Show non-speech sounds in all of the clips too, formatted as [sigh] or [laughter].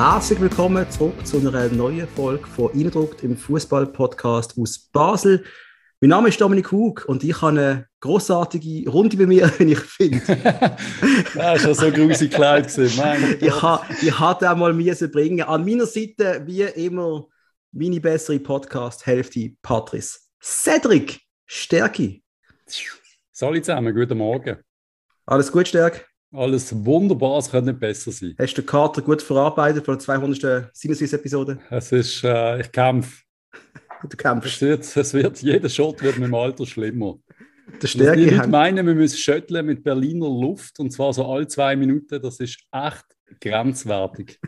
Herzlich willkommen zurück zu einer neuen Folge von Eindruckt im Fußball-Podcast aus Basel. Mein Name ist Dominik Hug und ich habe eine großartige Runde bei mir, [laughs] wenn ich finde. das [laughs] ist ja so grusig Kleid [laughs] ich, ha, ich hatte einmal müssen bringen. An meiner Seite, wie immer, meine bessere Podcast-Hälfte, Patrice. Cedric, Stärke. Salut zusammen, guten Morgen. Alles gut, Stärke? Alles wunderbar, es könnte nicht besser sein. Hast du die Karte gut verarbeitet für die 200. Sinneswiss-Episode? Es ist, äh, ich kämpfe. Du kämpfst. Es wird, es wird, jeder Shot wird mit dem Alter schlimmer. Der Stärke die Leute meinen, wir müssen schütteln mit Berliner Luft und zwar so alle zwei Minuten, das ist echt grenzwertig.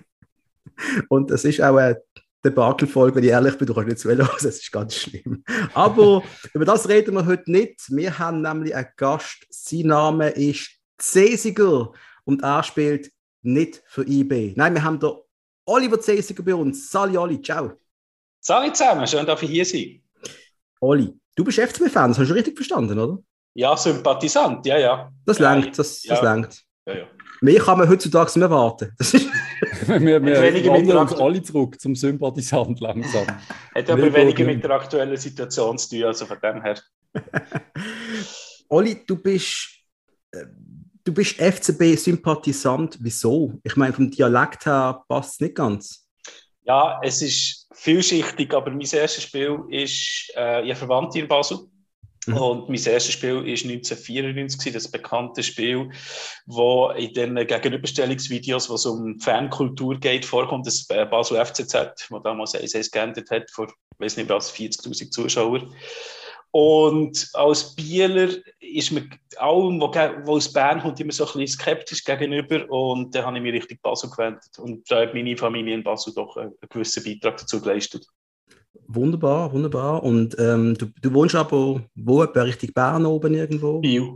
[laughs] und es ist auch eine Debakelfolge, wenn ich ehrlich bin, du kannst nicht zuhören, das ist ganz schlimm. Aber [laughs] über das reden wir heute nicht. Wir haben nämlich einen Gast, sein Name ist Cesiger und er spielt nicht für IB. Nein, wir haben da Oliver Cesiger bei uns. Sali Oli, ciao. Sali zusammen, schön, dass ich hier sein. Oli, du bist FCB-Fan, das hast du richtig verstanden, oder? Ja, Sympathisant, ja, ja. Das ja, langt, das, das ja. langt. Ja, ja. Mehr kann man heutzutage nicht mehr warten. Das ist [laughs] wir wir wandern uns alle zurück zum Sympathisant langsam. [laughs] Hat aber weniger mit der aktuellen Situation zu tun, also von dem her. [laughs] Oli, du bist äh, du bist FCB-Sympathisant. Wieso? Ich meine, vom Dialekt her passt es nicht ganz. Ja, es ist vielschichtig, aber mein erstes Spiel ist, äh, ich Verwandte in Basel. Mhm. Und mein erstes Spiel war 1994, das bekannte Spiel, wo in den Gegenüberstellungsvideos, wo es um Fankultur geht, vorkommt, das äh, Basel FCZ, das damals 1 geändert hat, vor, ich weiß nicht was, 40.000 Zuschauer. Und als Bieler ist mir allem, was aus Bern kommt, immer so ein bisschen skeptisch gegenüber. Und da habe ich mich richtig Basel gewendet. Und da hat meine Familie in Basel doch einen gewissen Beitrag dazu geleistet. Wunderbar, wunderbar. Und ähm, du, du wohnst aber wo? Bei richtig Bern oben irgendwo? Biel.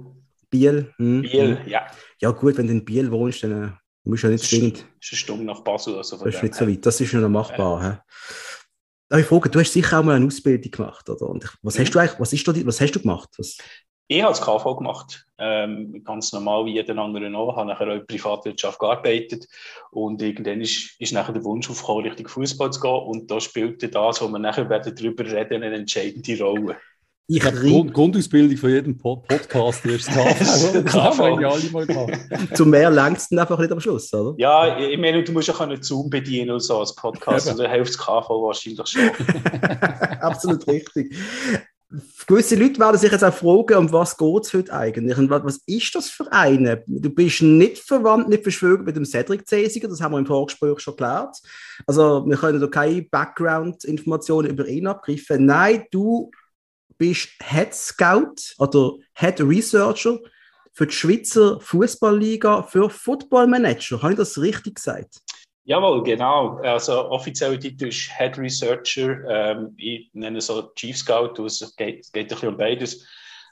Biel? Hm, Biel, hm. ja. Ja, gut, wenn du in Biel wohnst, dann äh, musst du ja nicht zwingend. Das ist eine Stunde nach Basel. Also das ist nicht so weit. Das ist noch machbar. Ja. Ich frage, du hast sicher auch mal eine Ausbildung gemacht, oder? Und was hast du eigentlich, was ist da, was hast du gemacht? Was? Ich habe das KV gemacht, ähm, ganz normal wie jeden anderen auch, habe nachher auch in der Privatwirtschaft gearbeitet und irgendwann ist, ist nachher der Wunsch aufgekommen, Richtung Fußball zu gehen und da spielte das, wo wir nachher werden darüber reden, eine entscheidende Rolle. Ich habe Grund, Grundausbildung von jedem Podcast, die ist [laughs] das KV. alle mal gemacht. [laughs] Zu mehr längst einfach nicht am Schluss, oder? Ja, ich meine, du musst ja einen Zoom bedienen und so als Podcast, und dann hilft das KV wahrscheinlich schon. [laughs] Absolut richtig. Gewisse Leute werden sich jetzt auch fragen, um was geht es heute eigentlich? Und was ist das für eine? Du bist nicht verwandt, nicht verschwögt mit dem Cedric Cesiger, das haben wir im Vorgespräch schon geklärt. Also, wir können da keine Background-Informationen über ihn abgreifen. Nein, du bist Head Scout oder Head Researcher für die Schweizer Fußballliga für Football Manager. Habe ich das richtig gesagt? Jawohl, genau. Also offiziell Titel ist Head Researcher. Ähm, ich nenne es so Chief Scout, es geht, geht ein bisschen um beides.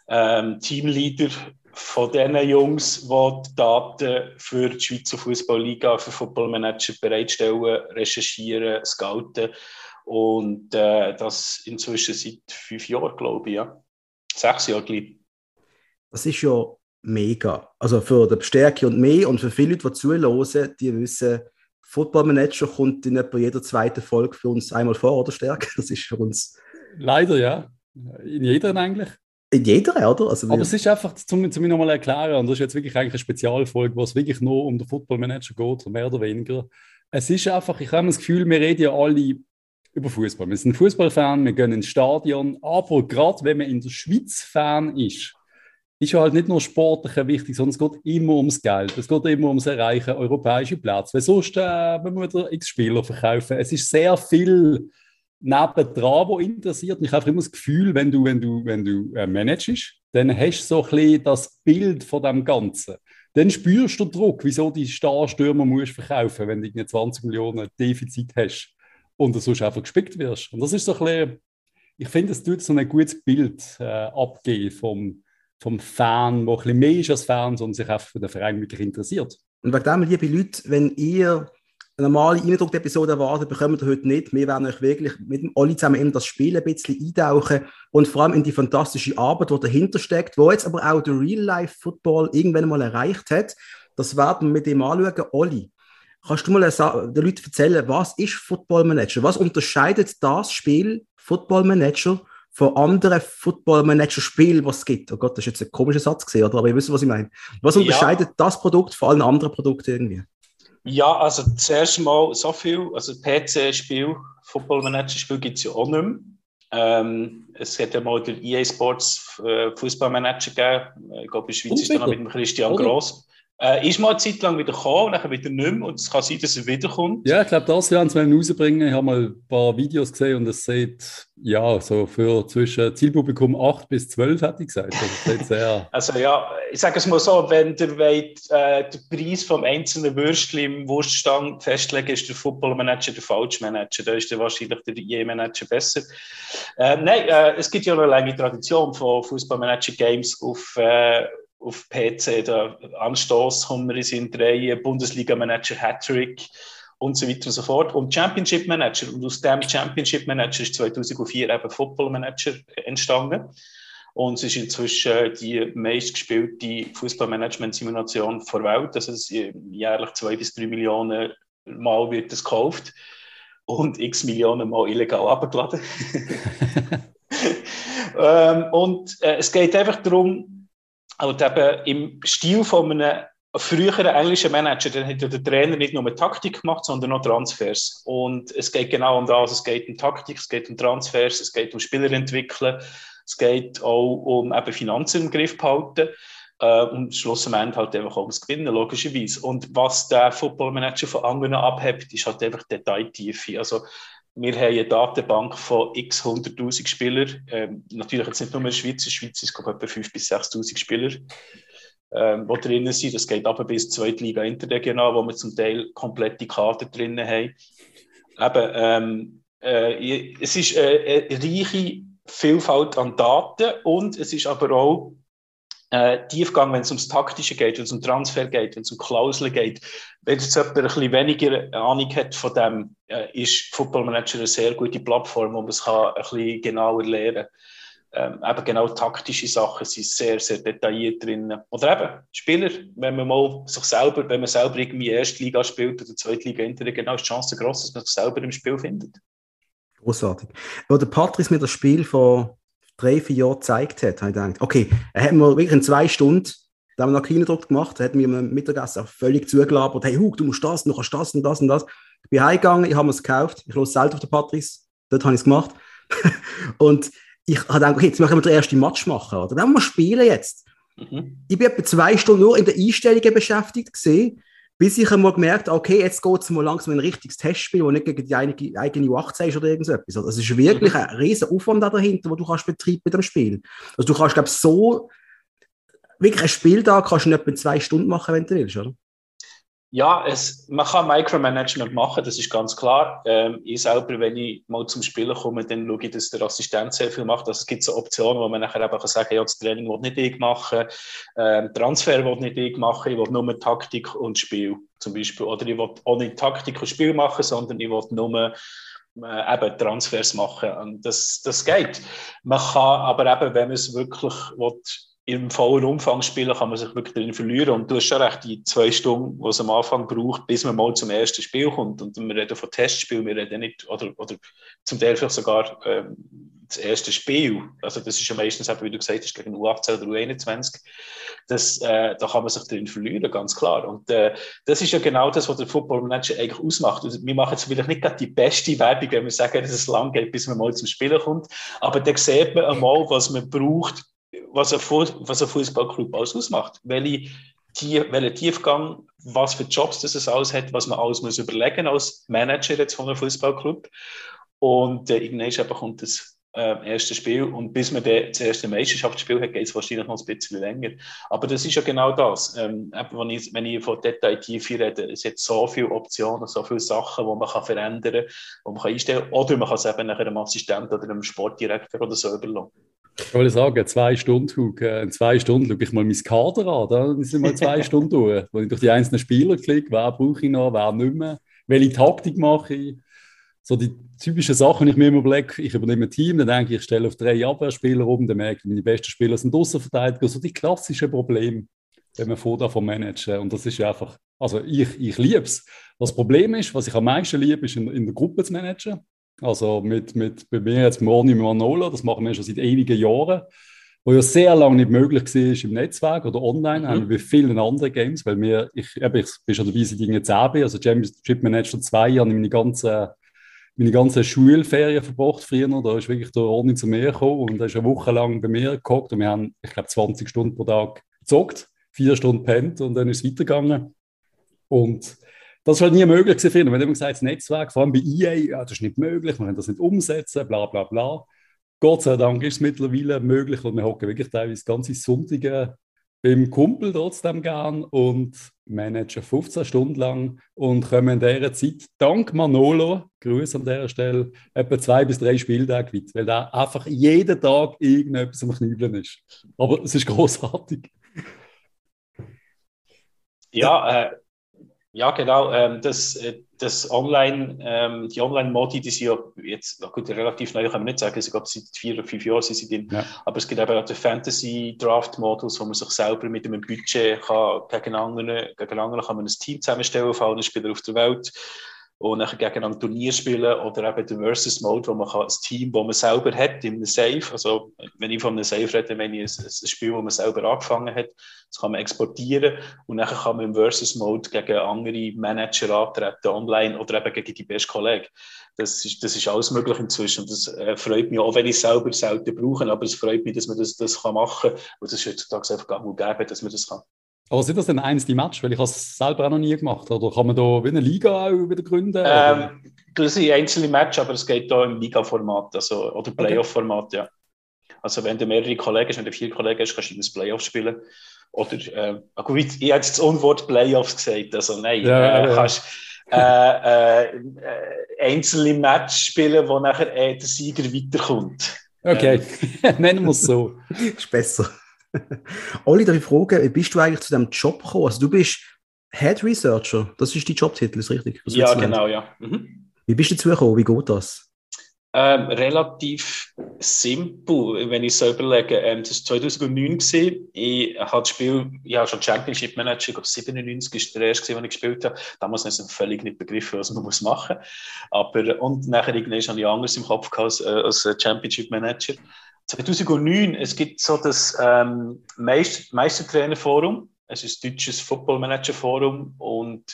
Ähm, Teamleader von diesen Jungs, die die Daten für die Schweizer Fußballliga, für Football Manager bereitstellen, recherchieren, scouten und äh, das inzwischen seit fünf Jahren, glaube ich, ja. Sechs Jahre, glaube ich. Das ist ja mega. Also für die Stärke und mehr und für viele Leute, die zuhören, die wissen, Football Manager kommt in etwa jeder zweiten Folge für uns einmal vor, oder Stärke? Das ist für uns. Leider, ja. In jeder eigentlich. In jeder, oder? Also Aber es ist einfach, zum, zum nochmal erklären, und das ist jetzt wirklich eigentlich eine Spezialfolge, wo es wirklich nur um den Football Manager geht, mehr oder weniger. Es ist einfach, ich habe das Gefühl, wir reden ja alle über Fußball. Wir sind Fußballfan, wir gehen ins Stadion, aber gerade wenn man in der Schweiz Fan ist, ist halt nicht nur sportlich wichtig, sondern es geht immer ums Geld. Es geht immer ums Erreichen europäischer Plätze. Weil sonst, äh, wir wieder x Spieler verkaufen, es ist sehr viel nebendran, was interessiert. Und ich habe immer das Gefühl, wenn du, wenn du, wenn du äh, managst, dann hast du so ein bisschen das Bild von dem Ganzen. Dann spürst du den Druck, wieso die Starstürmer musst verkaufen, wenn du 20 Millionen Defizit hast und du sonst einfach gespickt wirst. Und das ist so ein bisschen, ich finde, es tut so ein gutes Bild äh, abgeben vom, vom Fan, der ein bisschen mehr ist als Fan, sondern sich einfach für den Verein wirklich interessiert. Und wegen dem, liebe Leute, wenn ihr eine normale Eindruck-Episode erwartet, bekommt ihr heute nicht. Wir werden euch wirklich mit alle zusammen in das Spiel ein bisschen eintauchen und vor allem in die fantastische Arbeit, die dahinter steckt, wo jetzt aber auch der Real-Life-Football irgendwann mal erreicht hat. Das werden wir mit dem anschauen. Olli, Kannst du mal den Leuten erzählen, was ist Football Manager? Was unterscheidet das Spiel Football Manager von anderen Football Manager Spielen, was es gibt? Oh Gott, das ist jetzt ein komischer Satz gesehen, oder? Aber ihr wisst, was ich meine. Was unterscheidet ja. das Produkt von allen anderen Produkten irgendwie? Ja, also zuerst mal so viel, also PC-Spiel, Football Manager Spiel gibt es ja auch nicht mehr. Ähm, es hat ja mal den EA Sports äh, Fußballmanager gegeben. Ich glaube, in der Schweiz ist dann mit dem Christian Gross. Äh, ist mal eine Zeit lang wieder gekommen, dann wieder nicht mehr. Und es kann sein, dass er wiederkommt. Ja, ich glaube, das werden sie rausbringen. Ich habe mal ein paar Videos gesehen und es sieht, ja, so für zwischen Zielpublikum 8 bis 12, hätte ich gesagt. Also, sehr... [laughs] also ja, ich sage es mal so, wenn der wollt, äh, den Preis vom einzelnen Würstchen im Wurststand festlegen, ist der Football-Manager der falsche Manager. Da ist der wahrscheinlich der E-Manager besser. Äh, nein, äh, es gibt ja noch eine lange Tradition von Fußball-Manager-Games auf äh, auf PC, der Anstoß, Hummer sind drei, Bundesliga-Manager Hattrick und so weiter und so fort. Und Championship Manager. Und aus dem Championship Manager ist 2004 eben Football Manager entstanden. Und es ist inzwischen die meistgespielte Fußballmanagement-Simulation der Welt. Also jährlich zwei bis drei Millionen Mal wird es gekauft und x Millionen Mal illegal abgeladen. [laughs] [laughs] ähm, und äh, es geht einfach darum, und eben im Stil von einem früheren englischen Manager, dann hat der Trainer nicht nur Taktik gemacht, sondern auch Transfers. Und es geht genau um das. Es geht um Taktik, es geht um Transfers, es geht um Spielerentwickeln, es geht auch um eben Finanzen im Griff behalten. Äh, und schlussendlich halt einfach auch ums Gewinnen, logischerweise. Und was der Football Manager von anderen abhebt, ist halt einfach Detailtiefe. Also, wir haben eine Datenbank von x 100.000 Spielern. Ähm, natürlich jetzt nicht nur in der Schweiz. In der Schweiz ist es etwa 5.000 bis 6.000 Spieler, ähm, die drinnen sind. Das geht aber bis zweite Liga interregional, wo wir zum Teil komplette Karten drinnen haben. Eben, ähm, äh, es ist äh, eine reiche Vielfalt an Daten und es ist aber auch äh, Tiefgang, wenn es ums Taktische geht, wenn es um Transfer geht, wenn es um Klauseln geht. Wenn jetzt jemand ein bisschen weniger Ahnung hat von dem, äh, ist Football Manager eine sehr gute Plattform, wo man es kann ein bisschen genauer lernen kann. Ähm, eben genau taktische Sachen sind sehr, sehr detailliert drin. Oder eben Spieler, wenn man mal sich selber, wenn man selber irgendwie erste Liga spielt oder zweite Liga hinterher, genau ist die Chance groß, dass man sich selber im Spiel findet. Großartig. Der Patrice mir das Spiel von drei, vier Jahren gezeigt hat, habe ich gedacht, okay, er hat mir wirklich in zwei Stunden, da haben wir noch keinen Druck gemacht, hat mir im Mittagessen völlig zugelabert, hey, Hug, du musst das, du kannst das und das und das. Ich bin heimgegangen, ich habe mir es gekauft, ich los selten auf den Patrice, dort habe ich es gemacht. [laughs] und ich habe gedacht, okay, jetzt machen wir den ersten Match machen, oder? Dann wir spielen jetzt. Mhm. Ich bin etwa zwei Stunden nur in der Einstellungen beschäftigt gesehen bis ich einmal gemerkt okay, jetzt geht es mal langsam in ein richtiges Testspiel, das nicht gegen die eigene, eigene U18 ist oder irgendetwas. Also es ist wirklich mhm. ein riesen Aufwand dahinter, wo du kannst betreiben mit dem Spiel. Also du kannst, glaube ich, so wirklich ein Spiel da kannst du nicht etwa zwei Stunden machen, wenn du willst, oder? Ja, es, man kann Micromanagement machen, das ist ganz klar. Ähm, ich selber, wenn ich mal zum Spielen komme, dann schaue ich, dass der Assistent sehr viel macht. Also es gibt so Optionen, wo man nachher eben kann sagen ja, das Training will nicht ich machen, ähm, Transfer will nicht ich machen, ich will nur Taktik und Spiel zum Beispiel. Oder ich will auch nicht Taktik und Spiel machen, sondern ich will nur äh, eben Transfers machen. Und das, das geht. Man kann aber eben, wenn man es wirklich will, im vollen Umfang spielen, kann man sich wirklich drin verlieren. Und du hast schon recht, die zwei Stunden, die es am Anfang braucht, bis man mal zum ersten Spiel kommt. Und wir reden von Testspielen, wir reden nicht, oder, oder zum Teil vielleicht sogar ähm, das erste Spiel. Also, das ist ja meistens, wie du gesagt hast, gegen U18 oder U21. Das, äh, da kann man sich drin verlieren, ganz klar. Und äh, das ist ja genau das, was der Football Manager eigentlich ausmacht. Also, wir machen jetzt vielleicht nicht gerade die beste Werbung, wenn wir sagen, dass es lang geht, bis man mal zum Spielen kommt. Aber da sieht man einmal, was man braucht, was ein, was ein Fußballclub alles ausmacht. Welche, Tief, welchen Tiefgang, was für Jobs das es alles hat, was man alles muss überlegen als Manager jetzt von einem Fußballclub. Und äh, irgendwann kommt das äh, erste Spiel und bis man das erste Meisterschaftsspiel hat, geht es wahrscheinlich noch ein bisschen länger. Aber das ist ja genau das. Ähm, wenn, ich, wenn ich von Detailtiefe rede, es hat so viele Optionen, so viele Sachen, die man kann verändern kann, die man kann einstellen kann. Oder man kann es eben nachher einem Assistenten oder einem Sportdirektor oder so überlassen. Ich wollte sagen, zwei Stunden, äh, in zwei Stunden schaue ich mal mein Kader an. Da sind mal zwei [laughs] Stunden durch, wo ich durch die einzelnen Spieler klicke, wer brauche ich noch, wer nicht mehr, welche Taktik mache ich. So die typischen Sachen, ich mir immer überlege, ich übernehme ein Team, dann denke ich, ich stelle auf drei Abwehrspieler um, dann merke ich, meine besten Spieler sind Außenverteidiger, so die klassischen Probleme. wenn man vor davon managen. Und das ist einfach, also ich, ich liebe es. Das Problem ist, was ich am meisten liebe, ist in, in der Gruppe zu managen. Also mit, mit bei mir jetzt Morni Manolo, das machen wir schon seit ewigen Jahren, wo ja sehr lange nicht möglich war im Netzwerk oder online, mhm. wie vielen anderen Games, weil wir, ich, eben, ich bin schon dabei seit ich 10 bin, also Championship Manager 2 habe ich meine ganze meine ganze Schulferien verbracht früher. Da ist wirklich der Ordnung zu mir gekommen und er ist eine Woche lang bei mir gekocht und wir haben, ich glaube, 20 Stunden pro Tag gezockt, vier Stunden pennt und dann ist es weitergegangen. Und das war halt nie möglich gewesen. Wenn immer gesagt, das Netzwerk, vor allem bei EA, ja, das ist nicht möglich, wir können das nicht umsetzen, bla bla bla. Gott sei Dank ist es mittlerweile möglich und wir hocken wirklich teilweise ganze Sonntage beim Kumpel trotzdem gern und managen 15 Stunden lang und kommen in dieser Zeit, dank Manolo, Grüße an dieser Stelle, etwa zwei bis drei Spieltage weit, weil da einfach jeden Tag irgendetwas am Knübeln ist. Aber es ist großartig. Ja, äh, ja, genau. Ähm, das, äh, das Online, ähm, die Online-Modi, die sind ja jetzt, gut, relativ neu kann man nicht sagen, ich glaube, seit vier oder fünf Jahren sind sie drin. Ja. Aber es gibt eben auch den Fantasy-Draft-Modus, wo man sich selber mit einem Budget kann, gegen andere, gegen andere kann man ein Team zusammenstellen auf allen Spielern auf der Welt und nachher gegen ein Turnier spielen oder eben den Versus Mode, wo man kann, das Team, das man selber hat, in einem Safe, also wenn ich von einem Safe rede, meine ich ein, ein Spiel, das man selber angefangen hat, das kann man exportieren. Und nachher kann man im Versus Mode gegen andere Manager antreten, online oder eben gegen die besten Kollegen. Das ist, das ist alles möglich inzwischen. Und das äh, freut mich, auch wenn ich es selber selten brauche, aber es freut mich, dass man das, das kann machen kann. Und das ist heutzutage einfach gar nicht geben, dass man das kann. Aber sind das denn eins die Match? Weil ich es selber auch noch nie gemacht. Oder kann man da wie eine Liga auch wieder gründen? Ähm, das sind einzelne Match, aber es geht da im Liga-Format also, oder Playoff-Format, okay. ja. Also wenn du mehrere Kollegen hast, wenn du vier Kollegen hast, kannst du das Playoff spielen. Oder, äh, gut, ich habe jetzt das Unwort Playoffs gesagt, also nein, ja, äh, ja. kannst äh, äh, einzelne Match spielen, wo nachher äh, der Sieger weiterkommt. Okay, ähm. [laughs] nennen wir es so. ist besser. [laughs] Olli, darf ich fragen, wie bist du eigentlich zu diesem Job gekommen? Also du bist Head Researcher, das ist dein Jobtitel, ist richtig? Ja, genau, ja. Mhm. Wie bist du dazu gekommen? Wie geht das? Ähm, relativ simpel, wenn ich so überlege. Ähm, das war 2009. Gewesen. Ich habe das Spiel, ich habe schon Championship Manager, ich glaube 97 war der erste, den ich gespielt habe. Damals habe ich völlig nicht begriffen, was man muss machen muss. Aber, und nachher irgendwann habe ich anderes im Kopf gehabt als, äh, als Championship Manager. 2009, es gibt so das ähm, Meister Meistertrainerforum, es ist das deutsches Football Manager Forum und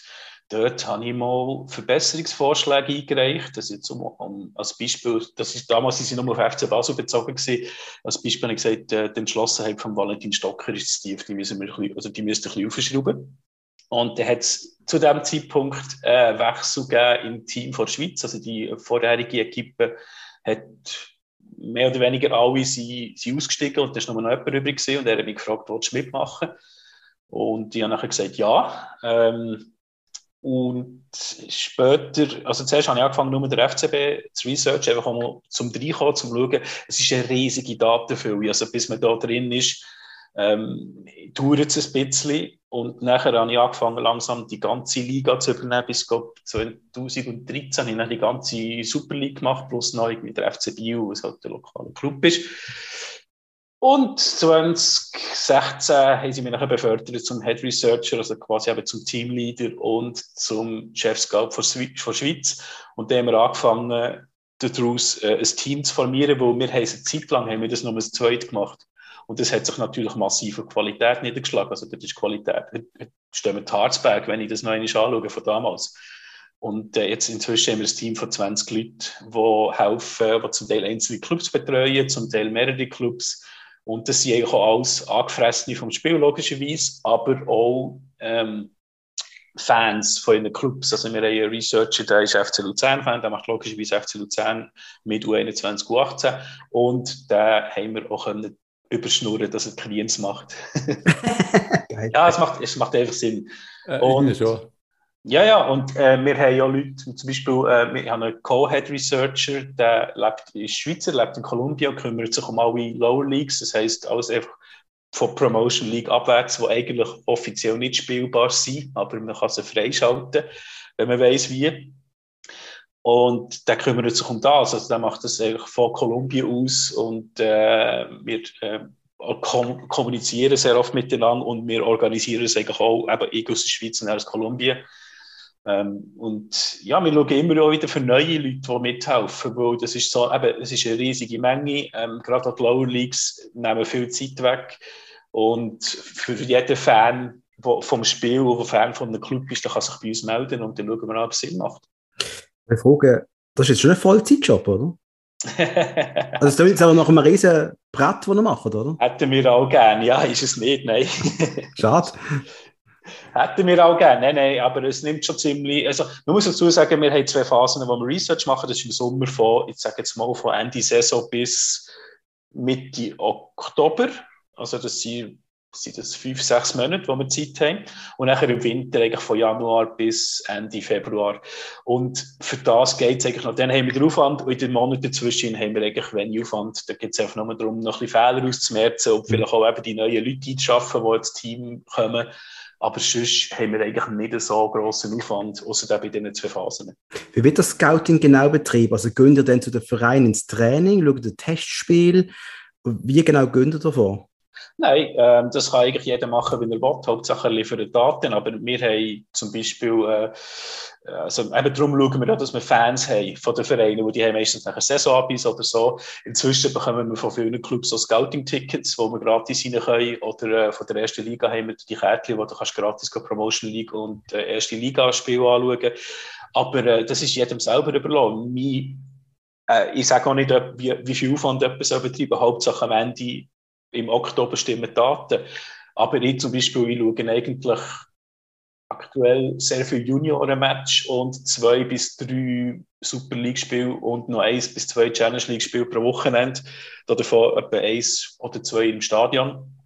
dort habe ich mal Verbesserungsvorschläge eingereicht. Das jetzt um, um, als Beispiel, das ist damals sind sie nur auf FC Basel bezogen gewesen. Als Beispiel habe ich gesagt, äh, die Entschlossenheit von Valentin Stocker ist zu tief, die müssen wir ein bisschen, also die müsste ein bisschen aufschrauben. Und dann hat es zu diesem Zeitpunkt äh, Wechsel gegeben im Team von der Schweiz, also die vorherige Equipe hat mehr oder weniger alle sind, sind ausgestiegen und da nur noch jemand übrig gewesen, und er hat mich gefragt, willst du mitmachen? Und ich habe nachher gesagt, ja. Ähm, und später, also zuerst habe ich angefangen, nur der FCB zu researchen, einfach mal zum Reinkommen, zum Schauen. Es ist eine riesige Datenfülle. Also bis man da drin ist, ähm, dauert es ein bisschen. Und nachher habe ich angefangen, langsam die ganze Liga zu übernehmen. Bis glaub, 2013 habe ich die ganze Super League gemacht, plus neu mit der FC Bio, was halt der lokale Club ist. Und 2016 haben sie mich nachher befördert zum Head Researcher, also quasi eben zum Teamleader und zum Chef Scout von, von Schweiz. Und da haben wir angefangen, daraus äh, ein Team zu formieren, wo wir eine Zeit lang haben wir das nur ein zweit gemacht. Und das hat sich natürlich massiv auf Qualität niedergeschlagen. Also das ist Qualität. Stehen wir Harzberg, wenn ich das noch einmal anschaue von damals. Und äh, jetzt inzwischen haben wir ein Team von 20 Leuten, die helfen, die zum Teil einzelne Clubs betreuen, zum Teil mehrere Clubs. Und das sind eigentlich auch alles Angefressene vom Spiel, logischerweise, aber auch ähm, Fans von den Clubs. Also wir haben einen Researcher, der ist FC Luzern-Fan, der macht logischerweise FC Luzern mit U21, U18 und da haben wir auch können überschnurren, dass er Clients macht. [laughs] ja, es macht, es macht einfach Sinn. Äh, und, schon. Ja, ja, und äh, wir haben ja Leute, zum Beispiel, äh, wir haben einen Co-Head-Researcher, der lebt in Schweizer, lebt in Kolumbien und kümmert sich um alle Lower Leagues, das heisst, alles einfach von Promotion League abwärts, die eigentlich offiziell nicht spielbar sind, aber man kann sie freischalten, wenn man weiß wie. Und der kümmert sich um das. Also der macht das von Kolumbien aus und äh, wir äh, kom kommunizieren sehr oft miteinander und wir organisieren es eigentlich auch, eben ich aus der Schweiz und aus Kolumbien. Ähm, und ja, wir schauen immer auch wieder für neue Leute, die mithelfen, weil das ist so, eben, es ist eine riesige Menge, ähm, gerade die Lower Leagues nehmen viel Zeit weg und für jeden Fan vom Spiel, der Fan von einem Club ist, der kann sich bei uns melden und dann schauen wir ob es Sinn macht. Ich frage, das ist jetzt schon ein Vollzeitjob, oder? [laughs] also das ist jetzt aber noch ein riesen Brett, das ihr macht, oder? Hätten wir auch gerne, ja, ist es nicht, nein. [laughs] Schade. Hätten wir auch gerne, nein, nein, aber es nimmt schon ziemlich, also man muss dazu sagen, wir haben zwei Phasen, wo wir Research machen, das ist im Sommer von, ich sage jetzt mal, von Ende Saison bis Mitte Oktober, also das sind sind das fünf, sechs Monate, wo wir Zeit haben. Und nachher im Winter eigentlich von Januar bis Ende Februar. Und für das geht es eigentlich noch. Dann haben wir den Aufwand und in den Monaten dazwischen haben wir eigentlich wenig Aufwand. Da geht es einfach nur darum, noch ein bisschen Fehler auszumerzen und vielleicht auch eben die neuen Leute einzuschaffen, die ins Team kommen. Aber sonst haben wir eigentlich nicht so grossen Aufwand, außer bei diesen zwei Phasen. Wie wird das Scouting genau betrieben? Also gehen ihr dann zu den Vereinen ins Training, schaut ihr Testspiel? Wie genau gehen ihr davor? Nein, ähm, das kann eigentlich jeder machen, wie er will. Hauptsache er liefert Daten. Aber wir haben zum Beispiel, äh, also eben darum schauen wir auch, dass wir Fans haben von den Vereinen, wo die haben meistens nachher Saisonabis oder so. Inzwischen bekommen wir von vielen Clubs so Scouting-Tickets, wo wir gratis rein können. Oder äh, von der ersten Liga haben wir die Kärtchen, wo du kannst gratis Promotion League und äh, erste Liga-Spiel anschauen. Aber äh, das ist jedem selber überlassen. Äh, ich sage auch nicht, wie, wie viel Aufwand jemand betreiben. Hauptsache am Ende im Oktober stimmen Daten. Aber ich zum Beispiel, ich schaue eigentlich aktuell sehr viel Junioren-Match und zwei bis drei Super League-Spiele und noch eins bis zwei Challenge League-Spiele pro Wochenende. Davon etwa eins oder zwei im Stadion.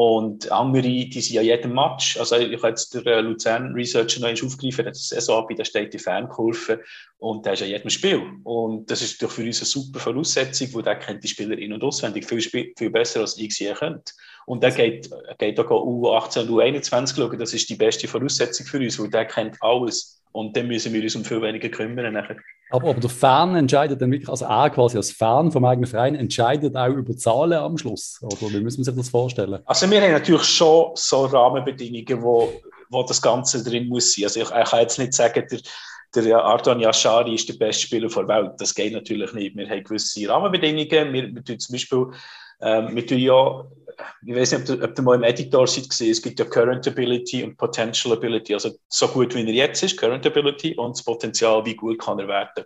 Und andere, die sind ja jedem Match. Also, ich habe jetzt den äh, Luzern Researcher noch aufgegriffen, der Saison da steht die Fankurve und der ist ja jedem Spiel. Und das ist doch für uns eine super Voraussetzung, wo der kennt die Spieler in- und auswendig viel, viel besser, als ich sie könnte. Und der geht, geht auch U18 und U21 schauen. Das ist die beste Voraussetzung für uns, weil der kennt alles. Und dann müssen wir uns um viel weniger kümmern. Nachher. Aber, aber der Fan entscheidet dann wirklich, also er quasi als Fan vom eigenen Verein entscheidet auch über Zahlen am Schluss. Oder wie muss man sich das vorstellen? Also wir haben natürlich schon so Rahmenbedingungen, wo, wo das Ganze drin muss sein. Also ich, ich kann jetzt nicht sagen, der, der Arton Yashari ist der beste Spieler der Welt. Das geht natürlich nicht. Wir haben gewisse Rahmenbedingungen. Wir, wir tun zum Beispiel ähm, wir tun ja ich weiß nicht, ob du, ob du mal im Editor seid gesehen, es gibt ja Current Ability und Potential Ability, also so gut wie er jetzt ist, Current Ability und das Potenzial, wie gut kann er werden.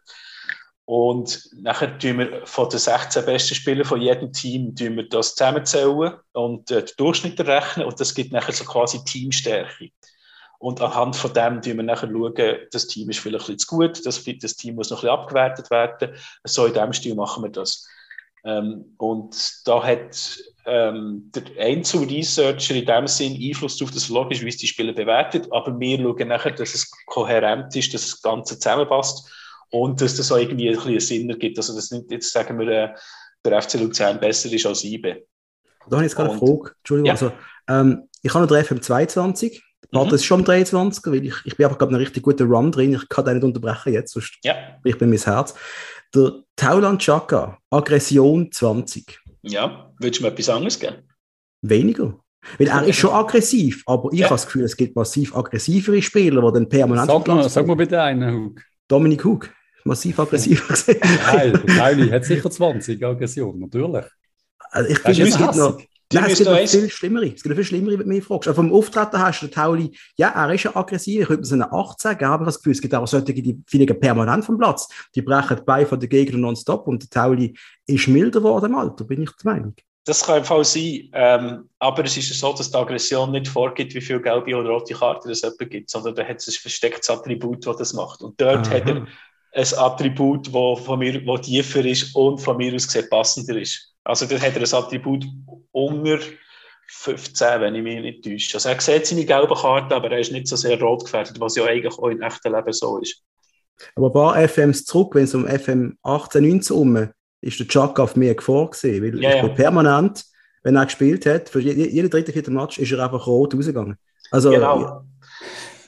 Und nachher tun wir von den 16 besten Spielern von jedem Team tun wir das zusammenzählen und äh, den Durchschnitt rechnen und das gibt nachher so quasi Teamstärke. Und anhand von dem tun wir nachher schauen, das Team ist vielleicht ein bisschen zu gut, das, das Team muss noch ein bisschen abgewertet werden. So in dem Stil machen wir das. Ähm, und da hat ähm, der Einzelresearcher in dem Sinn Einfluss darauf, dass logisch, wie es die Spieler bewertet, aber wir schauen nachher, dass es kohärent ist, dass das Ganze zusammenpasst und dass das auch irgendwie ein bisschen Sinn ergibt. Also, dass nicht jetzt sagen wir, äh, der FC Luzern besser ist als IBE. Da habe ich jetzt gerade eine Frage. Entschuldigung. Ja. Also, ähm, ich habe noch den FM22. Der mhm. ist schon am 23 weil ich, ich bin glaube ich, einen richtig guten Run drin. Ich kann den nicht unterbrechen jetzt, sonst ja. ich bin mein Herz. Der Tauland Chaka, Aggression 20. Ja, würdest du mir etwas anderes geben? Weniger. Weil er ist schon aggressiv, aber ich ja. habe das Gefühl, es gibt massiv aggressivere Spieler, die dann permanent. Sag mal, sag mal bitte einen, Hug. Dominik Hug. Massiv aggressiver [laughs] gesehen. Nein, der Tauli hat sicher 20 Aggression, natürlich. Also ich finde, es gibt noch. Nein, es gibt noch viel Schlimmere. Es gibt noch viel Schlimmere, wenn du mich fragst. Also vom Auftreten hast du den Tauli, ja, er ist ja aggressiv, ich würde mir eine 18 geben, aber das Gefühl, es gibt auch solche, die fliegen permanent vom Platz. Die brechen die Beine von den Gegnern nonstop und der Tauli ist milder geworden im Alter, bin ich der Meinung. Das kann im Fall sein, ähm, aber es ist so, dass die Aggression nicht vorgibt, wie viele gelbe oder rote Karten es jemand gibt, sondern da hat es ein verstecktes Attribut, das das macht. Und dort Aha. hat er ein Attribut, das mir wo tiefer ist und von mir aus gesehen passender ist. Also dort hat er ein Attribut unter 15, wenn ich mich nicht täusche. Also er sieht seine gelben Karten, aber er ist nicht so sehr rot gefährdet, was ja eigentlich auch im echten Leben so ist. Aber ein paar FMs zurück, wenn es um FM 18, 19 um ist der Chuck auf mir Gefahr gesehen, weil ja, ja. permanent, wenn er gespielt hat, für jede, jede dritte, vierte Match ist er einfach rot rausgegangen. Also, genau.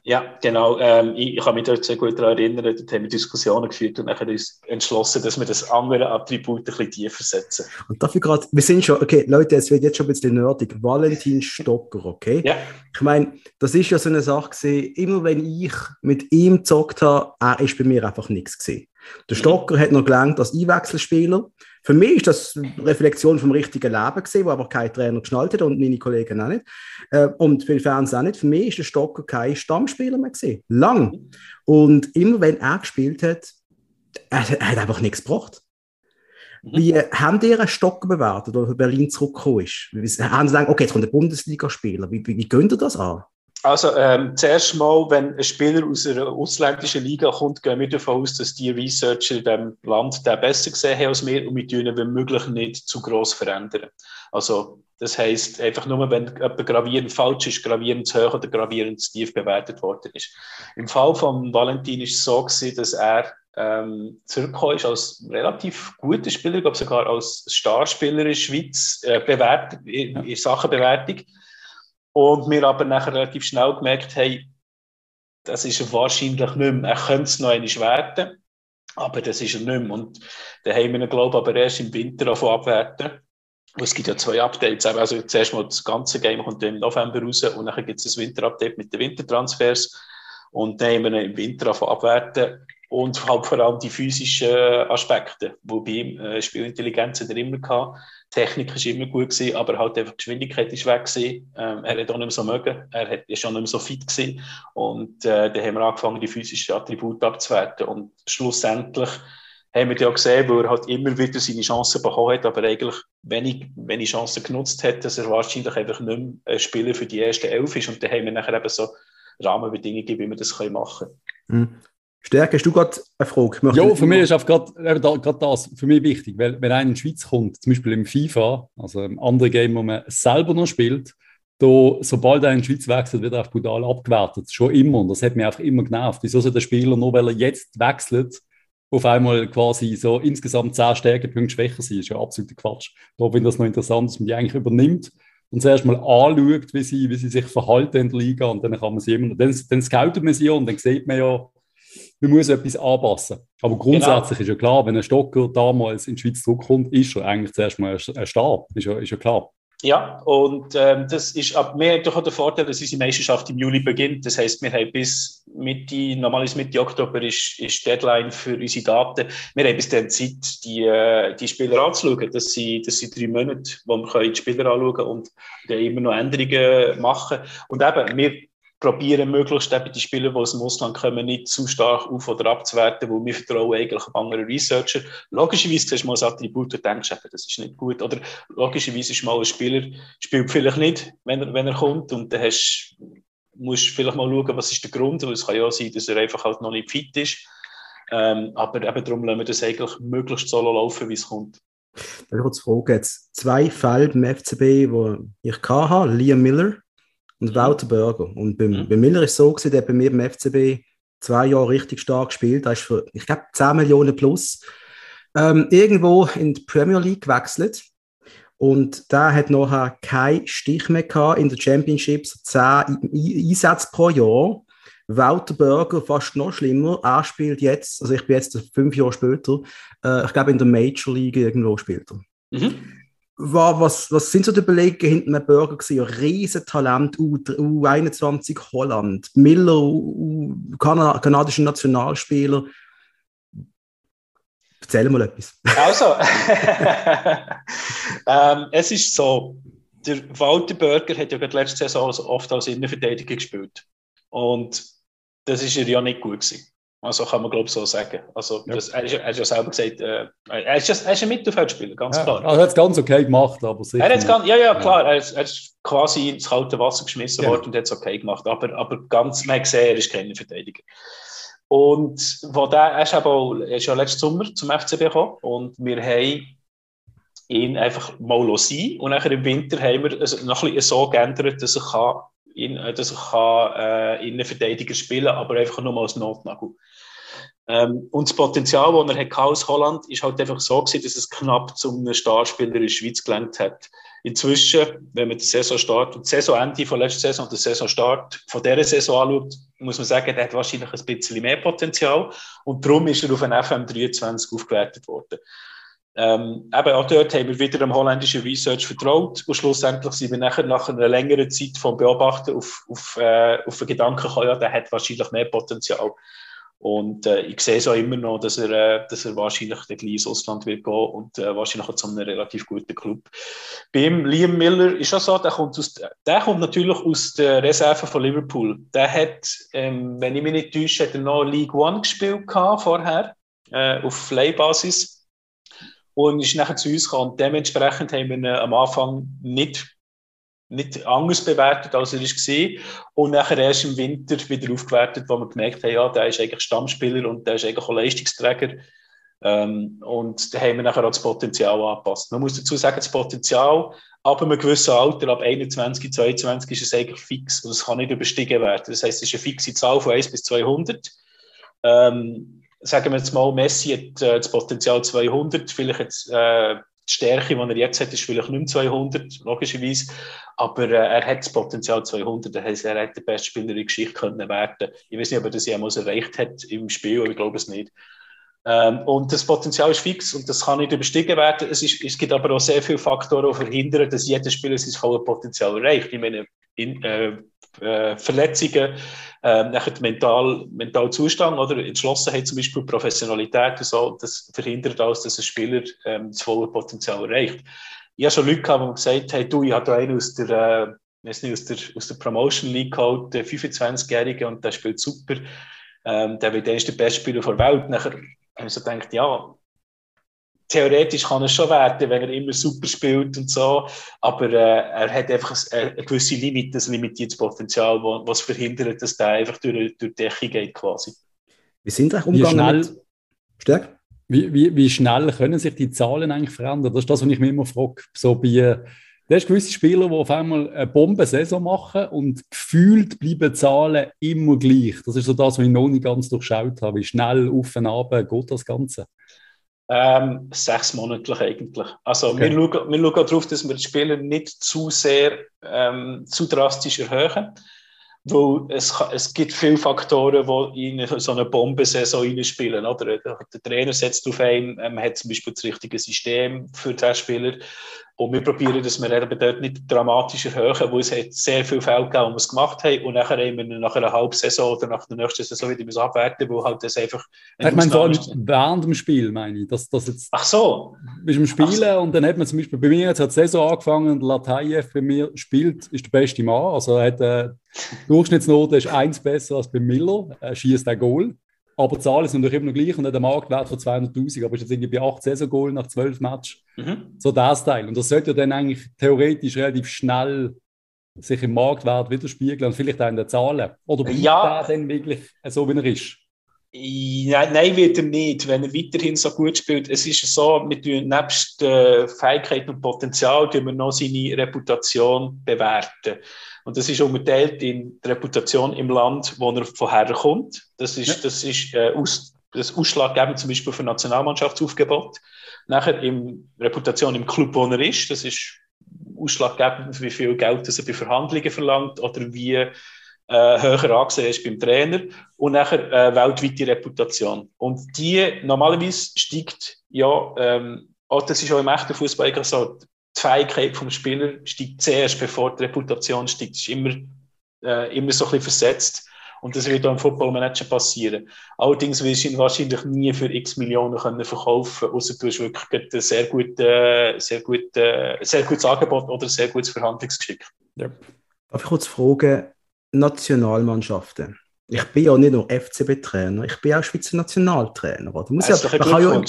Ja, genau. Ähm, ich, ich, kann mich dort sehr gut daran erinnern, dort haben wir Diskussionen geführt und dann uns entschlossen, dass wir das andere Attribut ein bisschen tiefer setzen. Und dafür gerade, wir sind schon, okay, Leute, es wird jetzt schon ein bisschen nerdig. Valentin Stocker, okay? Ja. Ich meine, das ist ja so eine Sache gewesen, immer wenn ich mit ihm gezockt habe, er ist bei mir einfach nichts gesehen. Der Stocker hat noch gelernt als Einwechselspieler. Für mich ist das eine Reflexion vom richtigen Leben gesehen, wo aber kein Trainer geschnallt hat und meine Kollegen auch nicht. Äh, und für die Fans auch nicht. Für mich ist der Stocker kein Stammspieler mehr gesehen. Lang. Und immer wenn er gespielt hat, er, er hat einfach nichts gebracht. Mhm. Wie haben die einen Stocker bewertet, der für Berlin zurückgekommen ist? Wie, haben sie gedacht, okay, jetzt kommt der Bundesligaspieler. Wie, wie, wie gehen ihr das an? Also, ähm, zuerst mal, wenn ein Spieler aus einer ausländischen Liga kommt, gehen wir davon aus, dass die Researcher in diesem Land den besser gesehen haben als wir und wir tun ihn, wenn möglich, nicht zu gross verändern. Also, das heisst, einfach nur, wenn jemand gravierend falsch ist, gravierend zu hoch oder gravierend zu tief bewertet worden ist. Im Fall von Valentin ist es so gewesen, dass er ähm, zurückgekommen ist als relativ guter Spieler, ich glaube sogar als Starspieler in der Schweiz, äh, bewertet, in, in Sachen Bewertung. Und wir aber nachher relativ schnell gemerkt haben, das ist er wahrscheinlich nicht mehr. Er könnte es noch einmal werden, aber das ist er nicht mehr. Und dann haben wir glaube ich, aber erst im Winter abwerten. Es gibt ja zwei Updates. Also zuerst mal das ganze Game kommt im November raus und dann gibt es das Winter-Update mit den Wintertransfers. Und dann haben wir im Winter abwerten und vor allem die physischen Aspekte, wo bei ihm äh, Spielintelligenz hat er immer gehabt. Technik war immer gut gewesen, aber halt einfach Geschwindigkeit ist weg gewesen. Ähm, er hat auch nicht mehr so mögen, er ist auch nicht mehr so fit gewesen. Und äh, dann haben wir angefangen, die physischen Attribute abzuwerten. Und schlussendlich haben wir ja gesehen, wo er halt immer wieder seine Chancen bekommen hat, aber eigentlich wenig, wenig Chancen genutzt hat, dass er wahrscheinlich einfach nicht mehr ein Spieler für die erste Elf ist. Und dann haben wir nachher eben so Rahmenbedingungen, wie wir das machen können. Mhm. Stärke, hast du gerade eine Frage? Ja, für mich ist auch gerade das für mich wichtig, weil wenn einer in die Schweiz kommt, zum Beispiel im FIFA, also im anderen Game, wo man selber noch spielt, da, sobald er in die Schweiz wechselt, wird er auch brutal abgewertet. Schon immer. Und das hat mich einfach immer genervt. Wieso soll der Spieler, nur weil er jetzt wechselt, auf einmal quasi so insgesamt 10 Stärkepunkte schwächer sein? Das ist ja absoluter Quatsch. Da finde ich das noch interessant, dass man die eigentlich übernimmt und zuerst mal anschaut, wie sie, wie sie sich verhalten in der Liga und dann kann man sie immer, dann, dann scoutet man sie und dann sieht man ja, man muss etwas anpassen. Aber grundsätzlich genau. ist ja klar, wenn ein Stocker damals in die Schweiz zurückkommt, ist er eigentlich zuerst mal ein Star. Ist ja, ist ja klar. Ja, und ähm, das ist ab mehr durch den Vorteil, dass unsere Meisterschaft im Juli beginnt. Das heißt, wir haben bis Mitte, normalerweise Mitte Oktober ist, ist Deadline für unsere Daten. Wir haben bis dann Zeit, die, äh, die Spieler anzuschauen. Das sind, das sind drei Monate, wo wir die Spieler anschauen und dann immer noch Änderungen machen. Und eben, wir probieren, möglichst eben die Spieler, die aus dem Ausland kommen, nicht zu stark auf- oder abzuwerten, weil wir vertrauen eigentlich anderen Researcher. Logischerweise siehst du mal ein Attribut und denkst, das ist nicht gut. Oder logischerweise ist mal ein Spieler, spielt vielleicht nicht, wenn er, wenn er kommt und dann hast, musst du vielleicht mal schauen, was ist der Grund. Weil es kann ja sein, dass er einfach halt noch nicht fit ist. Ähm, aber eben darum lassen wir das eigentlich möglichst so laufen, wie es kommt. Dann kurz fragen, jetzt zwei Fälle beim FCB, die ich hatte, Liam Miller und Walter Burger. Und beim, mhm. bei Miller ist es so, gewesen, der bei mir beim FCB zwei Jahre richtig stark gespielt. Er ist für, ich glaube, 10 Millionen plus ähm, irgendwo in die Premier League gewechselt. Und da hat nachher kein Stich mehr gehabt in der Championship, so 10 Einsätze pro Jahr. Walter Burger fast noch schlimmer. Er spielt jetzt, also ich bin jetzt fünf Jahre später, äh, ich glaube in der Major League irgendwo spielt er. Mhm war, was, was sind so die Belege hinter einem Burger gewesen? Riesentalent, U, U21 Holland, Miller, U, Kanad kanadischer Nationalspieler. Erzähl mal etwas. Also, [laughs] ähm, es ist so, der Walter Burger hat ja gerade letzte Saison oft als Innenverteidiger gespielt. Und das ist ja nicht gut gewesen. Also kann man, glaube ich, so sagen. Also, ja. das, er, ist, er ist ja selber gesagt, äh, er, ist, er ist ein Mittelfeldspieler, ganz ja, klar. Er hat es ganz okay gemacht, aber sicher. Er ganz, ja, ja, klar. Er ist, er ist quasi ins kalte Wasser geschmissen worden und hat es okay gemacht. Aber, aber ganz, man hat gesehen, er ist kein Verteidiger. Und wo der, er, ist aber, er ist ja letzten Sommer zum FCB gekommen und wir haben ihn einfach mal sein und nachher im Winter haben wir es noch ein bisschen so geändert, dass er kann, dass er kann, äh, Innenverteidiger spielen kann, aber einfach nur als Notnagel. Ähm, und das Potenzial, das er hatte aus Holland, ist halt einfach so gewesen, dass es knapp zum Startspieler in der Schweiz gelangt hat. Inzwischen, wenn man die Saison startet, das Saisonende von letzter Saison und der Saisonstart von dieser Saison anschaut, muss man sagen, der hat wahrscheinlich ein bisschen mehr Potenzial und darum ist er auf ein FM23 aufgewertet worden. Ähm, eben auch dort haben wir wieder dem holländischen Research vertraut und schlussendlich sind wir nachher nach einer längeren Zeit vom Beobachten auf, auf, äh, auf den Gedanken gekommen, ja, der hat wahrscheinlich mehr Potenzial. Und äh, ich sehe so immer noch, dass er, äh, dass er wahrscheinlich gleich ins Ausland wird gehen und äh, wahrscheinlich auch zu einem relativ guten Club. Beim Liam Miller ist auch so, der kommt, aus, der kommt natürlich aus der Reserve von Liverpool. Der hat, ähm, wenn ich mich nicht täusche, hat er noch League One gespielt vorher, äh, auf Leihbasis. Und ist nachher zu uns gekommen. Und dementsprechend haben wir ihn am Anfang nicht nicht anders bewertet, als er war. Und nachher erst im Winter wieder aufgewertet, wo wir gemerkt haben, ja, der ist eigentlich Stammspieler und der ist eigentlich auch Leistungsträger. Ähm, und da haben wir nachher auch das Potenzial angepasst. Man muss dazu sagen, das Potenzial ab einem gewissen Alter, ab 21, 22, ist es eigentlich fix und es kann nicht überstiegen werden. Das heißt, es ist eine fixe Zahl von 1 bis 200. Ähm, sagen wir jetzt mal, Messi hat äh, das Potenzial 200, vielleicht jetzt äh, die Stärke, die er jetzt hat, ist vielleicht nicht mehr 200, logischerweise. Aber äh, er hat das Potenzial 200. Das heißt, er hat der beste Spieler in der Geschichte können werden. Ich weiß nicht, ob er das jemals erreicht hat im Spiel, aber ich glaube es nicht. Ähm, und das Potenzial ist fix und das kann nicht überstiegen werden. Es, ist, es gibt aber auch sehr viele Faktoren, die verhindern, dass jeder Spieler sein volles Potenzial erreicht. Ich meine, in, äh, äh, Verletzungen, äh, nachher mental, mental Zustand oder Entschlossenheit, zum Beispiel Professionalität und so, das verhindert alles, dass ein Spieler ähm, das volle Potenzial erreicht. Ich habe schon Leute gehabt, die gesagt haben, du, ich habe da einen aus der, äh, nicht, aus der, aus der Promotion League geholt, der 25-Jährige, und der spielt super. Ähm, der wird der erste beste Spieler der Welt. Nachher habe ich so gedacht, ja, theoretisch kann es schon werden, wenn er immer super spielt und so, aber äh, er hat einfach eine, eine gewisse Limit, ein limitiertes Potenzial, wo, was verhindert, dass der einfach durch, durch die Decke geht quasi. Wie sind eigentlich umgegangen wie schnell, mit... Stärk? Wie, wie, wie schnell können sich die Zahlen eigentlich verändern? Das ist das, was ich mich immer frage. So bei, Du hast gewisse Spieler, die auf einmal eine Bombensaison machen und gefühlt bleiben die Zahlen immer gleich. Das ist so das, was ich noch nicht ganz durchschaut habe. Wie schnell auf und ab geht das Ganze? Ähm, sechsmonatlich eigentlich. Also okay. wir, schauen, wir schauen darauf, dass wir die Spieler nicht zu sehr, ähm, zu drastisch erhöhen. Weil es, es gibt viele Faktoren, die in so eine Bombensaison reinspielen. Oder? Der Trainer setzt auf einen, ähm, hat zum Beispiel das richtige System für den Spieler. Und wir probieren, dass wir eben dort nicht dramatisch erhöhen, wo es hat sehr viele Fälle gegeben, wir es gemacht haben. Und nachher haben wir nach einer halben Saison oder nach der nächsten Saison wieder müssen abwerten, wo halt das einfach. Ich meine, vor allem während dem Spiel, meine ich. Dass, dass jetzt Ach so. Bist im Spielen so. und dann hat man zum Beispiel, bei mir jetzt hat die Saison angefangen und Latayev bei mir spielt, ist der beste Mann. Also er hat äh, Durchschnittsnote ist eins besser als bei Miller. Er schießt ein Goal. Aber die Zahlen sind natürlich immer noch gleich und hat einen Marktwert von 200.000, aber ist jetzt irgendwie bei 8 Saison-Goal nach 12 Matches. Mhm. So das Teil. Und das sollte ja dann eigentlich theoretisch relativ schnell sich im Marktwert widerspiegeln und vielleicht auch in den Zahlen. Oder bleibt ja. der dann wirklich so, wie er ist? Nein, nein, wird er nicht, wenn er weiterhin so gut spielt. Es ist so, tun nebst äh, Fähigkeiten und Potenzial tun wir noch seine Reputation bewerten. Und das ist unterteilt in die Reputation im Land, wo er vorher kommt. Das ist, ja. das ist äh, aus, das ausschlaggebend zum Beispiel für Nationalmannschaftsaufgebot. Nachher in Reputation im Club, wo er ist. Das ist ausschlaggebend, wie viel Geld er bei Verhandlungen verlangt oder wie äh, höher angesehen ist beim Trainer. Und nachher äh, weltweite Reputation. Und die normalerweise steigt ja, ähm, oh, das ist auch im echten Fußball so, Fähigkeit des Spielers steigt zuerst, bevor die Reputation steigt. Das ist immer, äh, immer so ein bisschen versetzt. Und das wird auch im Football Manager passieren. Allerdings wirst du ihn wahrscheinlich nie für x Millionen können verkaufen außer du hast wirklich ein sehr, gut, äh, sehr, gut, äh, sehr gutes Angebot oder ein sehr gutes Verhandlungsgeschick. Ja. Darf ich kurz fragen, Nationalmannschaften? Ich bin ja nicht nur FCB-Trainer, ich bin auch Schweizer Nationaltrainer. Du musst ja, man kann ja,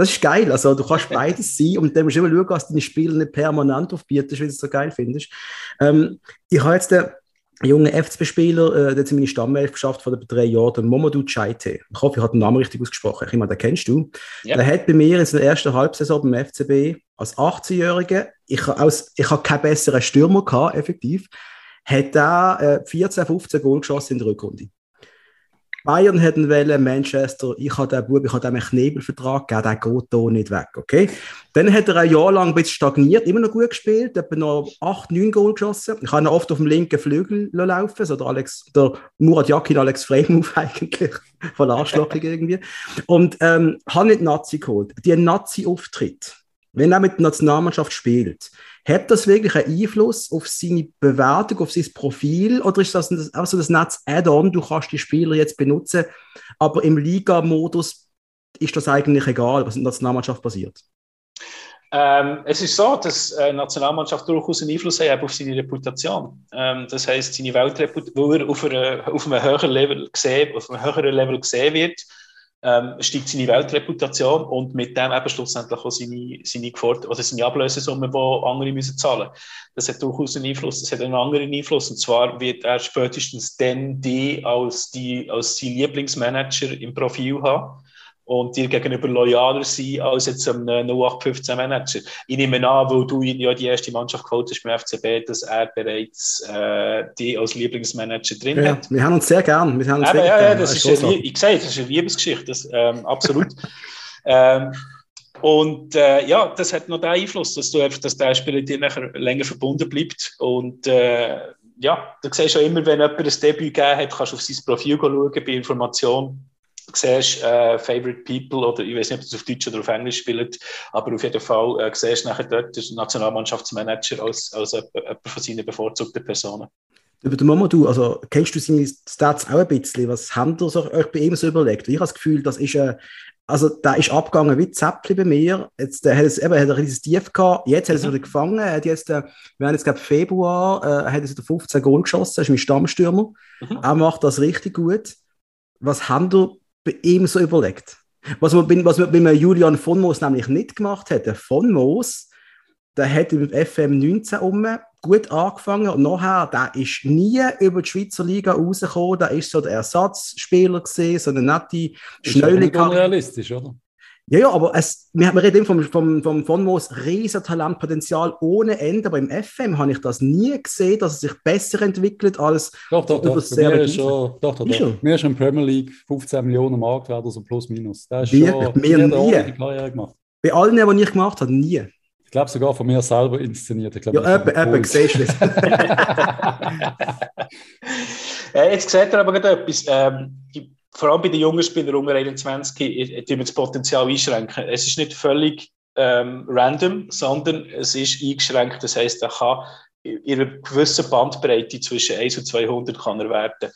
das ist geil. Also, du kannst [laughs] beides sein und dann musst du immer schauen, dass deine Spieler nicht permanent aufbietest, wie du es so geil findest. Ähm, ich habe jetzt den jungen FCB-Spieler, äh, der hat meine Stammelf geschafft vor drei Jahren, den Momodou Chaite. Ich hoffe, ich habe den Namen richtig ausgesprochen. Ich meine, den kennst du. Ja. Der hat bei mir in der ersten Halbsaison beim FCB als 18-Jähriger, ich, ich habe keinen besseren Stürmer gehabt, effektiv, hat er äh, 14, 15 Goal geschossen in der Rückrunde. Bayern hätten wollen, Manchester, ich habe den Bub, ich habe dem einen Knebelvertrag gegeben, der geht hier nicht weg, okay? Dann hat er ein Jahr lang ein bisschen stagniert, immer noch gut gespielt, etwa noch 8, 9 Goal geschossen. Ich habe ihn oft auf dem linken Flügel laufen, so der, Alex, der Murat Yakin, Alex Freimove [laughs] eigentlich, von Arschlochung irgendwie. Und ähm, habe nicht Nazi geholt. Die Nazi-Auftritt, wenn er mit der Nationalmannschaft spielt, hat das wirklich einen Einfluss auf seine Bewertung, auf sein Profil oder ist das einfach so das Netz Add-on, du kannst die Spieler jetzt benutzen, aber im Liga-Modus ist das eigentlich egal, was in der Nationalmannschaft passiert? Ähm, es ist so, dass äh, Nationalmannschaft durchaus einen Einfluss hat auf seine Reputation. Ähm, das heißt, seine Weltreputation, wo er auf, einer, auf, einem höheren Level gesehen, auf einem höheren Level gesehen wird, ähm, steigt seine Weltreputation und mit dem eben schlussendlich auch seine, seine, Gefort oder seine Ablösesumme, die andere müssen zahlen. Das hat durchaus einen Einfluss, das hat einen anderen Einfluss. Und zwar wird er spätestens dann die als, die, als sein Lieblingsmanager im Profil haben und dir gegenüber loyaler sein als jetzt einem 0815 Manager. Ich nehme an, weil du ihn ja die erste Mannschaft geholt hast beim FCB, dass er bereits äh, die als Lieblingsmanager drin ja, hat. Wir haben uns sehr gern. Wir haben uns Eben, ja, ja, das ist, eine, ich sehe, das ist eine Liebesgeschichte, das, ähm, absolut. [laughs] ähm, und äh, ja, das hat noch den Einfluss, dass du einfach, dass der Spieler dir nachher länger verbunden bleibt. Und äh, ja, du siehst schon immer, wenn jemand ein Debüt gegeben hat, kannst du auf sein Profil schauen bei Informationen siehst äh, Favorite People oder ich weiß nicht, ob es auf Deutsch oder auf Englisch spielt, aber auf jeden Fall äh, siehst nachher dort den Nationalmannschaftsmanager als, als jemand von seinen bevorzugten Personen. Über den Mamadou, also kennst du seine Stats auch ein bisschen? Was habt ihr so, euch bei ihm so überlegt? Ich habe das Gefühl, das ist ein, also der ist abgegangen wie Zäppli bei mir. Jetzt der hat es eben, hat er dieses Tief gehabt. Jetzt hat er es mhm. wieder gefangen. Hat jetzt, äh, wir haben jetzt glaube Februar, äh, hat er 15 Goal geschossen. Er ist mein Stammstürmer. Mhm. Er macht das richtig gut. Was haben wir bei ihm so überlegt. Was man, was man bei Julian von Moos nämlich nicht gemacht hat, der von Moos, der hat im FM 19 um gut angefangen und nachher, der ist nie über die Schweizer Liga rausgekommen, der ist so der Ersatzspieler gesehen, so eine nette, schnelle Ist unrealistisch, oder? Ja, ja, aber es, wir, wir reden vom, vom, vom von Moos riesen Talentpotenzial ohne Ende, aber im FM habe ich das nie gesehen, dass es sich besser entwickelt als doch, doch, doch. Mir ist schon, doch, doch, doch. Mir ist schon Premier League 15 Millionen Mark wert, also plus minus. Das ist Wirklich? schon mir nie. Karriere gemacht. Bei allen, die ich gemacht habe, nie. Ich glaube sogar von mir selber inszeniert. Ich glaub, ja, eben, siehst du es. [laughs] jetzt seht ihr aber gerade etwas. Ähm, vor allem bei den jungen Spielern unter 21 tun wir das Potenzial einschränken. Es ist nicht völlig ähm, random, sondern es ist eingeschränkt. Das heißt, er kann in einer gewissen Bandbreite zwischen 1 und 200 kann er werden.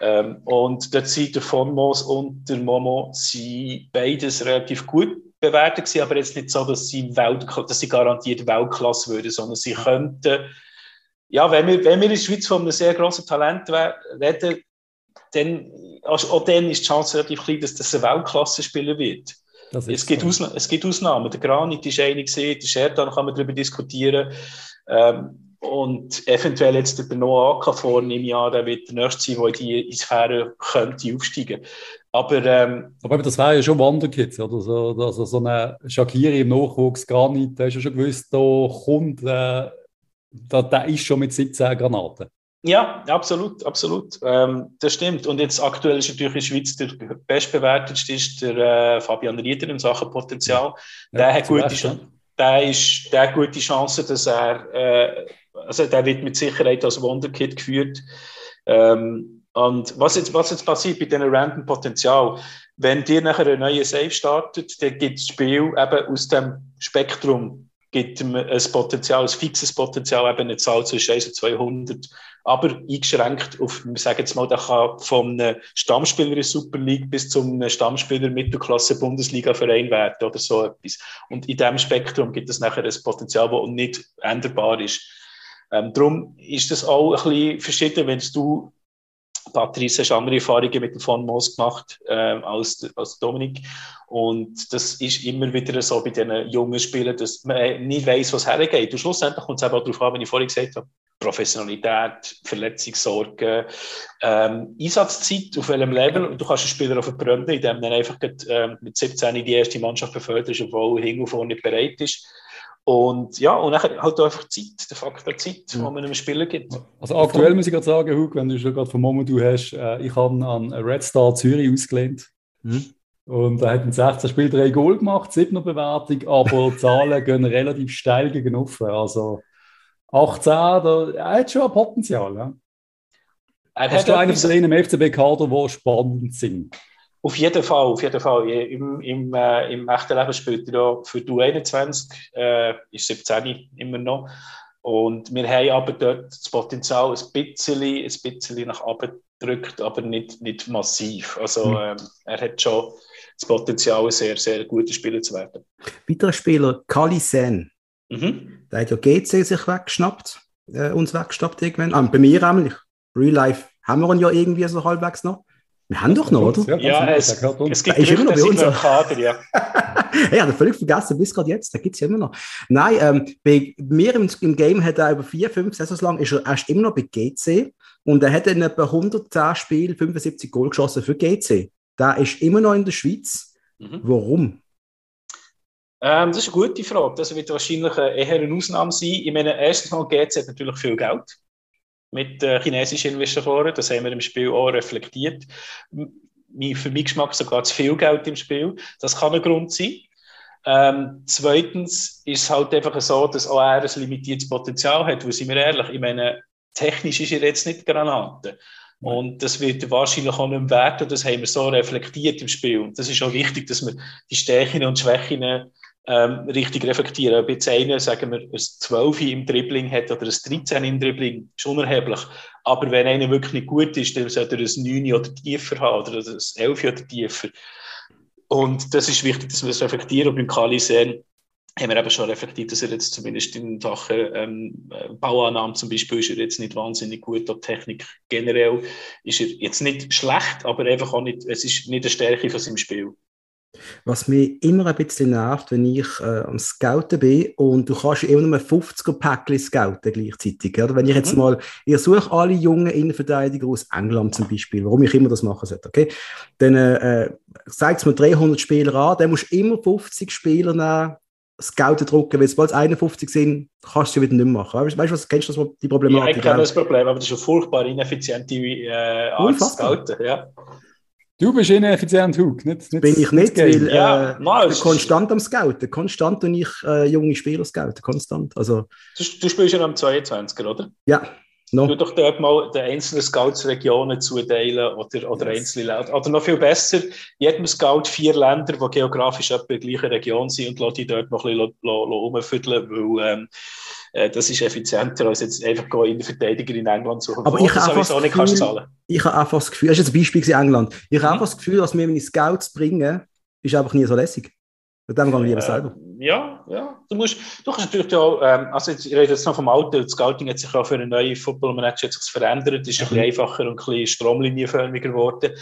Ähm, und dort sind der Fonmos und der Momo sind beides relativ gut bewertet gewesen, aber jetzt nicht so, dass sie, Welt, dass sie garantiert Weltklasse würden, sondern sie könnten, ja, wenn wir, wenn wir in der Schweiz von einem sehr grossen Talent reden, dann, also auch dann ist die Chance relativ klein, dass das ein Weltklasse-Spieler wird. Es gibt, Ausna es gibt Ausnahmen. Der Granit ist einig, der Scherdan kann man darüber diskutieren. Ähm, und eventuell jetzt der Noah Akafor im Jahr, der wird der nächste sein, der in die Sphäre könnte aufsteigen. Aber, ähm, Aber das wäre ja schon Wanderkids, oder? So, also so eine Shakiri im Nachwuchs, Granit, da hast du schon gewusst, da kommt, äh, da, der ist schon mit 17 Granaten. Ja, absolut, absolut. Ähm, das stimmt. Und jetzt aktuell ist natürlich in der Schweiz der bestbewertetste ist der äh, Fabian Rieder in Sachen Potenzial. Ja, der, hat gute, Chance, der, ist, der hat gute Chance, dass er, äh, also der wird mit Sicherheit als Wonderkid geführt. Ähm, und was jetzt, was jetzt passiert bei diesem random Potenzial, wenn dir nachher ein neuer Save startet, dann gibt das Spiel eben aus dem Spektrum gibt ein Potenzial, ein fixes Potenzial, eben eine Zahl zwischen 1 und 200 aber eingeschränkt auf, wir sagen jetzt mal, der kann von einem Stammspieler in der Super League bis zum Stammspieler Mittelklasse Bundesliga-Verein werden oder so etwas. Und in diesem Spektrum gibt es nachher ein Potenzial, das nicht änderbar ist. Ähm, darum ist das auch ein bisschen verschieden, wenn du Patrice hast andere Erfahrungen mit dem Von Moos gemacht ähm, als, als Dominik. Und das ist immer wieder so bei diesen jungen Spielern, dass man nicht weiß, was hergeht. Und schlussendlich kommt es eben auch darauf an, wie ich vorhin gesagt habe, Professionalität, Verletzungssorgen, ähm, Einsatzzeit, auf welchem Level. Und du kannst einen Spieler auch verbrennen, indem er einfach grad, ähm, mit 17 in die erste Mannschaft befördert ist, obwohl er hin und vorne nicht bereit ist. Und ja, und dann halt einfach Zeit, der Faktor Zeit, mhm. man einem Spieler gibt. Also aktuell muss ich gerade sagen, Hug, wenn du schon gerade vom Moment du hast, äh, ich habe an Red Star Zürich ausgelehnt. Mhm. Und er hat in 16 Spielen drei Goal gemacht, 7er Bewertung, aber die Zahlen [laughs] gehen relativ steil gegen offen. Also 18, da, er hat schon ein Potenzial. Ja. Er ist einer von denen im FCB-Kader, die spannend sind. Auf jeden Fall, auf jeden Fall. Im, im, äh, im echten Leben spielt er ja für du 21, äh, ist 17 immer noch. Und wir haben aber dort das Potenzial ein bisschen, ein bisschen nach oben gedrückt, aber nicht, nicht massiv. Also mhm. ähm, er hat schon das Potenzial, ein sehr, sehr guter Spieler zu werden. Weiterer Spieler, Kali Sen. Mhm. Der hat ja GC sich weggeschnappt, äh, uns weggeschnappt irgendwann. Ah, bei mir nämlich. Real Life haben wir ihn ja irgendwie so halbwegs noch. Wir haben doch noch, oder? Ja, ja es, es gibt ist immer noch bei uns. Kader, ja. [laughs] habe völlig vergessen, bis gerade jetzt, da gibt es ja immer noch. Nein, ähm, bei mir im, im, Game hat er über vier, fünf Saisons lang, ist er erst immer noch bei GC und er hat in etwa 110 Spielen 75 Goal geschossen für GC. Der ist immer noch in der Schweiz. Mhm. Warum? Ähm, das ist eine gute Frage. Das wird wahrscheinlich eher eine Ausnahme sein. Ich meine, erstens mal GC hat natürlich viel Geld mit chinesischen Investoren. Das haben wir im Spiel auch reflektiert. Für meinen Geschmack sogar zu viel Geld im Spiel. Das kann ein Grund sein. Ähm, zweitens ist es halt einfach so, dass auch er ein limitiertes Potenzial hat, weil, sind wir ehrlich, ich meine, technisch ist er jetzt nicht Granate. Und das wird wahrscheinlich auch nicht mehr wert, und das haben wir so reflektiert im Spiel. Und das ist auch wichtig, dass wir die Stärken und Schwächen ähm, richtig reflektieren. Ob jetzt einer, sagen wir, ein 12 im Dribbling hat oder ein 13 im Dribbling, ist unerheblich. Aber wenn einer wirklich nicht gut ist, dann sollte er ein 9 oder tiefer haben oder ein 11 oder tiefer. Und das ist wichtig, dass wir das reflektieren. Und beim Kali sehen, haben wir eben schon reflektiert, dass er jetzt zumindest in Sachen ähm, Bauannahmen zum Beispiel ist er jetzt nicht wahnsinnig gut. Auch Technik generell ist er jetzt nicht schlecht, aber einfach auch nicht, es ist nicht eine Stärke von seinem Spiel. Was mich immer ein bisschen nervt, wenn ich äh, am Scouten bin und du kannst immer nur 50er-Päckchen scouten gleichzeitig. Oder? Wenn ich jetzt mhm. mal, ich suche alle jungen Innenverteidiger aus England zum Beispiel, warum ich immer das machen sollte, okay? Dann äh, zeigt es mir 300 Spieler an, dann musst du immer 50 Spieler nehmen, Scouten drucken, weil sobald es 51 sind, kannst du wieder nicht mehr machen. Weißt du, was, kennst du das, die Problematik? Ja, ich kenne das Problem, aber das ist eine furchtbar ineffiziente äh, Art Scouten. Ja. Du bist ineffizient, Hug. Nicht, nicht, Bin ich nicht, weil ja, äh, nein, ich bin konstant am Scouten. Konstant und ich äh, junge Spieler scouten. Konstant. Also, du, du spielst ja am 22er, oder? Ja. No. Du doch dort mal den einzelnen Scouts Regionen zuteilen oder, oder yes. einzelne Länder. Oder noch viel besser, jedem Scout vier Länder, die geografisch etwa in der gleichen Region sind und lass die dort noch ein bisschen umfütteln, weil ähm, äh, das ist effizienter, als jetzt einfach in der Verteidiger in England zu suchen. Aber ich habe einfach, nicht Gefühl, zahlen. ich habe einfach das Gefühl, das ist jetzt ein Beispiel in England, ich habe mhm. einfach das Gefühl, dass wir meine Scouts bringen, ist einfach nie so lässig. Mit dem gehe ich lieber selber. Ja, ja. Du, musst, du kannst natürlich auch, ähm, also jetzt, ich rede jetzt noch vom Alter, das Scouting hat sich auch für eine neue Football-Manager verändert, ist ein bisschen einfacher und ein bisschen stromlinienförmiger geworden.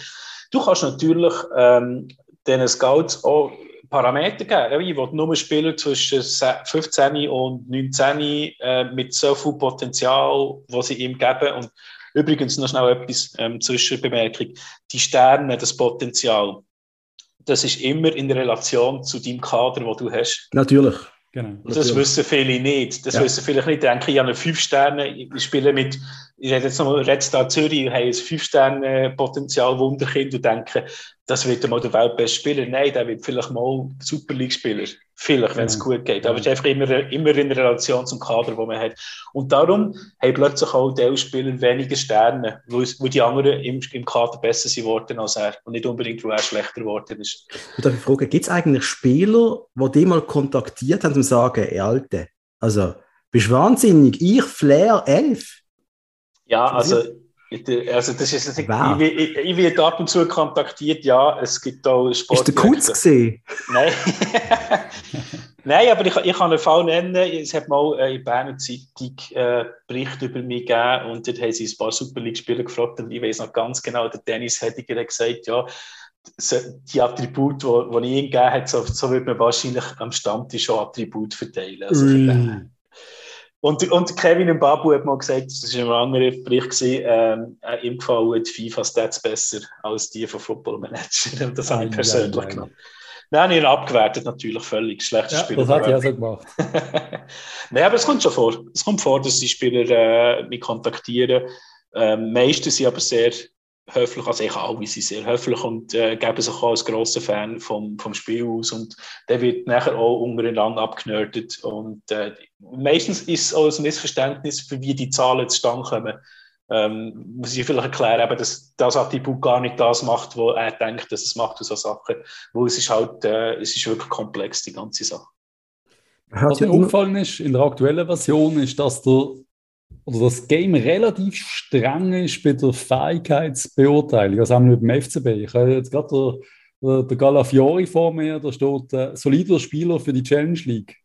Du kannst natürlich ähm, diesen Scouts auch Parameter geben. Ich will nur Spieler zwischen 15 und 19 äh, mit so viel Potenzial, was sie ihm geben. Und übrigens noch schnell etwas ähm, Zwischenbemerkung. Die Sterne, das Potenzial, das ist immer in Relation zu deinem Kader, wo du hast. Natürlich. Genau. Das natürlich. wissen viele nicht. Das ja. wissen viele nicht. Ich denke, ich habe eine 5 Sterne, ich spiele mit, ich rede jetzt noch mal Red Star Zürich, ich habe ein 5 Sterne Potenzial Wunderkind und denke, das wird mal der weltbeste Spieler. Nein, der wird vielleicht mal Super League-Spieler. Vielleicht, wenn es ja. gut geht. Aber es ist einfach immer, immer in Relation zum Kader, den man hat. Und darum haben plötzlich auch die Spieler weniger Sterne, wo, die anderen im, im Kader besser sind worden als er. Und nicht unbedingt, wo er schlechter geworden ist. Ich darf fragen, gibt es eigentlich Spieler, die die mal kontaktiert haben und sagen, ey, Alte, also, bist wahnsinnig, ich Flair 11? Ja, also also das ist, wow. ich, ich, ich, werde ab und zu kontaktiert, ja, es gibt auch Sport. Ist der Kunz gesehen? Nein. [laughs] Nein, aber ich, ich kann einen Fall nennen. Es hat mal in Berner Zeitung äh, Bericht über mich gegeben und dort haben sie ein paar Super League-Spieler gefragt und ich weiß noch ganz genau, der Dennis Hediger hat gesagt, ja, die Attribute, die, die ich ihm gegeben habe, so, so würde man wahrscheinlich am Stammtisch schon Attribute verteilen. Also, mm. Und, und Kevin Babu hat mal gesagt, das war ein anderer Bericht, gewesen, ähm, äh, ihm gefallen die FIFA-Stats besser als die von Football Manager. [laughs] Und das habe ich persönlich genommen. Nein, ich habe abgewertet natürlich völlig. Schlechtes ja, Spiel. Das hat auch so gemacht. [laughs] Nein, aber es kommt schon vor. Es kommt vor, dass die Spieler äh, mich kontaktieren. Ähm, meisten sind aber sehr höflich, also ich alle sind sehr höflich und äh, geben sich auch als grosser Fan vom, vom Spiel aus und der wird nachher auch untereinander abgenördet und äh, meistens ist es auch ein Missverständnis, für wie die Zahlen zustande kommen. Ähm, muss ich vielleicht erklären, eben, dass das Attribut gar nicht das macht, was er denkt, dass es macht, so Sachen, wo es ist halt, äh, es ist wirklich komplex, die ganze Sache. Was mir aufgefallen ist in der aktuellen Version, ist, dass der oder das Game relativ streng ist bei der Fähigkeitsbeurteilung. Also haben wir beim FCB. Ich habe jetzt gerade der, der Galafiori vor mir, da steht äh, solider Spieler für die Challenge League.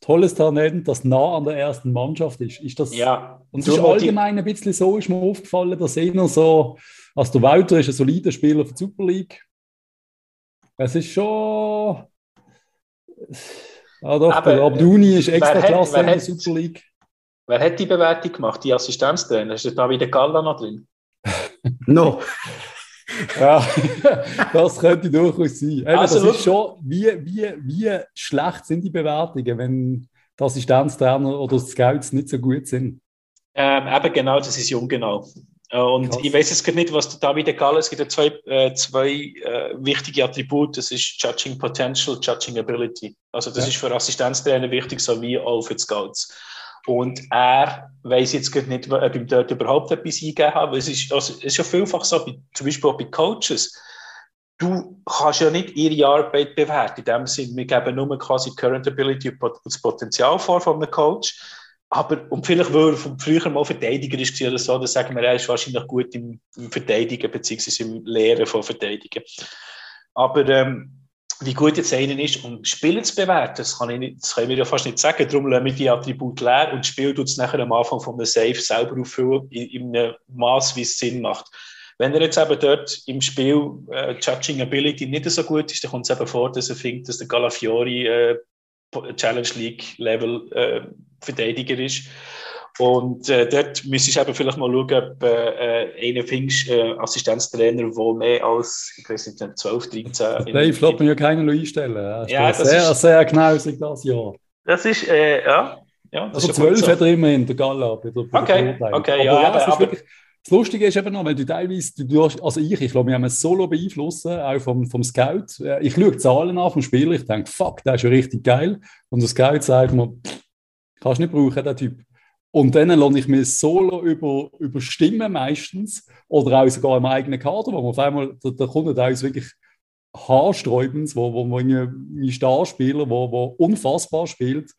Tolles Talent, das nah an der ersten Mannschaft ist. Ist das ja, und es ist allgemein ein bisschen so, ist mir aufgefallen, dass einer so, also der Walter ist ein solider Spieler für die Super League. Es ist schon. Ah, doch, Aber, der Abduni ist extra hat- klasse in der Super League. Wer hat die Bewertung gemacht? Die Assistenztrainer? Ist da wieder Galla noch drin? [laughs] No. [laughs] Ja, [laughs] das könnte durchaus sein. Eben, Also, das ist schon, wie, wie, wie schlecht sind die Bewertungen, wenn die Assistenztrainer oder die Scouts nicht so gut sind. Ähm, eben genau, das ist jung genau. Äh, Und Krass. ich weiß jetzt gerade nicht, was der David Galla, es gibt ja zwei, äh, zwei äh, wichtige Attribute, das ist Judging Potential, Judging Ability. Also das Ja. ist für Assistenztrainer wichtig, sowie auch für die Scouts. Und er weiß jetzt nicht, ob ihm dort überhaupt etwas eingegeben hat, es ist, also es ist ja vielfach so, bei, zum Beispiel auch bei Coaches, du kannst ja nicht ihre Arbeit bewerten. In dem Sinne, wir geben nur quasi Current Ability und das Potenzial vor von einem Coach. Aber, und vielleicht, weil er früher mal Verteidiger ist oder so, dann sagen wir, er ist wahrscheinlich gut im Verteidigen, beziehungsweise im Lehren von Verteidigen. Aber ähm, wie gut jetzt einer ist, um Spiele zu bewerten, das, kann ich nicht, das können wir ja fast nicht sagen. Darum lassen wir die Attribute leer und das Spiel tut es nachher am Anfang von einem Safe selber auffüllen, in, in einem Maß, wie es Sinn macht. Wenn er jetzt eben dort im Spiel äh, Judging Ability nicht so gut ist, dann kommt es eben vor, dass er findet, dass der Galafiori äh, Challenge League Level äh, Verteidiger ist. Und äh, dort müsstest du eben vielleicht mal schauen, ob äh, einer findest, äh, Assistenztrainer, der mehr als, ich weiß nicht, 12, 13... [laughs] in- Dave lässt mir ja keinen einstellen. Ist Ja, das sehr, ist- sehr knausig das Jahr. Das ist, äh, ja. ja das Also ist ja gut 12 so. hat er immerhin, der Galla. Bei der, Okay, okay, aber ja, ja, ist aber- wirklich, das Lustige ist eben noch, weil du teilweise, du, du hast, also ich, ich glaube, wir haben es solo beeinflussen, auch vom, vom Scout. Äh, Ich schaue Zahlen an vom Spieler, ich denke, fuck, der ist ja richtig geil. Und der Scout sagt mir, kannst nicht brauchen, der Typ. Und dann lasse ich mir solo über, überstimmen meistens oder auch sogar im eigenen Kader, wo man auf einmal, da, da kommt teilweise wirklich haarsträubend, wo, wo man ein Starspieler, wo, wo unfassbar spielt,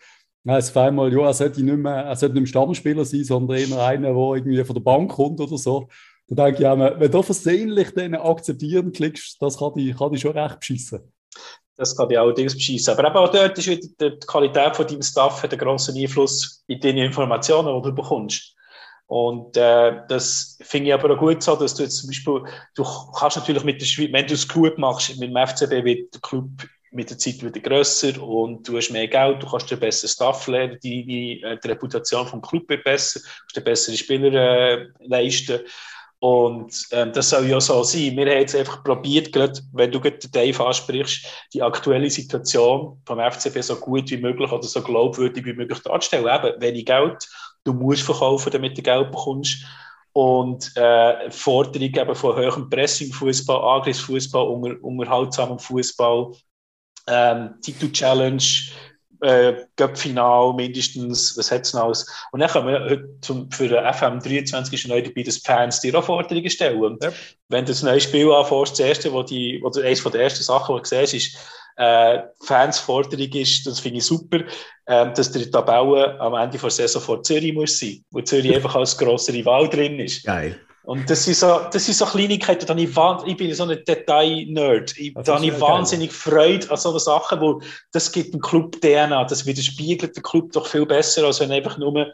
es auf einmal, ja, er sollte nicht mehr, er sollte nicht mehr Stammspieler sein, sondern eher einer, der irgendwie von der Bank kommt oder so. Da denke ich, ja, wenn du versehentlich den akzeptieren klickst, das kann dich, kann schon recht beschissen. Das kann dich allerdings beschissen. Aber eben auch dort ist wieder die die Qualität von deinem Staff hat einen grossen Einfluss in deine Informationen, die du bekommst. Und äh, das finde ich aber auch gut so, dass du jetzt zum Beispiel, du kannst natürlich mit der Schweiz, wenn du es gut machst, mit dem FCB wird der Club mit der Zeit wieder grösser und du hast mehr Geld, du kannst dir besser Staff lernen, die, äh, die Reputation vom Club wird besser, du kannst dir bessere Spieler äh, leisten. Und ähm, das soll ja so sein. Wir haben jetzt einfach probiert, gerade wenn du gerade Dave ansprichst, die aktuelle Situation vom FCB so gut wie möglich oder so glaubwürdig wie möglich darzustellen. Eben, wenig Geld, du musst verkaufen, damit du Geld bekommst. Und äh, Forderung eben von höherem Pressing-Fußball, Angriffsfußball, unter, unterhaltsamem Fußball, ähm, Titel-Challenge, äh, mindestens, was hat es noch alles? Und dann können wir heute zum, für den FM 23 ist neu dabei, dass die Fans dir auch Forderungen stellen. Ja. wenn du das neue Spiel anfährst, das erste, wo die, oder eines von der ersten Sachen, die du siehst, ist, äh, Fansforderung ist, das finde ich super, ähm, dass die Tabelle am Ende der Saison vor Zürich muss sein, wo Zürich [laughs] einfach als grosser Rival drin ist. Geil. Und das sind so, das sind so Kleinigkeiten, da ich, ich bin so ein Detail-Nerd. Da habe ich sehr geil. wahnsinnig Freude an solchen Sachen, wo das gibt dem Club DNA, das widerspiegelt den Club doch viel besser, als wenn einfach nur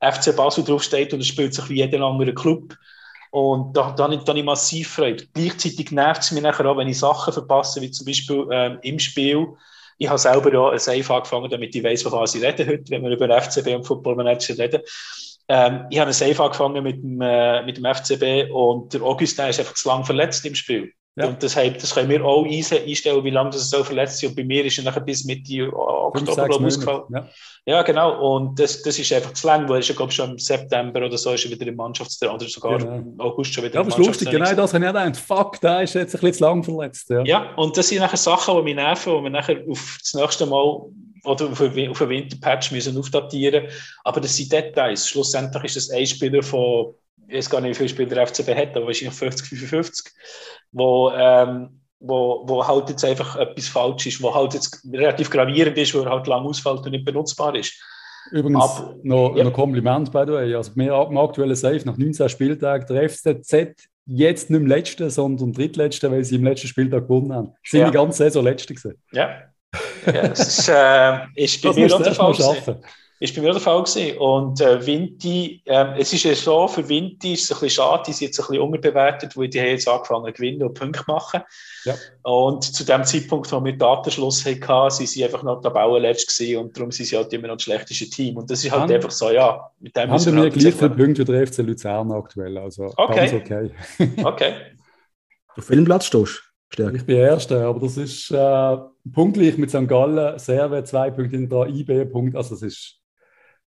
FC Basel draufsteht und es spielt sich wie jeder andere Club. Und da, da, habe ich- da habe ich massiv Freude. Gleichzeitig nervt es mich nachher auch, wenn ich Sachen verpasse, wie zum Beispiel ähm, im Spiel. Ich habe selber auch ein Safe angefangen, damit ich weiß, wovon ich rede heute, wenn wir über FCB und Football Manager reden. Ähm, ich habe Safe angefangen mit dem, äh, mit dem FCB und der Augustin ist einfach zu lang verletzt im Spiel. Ja. Und das, das können wir auch einstellen, wie lange das so verletzt ist. Und bei mir ist er nachher bis Mitte Oktober ausgefallen. Ja. ja. genau. Und das, das ist einfach zu lang, weil er ist ja, glaube ich, schon im September oder so ist er wieder im Mannschaftstraining oder sogar genau. im August schon wieder ja, im Mannschaftstraining. lustig, genau das habe ich gedacht. Fuck, der ist jetzt ein bisschen zu lang verletzt. Ja, ja und das sind nachher Sachen, die mich nerven, die wir nachher auf das nächste Mal oder auf einen Winterpatch müssen aufdatieren Aber das sind Details. Schlussendlich ist das ein Spieler von, ich weiß gar nicht, wie viele Spieler der FCB hat, aber wahrscheinlich 50, 55, wo, ähm, wo, wo halt jetzt einfach etwas falsch ist, wo halt jetzt relativ gravierend ist, wo er halt lang ausfällt und nicht benutzbar ist. Übrigens Aber, noch, ja. noch Kompliment, by the way. Also wir am aktuellen Safe nach 19 Spieltagen der FCZ jetzt nicht im letzten, sondern drittletzten, weil sie im letzten Spieltag gewonnen haben. Sie sind ja. die ganze Saison letzte gewesen. Ja. Ja das ist, äh, ist bei mir auch der Fall ist bei mir der Fall gewesen. Und äh, Vinti, äh, es ist ja so, für Vinti ist es ein bisschen schade, die sind jetzt ein bisschen unterbewertet, weil die haben jetzt angefangen zu gewinnen und Punkte machen. Ja. Und zu dem Zeitpunkt, wo wir den Datenschluss hatten, sind sie einfach noch Tabellenletzt gewesen und darum sind sie halt immer noch das schlechteste Team. Und das ist halt haben, einfach so, ja, mit dem haben wir halt gleich viele Punkte wie der FC Luzern aktuell, also okay. ganz okay. okay. [laughs] Auf welchem Platz stehst du? Ich bin Erster, aber das ist äh, punktgleich mit St. Gallen, Serve zwei Punkte in der IB, Punkt, also es ist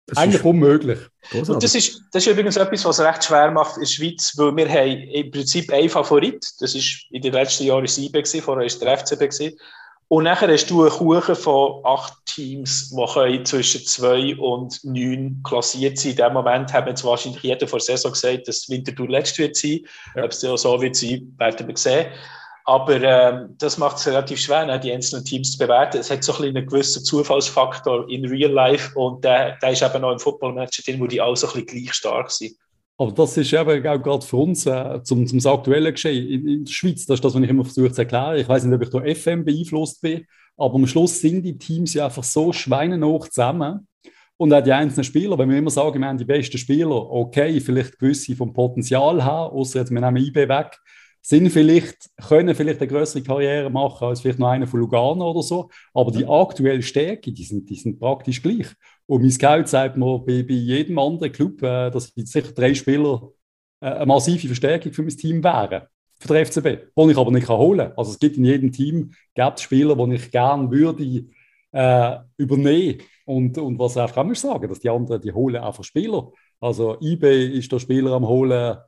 das Eigentlich unmöglich. Und das ist, das ist übrigens etwas, was es recht schwer macht in der Schweiz, weil wir haben im Prinzip einen Favorit. Das ist in den letzten Jahren das IB, vorher war der FCB. Gewesen. Und nachher hast du einen Kuchen von acht Teams, die zwischen zwei und neun klassiert sind. In dem Moment haben jetzt wahrscheinlich jeder vor der Saison gesagt, dass Winterthur letzt wird sein. Ja. Ob es so wird sein, werden wir sehen. Aber ähm, das macht es relativ schwer, ne, die einzelnen Teams zu bewerten. Es hat so ein einen gewissen Zufallsfaktor in Real Life und der, der ist eben auch im Football-Match drin, wo die alle so ein bisschen gleich stark sind. Aber das ist eben auch gerade für uns äh, zum, zum aktuellen Geschehen in, in, der Schweiz. Das ist das, was ich immer versuche zu erklären. Ich weiß nicht, ob ich da FM beeinflusst bin, aber am Schluss sind die Teams ja einfach so schweinenhoch zusammen. Und auch die einzelnen Spieler, wenn wir immer sagen, wir haben die besten Spieler, okay, vielleicht gewisse vom Potenzial haben, außer jetzt wir nehmen IB weg, sind vielleicht, können vielleicht eine größere Karriere machen als vielleicht noch einer von Lugano oder so, aber die aktuelle Stärke, die sind, die sind praktisch gleich. Und mein Scout sagt mir bei, bei jedem anderen Club, äh, dass sicher drei Spieler äh, eine massive Verstärkung für mein Team wären, für den FCB, die ich aber nicht holen kann. Also es gibt in jedem Team gibt Spieler, die ich gerne würde äh, übernehmen. Und, und was ich einfach auch sagen, dass die anderen, die holen einfach Spieler. Also eBay ist der Spieler am holen,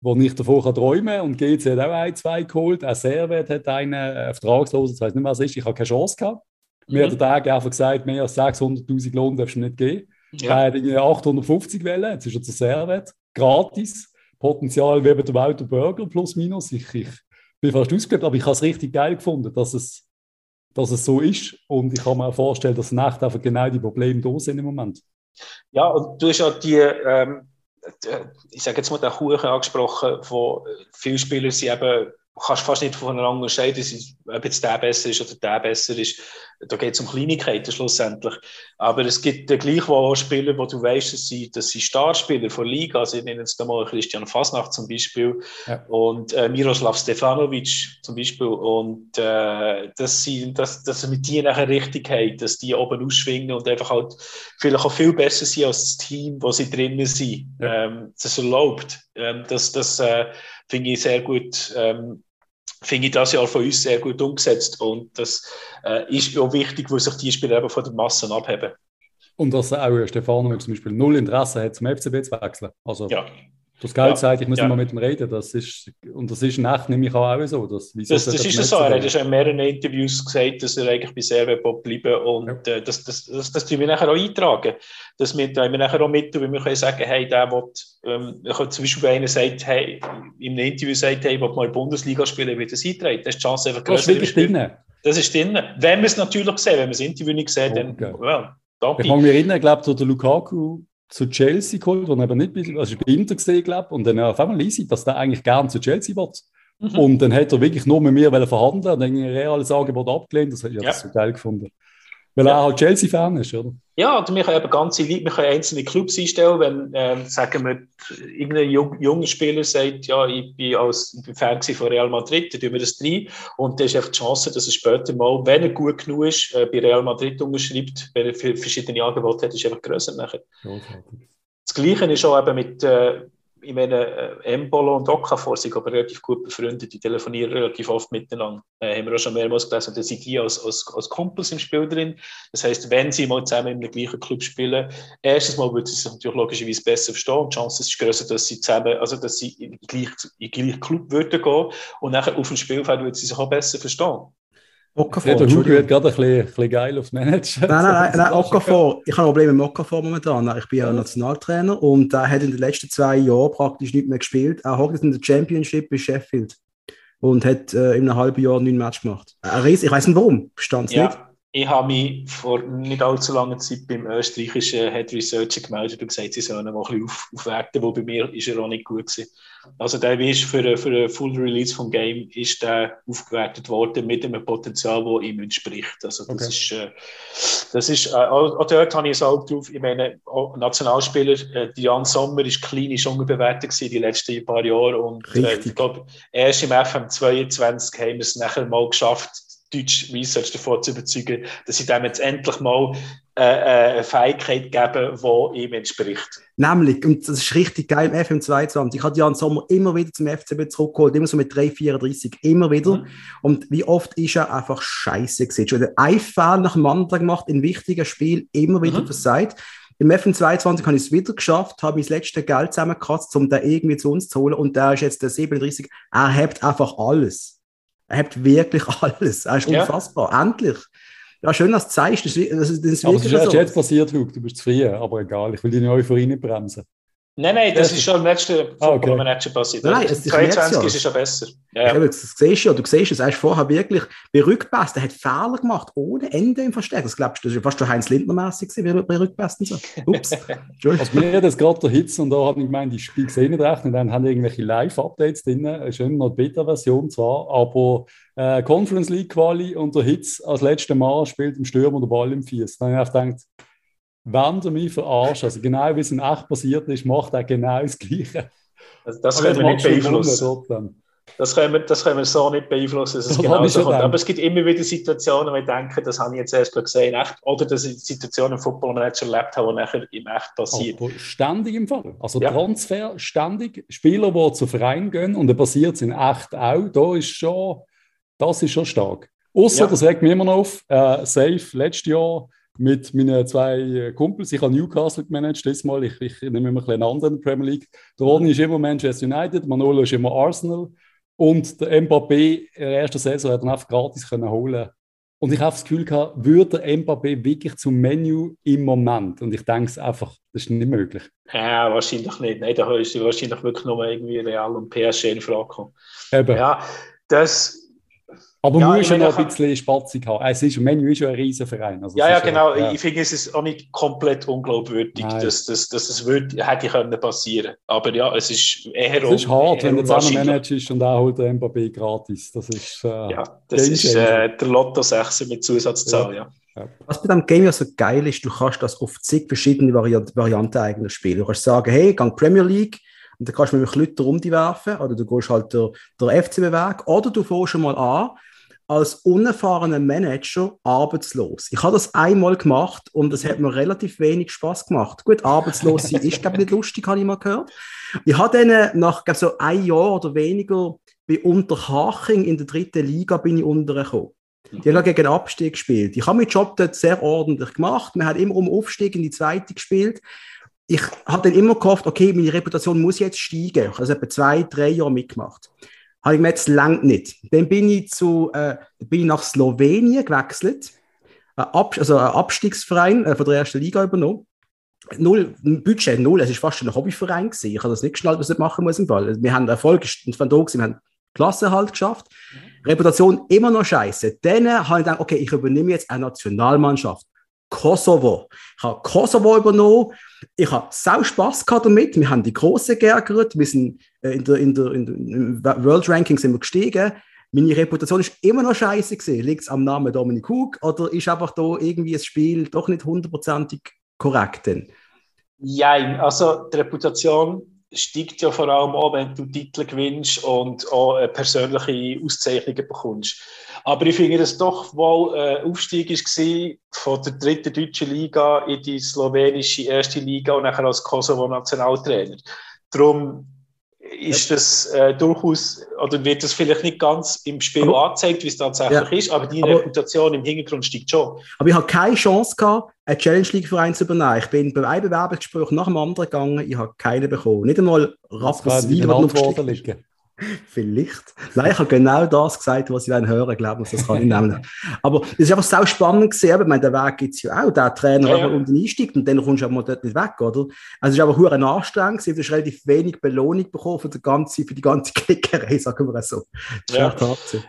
wo ich davon kann träumen kann. Und GC hat auch ein, zwei geholt. Auch Servet hat einen äh, vertragslosen, das weiß nicht, was es ist. Ich habe keine Chance gehabt. Mhm. Mir hat der Tag einfach gesagt, mehr als 600.000 Lohn darfst du nicht geben. Ja. Er hat 850 Wellen, jetzt ist er zu Servet. Gratis. Potenzial wie bei der Walter Burger, plus minus. Ich, ich bin fast ausgelebt, aber ich habe es richtig geil gefunden, dass es, dass es so ist. Und ich kann mir auch vorstellen, dass nach einfach genau die Probleme da sind im Moment. Ja, und du hast ja die, ähm, äh, ich sage jetzt mal den Kuchen angesprochen, wo viele Spieler sind eben kannst fast nicht voneinander unterscheiden, ob jetzt der besser ist oder der besser ist. Da geht es um Kleinigkeiten schlussendlich. Aber es gibt gleich auch Spieler, wo du weißt, dass sie, dass sie Starspieler von Liga sind. Ich nenne jetzt mal Christian Fasnacht zum Beispiel ja. und äh, Miroslav Stefanovic zum Beispiel. Und äh, dass sie dass, dass mit die nachher richtig haben, dass die oben ausschwingen und einfach halt vielleicht auch viel besser sind als das Team, wo sie drinnen sind. Ja. Ähm, das erlaubt. Ähm, das das äh, finde ich sehr gut. Ähm, finde ich das Jahr von uns sehr gut umgesetzt. Und das äh, ist auch wichtig, weil sich die Spieler eben von den Massen abheben. Und dass auch Stefano zum Beispiel null Interesse hat, zum FCB zu wechseln. Also, ja. Das Geld ja, sagt, ich muss ja. immer mit ihm reden. Das ist, und das ist nach nämlich auch so. Dass, das, das, das ist so. Er hat schon in mehreren Interviews gesagt, dass er eigentlich bei Serve bleiben Und ja. äh, das, das, das, das tun wir nachher auch eintragen. Das wir, wir nachher auch mit, weil wir können sagen, hey, der will, ähm, zum Beispiel, wenn einer sagt, hey, in einem Interview sagt, hey, ich will mal in Bundesliga spielen, wird das eintreten. Das ist die Chance einfach größer. Das ist drin. Das ist drin. Wenn wir es natürlich sehen, wenn wir das Interview nicht sehen, dann, okay. well, danke. Ich kann mich erinnern, ich glaube, der Lukaku zu Chelsea geholt, wo er eben nicht also bei Inter gesehen, glaube Und dann auf einmal easy, dass der eigentlich gern zu Chelsea wird. Mhm. Und dann hat er wirklich nur mit mir verhandeln und dann ein reales Angebot abgelehnt. Das habe ich ja. so geil gefunden. Weil ja. er halt Chelsea-Fan ist, oder? Ja, und wir können eben ganze Leute, wir können einzelne Clubs einstellen, wenn, äh, sagen wir, irgendein jung, junger Spieler sagt, ja, ich bin, als, ich bin Fan von Real Madrid, dann tun wir das rein. Und da ist einfach die Chance, dass er später mal, wenn er gut genug ist, äh, bei Real Madrid unterschreibt, wenn er für verschiedene Angebote hat, ist einfach grösser nachher. Das Gleiche ist auch eben mit, äh, ich meine, äh, Embolo und Okafor sind aber relativ gut befreundet, die telefonieren relativ oft miteinander. Äh, haben wir auch schon mehrmals gelesen, da sind die als, als, als Kumpels im Spiel drin. Das heisst, wenn sie mal zusammen in einem gleichen Club spielen, erstens mal würden sie sich natürlich logischerweise besser verstehen. Die Chance ist größer, dass sie zusammen, also dass sie in den gleichen, in den Club würden gehen und nachher auf dem Spielfeld würden sie sich auch besser verstehen. Okafor. Der Hugo wird gerade ein bisschen, ein bisschen geil aufs Managen. Nein, nein, nein, [laughs] nein Okafor. Ich habe ein Problem mit Okafor momentan. Ich bin ja Nationaltrainer und der hat in den letzten zwei Jahren praktisch nicht mehr gespielt. Er hat in der Championship bei Sheffield und hat äh, in einem halben Jahr neun Match gemacht. Ich weiß nicht warum, stand es ja. nicht. Ich habe mich vor nicht allzu langer Zeit beim österreichischen Head Researcher gemeldet und gesagt, sie sollen ihn mal ein bisschen auf, aufwerten, wo bei mir ist er auch nicht gut gewesen. Also der ist für, für einen Full Release vom Game ist der aufgewertet worden mit einem Potenzial, das ihm entspricht. Also das okay. ist, äh, das ist äh, auch dort habe ich ein Auge drauf. Ich meine, Nationalspieler, äh, Jan Sommer ist klinisch unterbewertet gewesen die letzten paar Jahre und äh, ich glaube, erst im FM 22 haben wir es nachher mal geschafft, Deutsch Research davon zu überzeugen, dass sie dem jetzt endlich mal äh, äh eine Fähigkeit geben, die ihm entspricht. Nämlich, und das ist richtig geil im FM22, ich hatte Jan Sommer immer wieder zum FCB zurückgeholt, immer so mit 3,34, immer wieder. Mhm. Und wie oft ist er einfach scheiße gewesen. Schon ein Fehler nach dem anderen gemacht, in wichtigen Spielen, immer wieder mhm. versagt. Im FM22 habe ich es wieder geschafft, habe ich das letzte Geld zusammengekratzt, um da irgendwie zu uns zu holen. Und der ist jetzt der 37. Er hat einfach alles. Er hat wirklich [laughs] alles. Er ist ja. unfassbar. Endlich. Ja, schön, dass du zeigst. Das, das, das aber es ist so. jetzt passiert, Hug. Du bist zufrieden, aber egal. Ich will deine Euphorie nicht bremsen. Nein, nein, das ist schon im letzten ah, okay. Manager passiert. Nein, es ist 22 ist es schon besser. Ja, ja. Das siehst ja, du siehst es. Er ist vorher wirklich bei Rückpass, er hat Fehler gemacht, ohne Ende im Verstärker. Das glaubst du, das war fast schon Heinz Lindner-mäßig wie bei Rückpassen. So. Ups. [laughs] also mir das gerade der Hitz und da hat ich gemeint, ich spiele gesehen recht und dann haben irgendwelche Live-Updates drin. Es ist immer noch die Beta-Version zwar, aber äh, Conference League Quali und der Hitz als letzter Mal spielt im Stürmer der Ball im Fies. Dann habe ich gedacht, wenn du mich verarschst, also genau wie es in echt passiert ist, macht er genau das Gleiche. Also das können wir nicht beeinflussen. Das können, wir, das können wir so nicht beeinflussen, dass es genau so kommt. Aber es gibt immer wieder Situationen, wo ich denke, das habe ich jetzt erst gesehen, echt, oder dass ich Situationen im Football Manager erlebt habe, die nachher im Echt passiert. Aber ständig im Fall. Also ja. Transfer, ständig. Spieler, die zu Verein gehen und dann passiert es in echt auch, da ist schon, das ist schon stark. Außer, ja. das regt mich immer noch auf, äh, Safe, letztes Jahr mit meinen zwei Kumpels. Ich habe Newcastle gemanagt, das Mal. Ich, ich nehme immer ein einen anderen Premier League. Der Ronny ist immer Manchester United, Manolo ist immer Arsenal. Und der Mbappé in der ersten Saison hat er einfach gratis können holen Und ich habe das Gefühl gehabt, würde der Mbappé wirklich zum Menü im Moment? Und ich denke es einfach, das ist nicht möglich. Ja, wahrscheinlich nicht. Nein, da ist wahrscheinlich wirklich nur irgendwie Real und PSG in Frage gekommen. Eben. Ja, das aber ja, man muss ja noch ein bisschen Spatzig haben. Es ist, Menu ist ja ein Riesenverein. Also ja, ja, genau. Ja. Ich finde, es ist auch nicht komplett unglaubwürdig, dass, dass, dass es würde, hätte können passieren Aber ja, es ist eher Es ist hart, wenn du zusammen managst und auch holt der Mbappé gratis. Das ist, äh, ja, das ist äh, der Lotto 6 mit Zusatzzahl, ja. ja. Was bei diesem Game ja so geil ist, du kannst das auf zig verschiedene Varianten, Varianten eigentlich spielen. Du kannst sagen, hey, gang Premier League, und dann kannst du mit Leuten um die werfen, oder du gehst halt der, der FCB-Weg, oder du fährst schon mal an als unerfahrener Manager arbeitslos. Ich habe das einmal gemacht und es hat mir relativ wenig Spaß gemacht. Gut, arbeitslos sein ist, glaube ich, nicht lustig, habe ich mal gehört. Ich habe dann nach glaub, so ein Jahr oder weniger bei Unterhaching in der dritten Liga bin ich untergekommen. Die haben gegen Abstieg gespielt. Ich habe meinen Job dort sehr ordentlich gemacht. Man hat immer um Aufstieg in die zweite gespielt. Ich habe dann immer gehofft, okay, meine Reputation muss jetzt steigen. Ich habe also etwa zwei, drei Jahre mitgemacht habe ich mir jetzt lang nicht. Dann bin ich, zu, äh, bin ich nach Slowenien gewechselt, ein Ab also ein Abstiegsverein äh, von der ersten Liga übernommen. Null, Budget null, es war fast ein Hobbyverein gewesen. Ich habe das nicht geschnallt, was ich machen muss im Fall. Wir haben Erfolg, wir haben Klassenhalt geschafft. Mhm. Reputation immer noch scheiße. Dann habe ich gedacht, okay, ich übernehme jetzt eine Nationalmannschaft. Kosovo. Ich habe Kosovo übernommen. Ich habe sau Spaß gehabt damit. Wir haben die Großen geärgert. Wir sind äh, in der, in der, in der World Ranking sind wir gestiegen. Meine Reputation ist immer noch scheiße gesehen. Liegt es am Namen Dominik Hug oder ist einfach da irgendwie das Spiel doch nicht hundertprozentig korrekt? Ja, also die Reputation steigt ja vor allem auch, wenn du Titel gewinnst und auch persönliche Auszeichnungen bekommst. Aber ich finde, dass doch wohl ein Aufstieg war von der dritten deutschen Liga in die slowenische erste Liga und nachher als Kosovo-Nationaltrainer. darum ist das äh, durchaus, oder wird das vielleicht nicht ganz im Spiel aber, angezeigt, wie es tatsächlich ja, ist, aber die aber, Reputation im Hintergrund steigt schon. Aber ich habe keine Chance gehabt, einen Challenge League-Verein zu übernehmen. Ich bin bei einem Bewerbungsgespräch nach dem anderen gegangen, ich habe keinen bekommen. Nicht einmal Rapperswil, was noch liegen. [laughs] Vielleicht. Nein, ich habe genau das gesagt, was ich dann hören glaube ich, das kann ich nehmen. Aber es ist einfach sau spannend gesehen, ich meine, den Weg gibt es ja auch, der Trainer ja, ja. unten einsteigt und dann kommst du aber dort nicht weg, oder? Also es ist einfach hure anstrengend, du hast relativ wenig Belohnung bekommen für die ganze, für die ganze [laughs] Klickerei, sagen wir so. Das ja.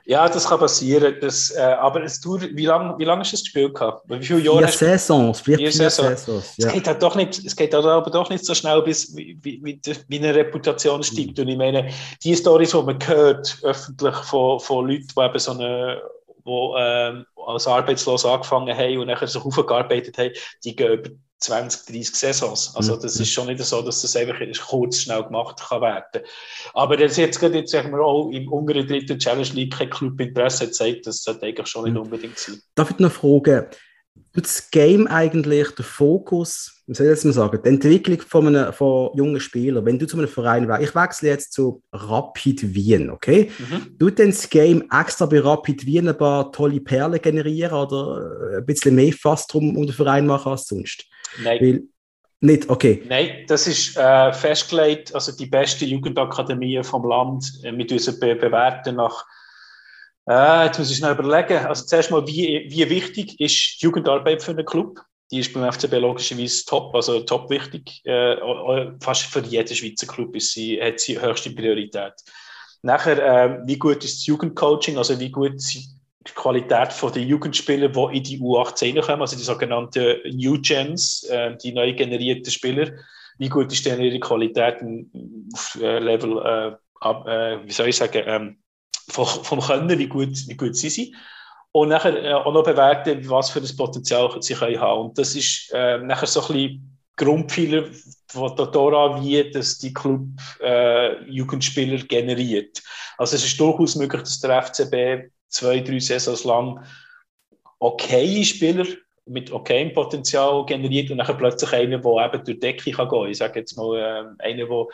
ja, das kann passieren, das, äh, aber es dauert, wie lange wie lang hast du das Spiel gehabt? Wie viele Jahre? Vier Saisons, vier, vier Saisons. Saisons ja. Es geht halt doch nicht, es geht halt aber doch nicht so schnell, bis wie, wie, wie eine Reputation steigt mhm. und ich meine, die Story Stories, die man hört, öffentlich von, von Leuten, die eben so eine die ähm, als arbeitslos angefangen haben und nachher sich aufgearbeitet haben, die gehen über 20, 30 Saisons. Also das ist schon nicht so, dass das einfach kurz, schnell gemacht kann werden. Aber das jetzt gerade jetzt sagen wir auch im unteren dritten Challenge League kein Club Interesse zeigt, das sollte eigentlich schon nicht unbedingt sein. Darf ich noch fragen, tut das Game eigentlich den Fokus, wie soll ich das mal sagen, die Entwicklung von, einem, von jungen Spielern, wenn du zu einem Verein wechselst, ich wechsle jetzt zu Rapid Wien, okay? Mhm. Tut denn das Game extra bei Rapid Wien ein paar tolle Perlen generieren oder ein bisschen mehr fast drum um den Verein machen als sonst? Nein. Weil, nicht, okay. Nein, das ist äh, festgelegt, also die beste Jugendakademie vom Land. Äh, wir be bewerten nach äh, jetzt muss ich schnell überlegen. Also zuerst mal, wie, wie wichtig ist die Jugendarbeit für einen Club? Die ist beim FCB logischerweise top, also top wichtig. Äh, fast für jeden Schweizer Club ist sie, hat sie höchste Priorität. Nachher, äh, wie gut ist das Jugendcoaching, also wie gut die Qualität der Jugendspieler, die in die U18 kommen, also die sogenannten New Gens, äh, die neu generierten Spieler. Wie gut ist denn ihre Qualität auf äh, Level, äh, äh, wie soll ich sagen, ähm, vom, vom Können, wie gut, wie gut sie sind. Und nachher äh, auch noch bewerten, was für ein Potenzial sie können haben. Und das ist äh, nachher so ein bisschen Grundpfeiler von Dora, wie dass die Club äh, Jugendspieler generiert. Also es ist durchaus möglich, dass der FCB zwei, drei Saisons lang okay Spieler mit okayem Potenzial generiert und dann plötzlich einer, der eben durch die Decke kann gehen Ich sage jetzt mal, äh, einer, der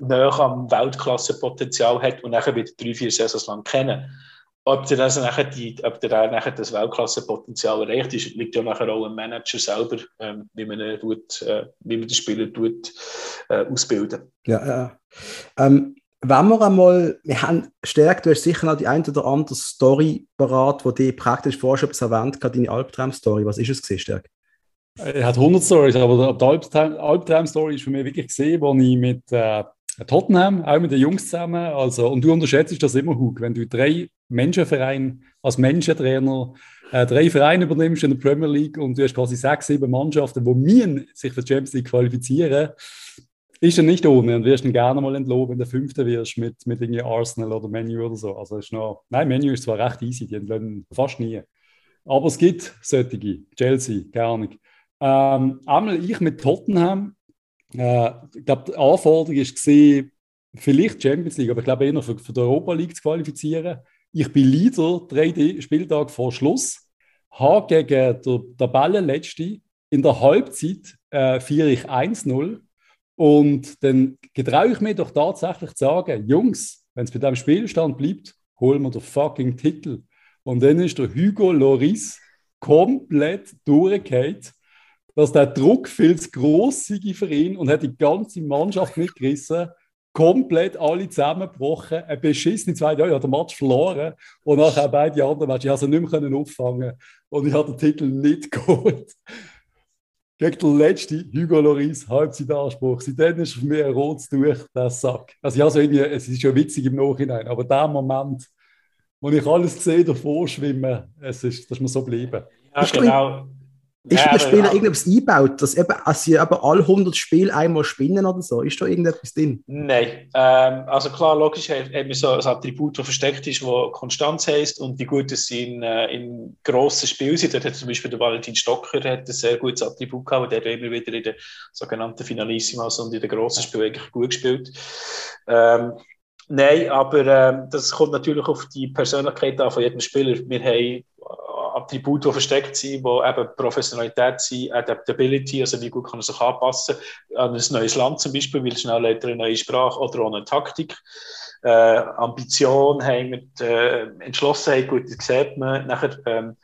näher am Weltklasse-Potenzial hat und dann wieder drei, vier Saisons lang kennen. Ob der, also nachher die, ob der nachher das Weltklasse-Potenzial erreicht, ist, liegt ja nachher auch im Manager selber, ähm, wie, man, äh, äh, wie man den Spieler tut, äh, ausbilden. Ja, ja. Ähm, wenn wir einmal, wir haben stärkt, du hast sicher noch die ein oder andere Story parat, die dir praktisch vorher schon erwähnt hat, deine Albtraum-Story. Was ist es gesehen, Stärk? Er hat 100 Stories, aber die Albtraum-Story ist für mich wirklich gesehen, wo ich mit äh, Tottenham, auch mit den Jungs zusammen, also, und du unterschätzt das immer, Hug, wenn du drei Menschenvereine als Menschentrainer äh, drei Vereine übernimmst in der Premier League und du hast quasi sechs, sieben Mannschaften, die sich für die Champions League qualifizieren, ist er nicht ohne und wirst ihn gerne mal entloben, wenn du Fünfter wirst mit, mit irgendwie Arsenal oder Menu oder so. Also ist noch, nein, Menu ist zwar recht easy, die entlohnen fast nie. Aber es gibt solche, Chelsea, gerne. Ähm, einmal ich mit Tottenham, äh, ich glaube, die Anforderung war, vielleicht Champions League, aber ich glaube eher für, für die Europa League zu qualifizieren. Ich bin Leader, drei Spieltage vor Schluss, habe gegen den Tabellenletzten in der Halbzeit äh, führe ich 1-0 und dann getraue ich mir doch tatsächlich zu sagen, Jungs, wenn es bei diesem Spielstand bleibt, holen wir den fucking Titel. Und dann ist der Hugo Loris komplett durchgehend, dass der Druck viel zu groß sei für ihn und hat die ganze Mannschaft mitgerissen. Komplett alle zusammengebrochen, ein beschissene zweite Jahre, hat den Match verloren und nachher beide anderen Matches, ich also nicht mehr auffangen und ich habe den Titel nicht [laughs] geholt gegen den letzten Hugo Loris Halbzeitanspruch. Seitdem ist für mich ein rotes Tuch, der Sack. Also ja, so irgendwie, es ist schon witzig im Nachhinein, aber der Moment, wo ich alles sehe, davor schwimmen, es ist, das muss so bleiben. Ja, genau. Ist ja, der Spieler ja. irgendetwas eingebaut, dass, eben, dass sie eben alle 100 Spiele einmal spinnen oder so? Ist da irgendetwas drin? Nein. Ähm, also klar, logisch haben wir so ein Attribut, das versteckt ist, das Konstanz heisst und wie gut es in, äh, in grossen Spielen sind. Dort hat zum Beispiel der Valentin Stocker hat ein sehr gutes Attribut gehabt, der hat immer wieder in den sogenannten Finalissimas und in den grossen Spielen eigentlich gut gespielt. Ähm, Nein, aber ähm, das kommt natürlich auf die Persönlichkeit an von jedem Spieler. Wir haben Attribute, die versteckt sind, die eben Professionalität sind, Adaptability, also wie gut kann er sich anpassen an ein neues Land zum Beispiel, weil schnell lernt er eine neue Sprache oder auch eine Taktik. Äh, Ambition haben mit äh, Entschlossenheit, gut, das sieht man. Nachher, ähm,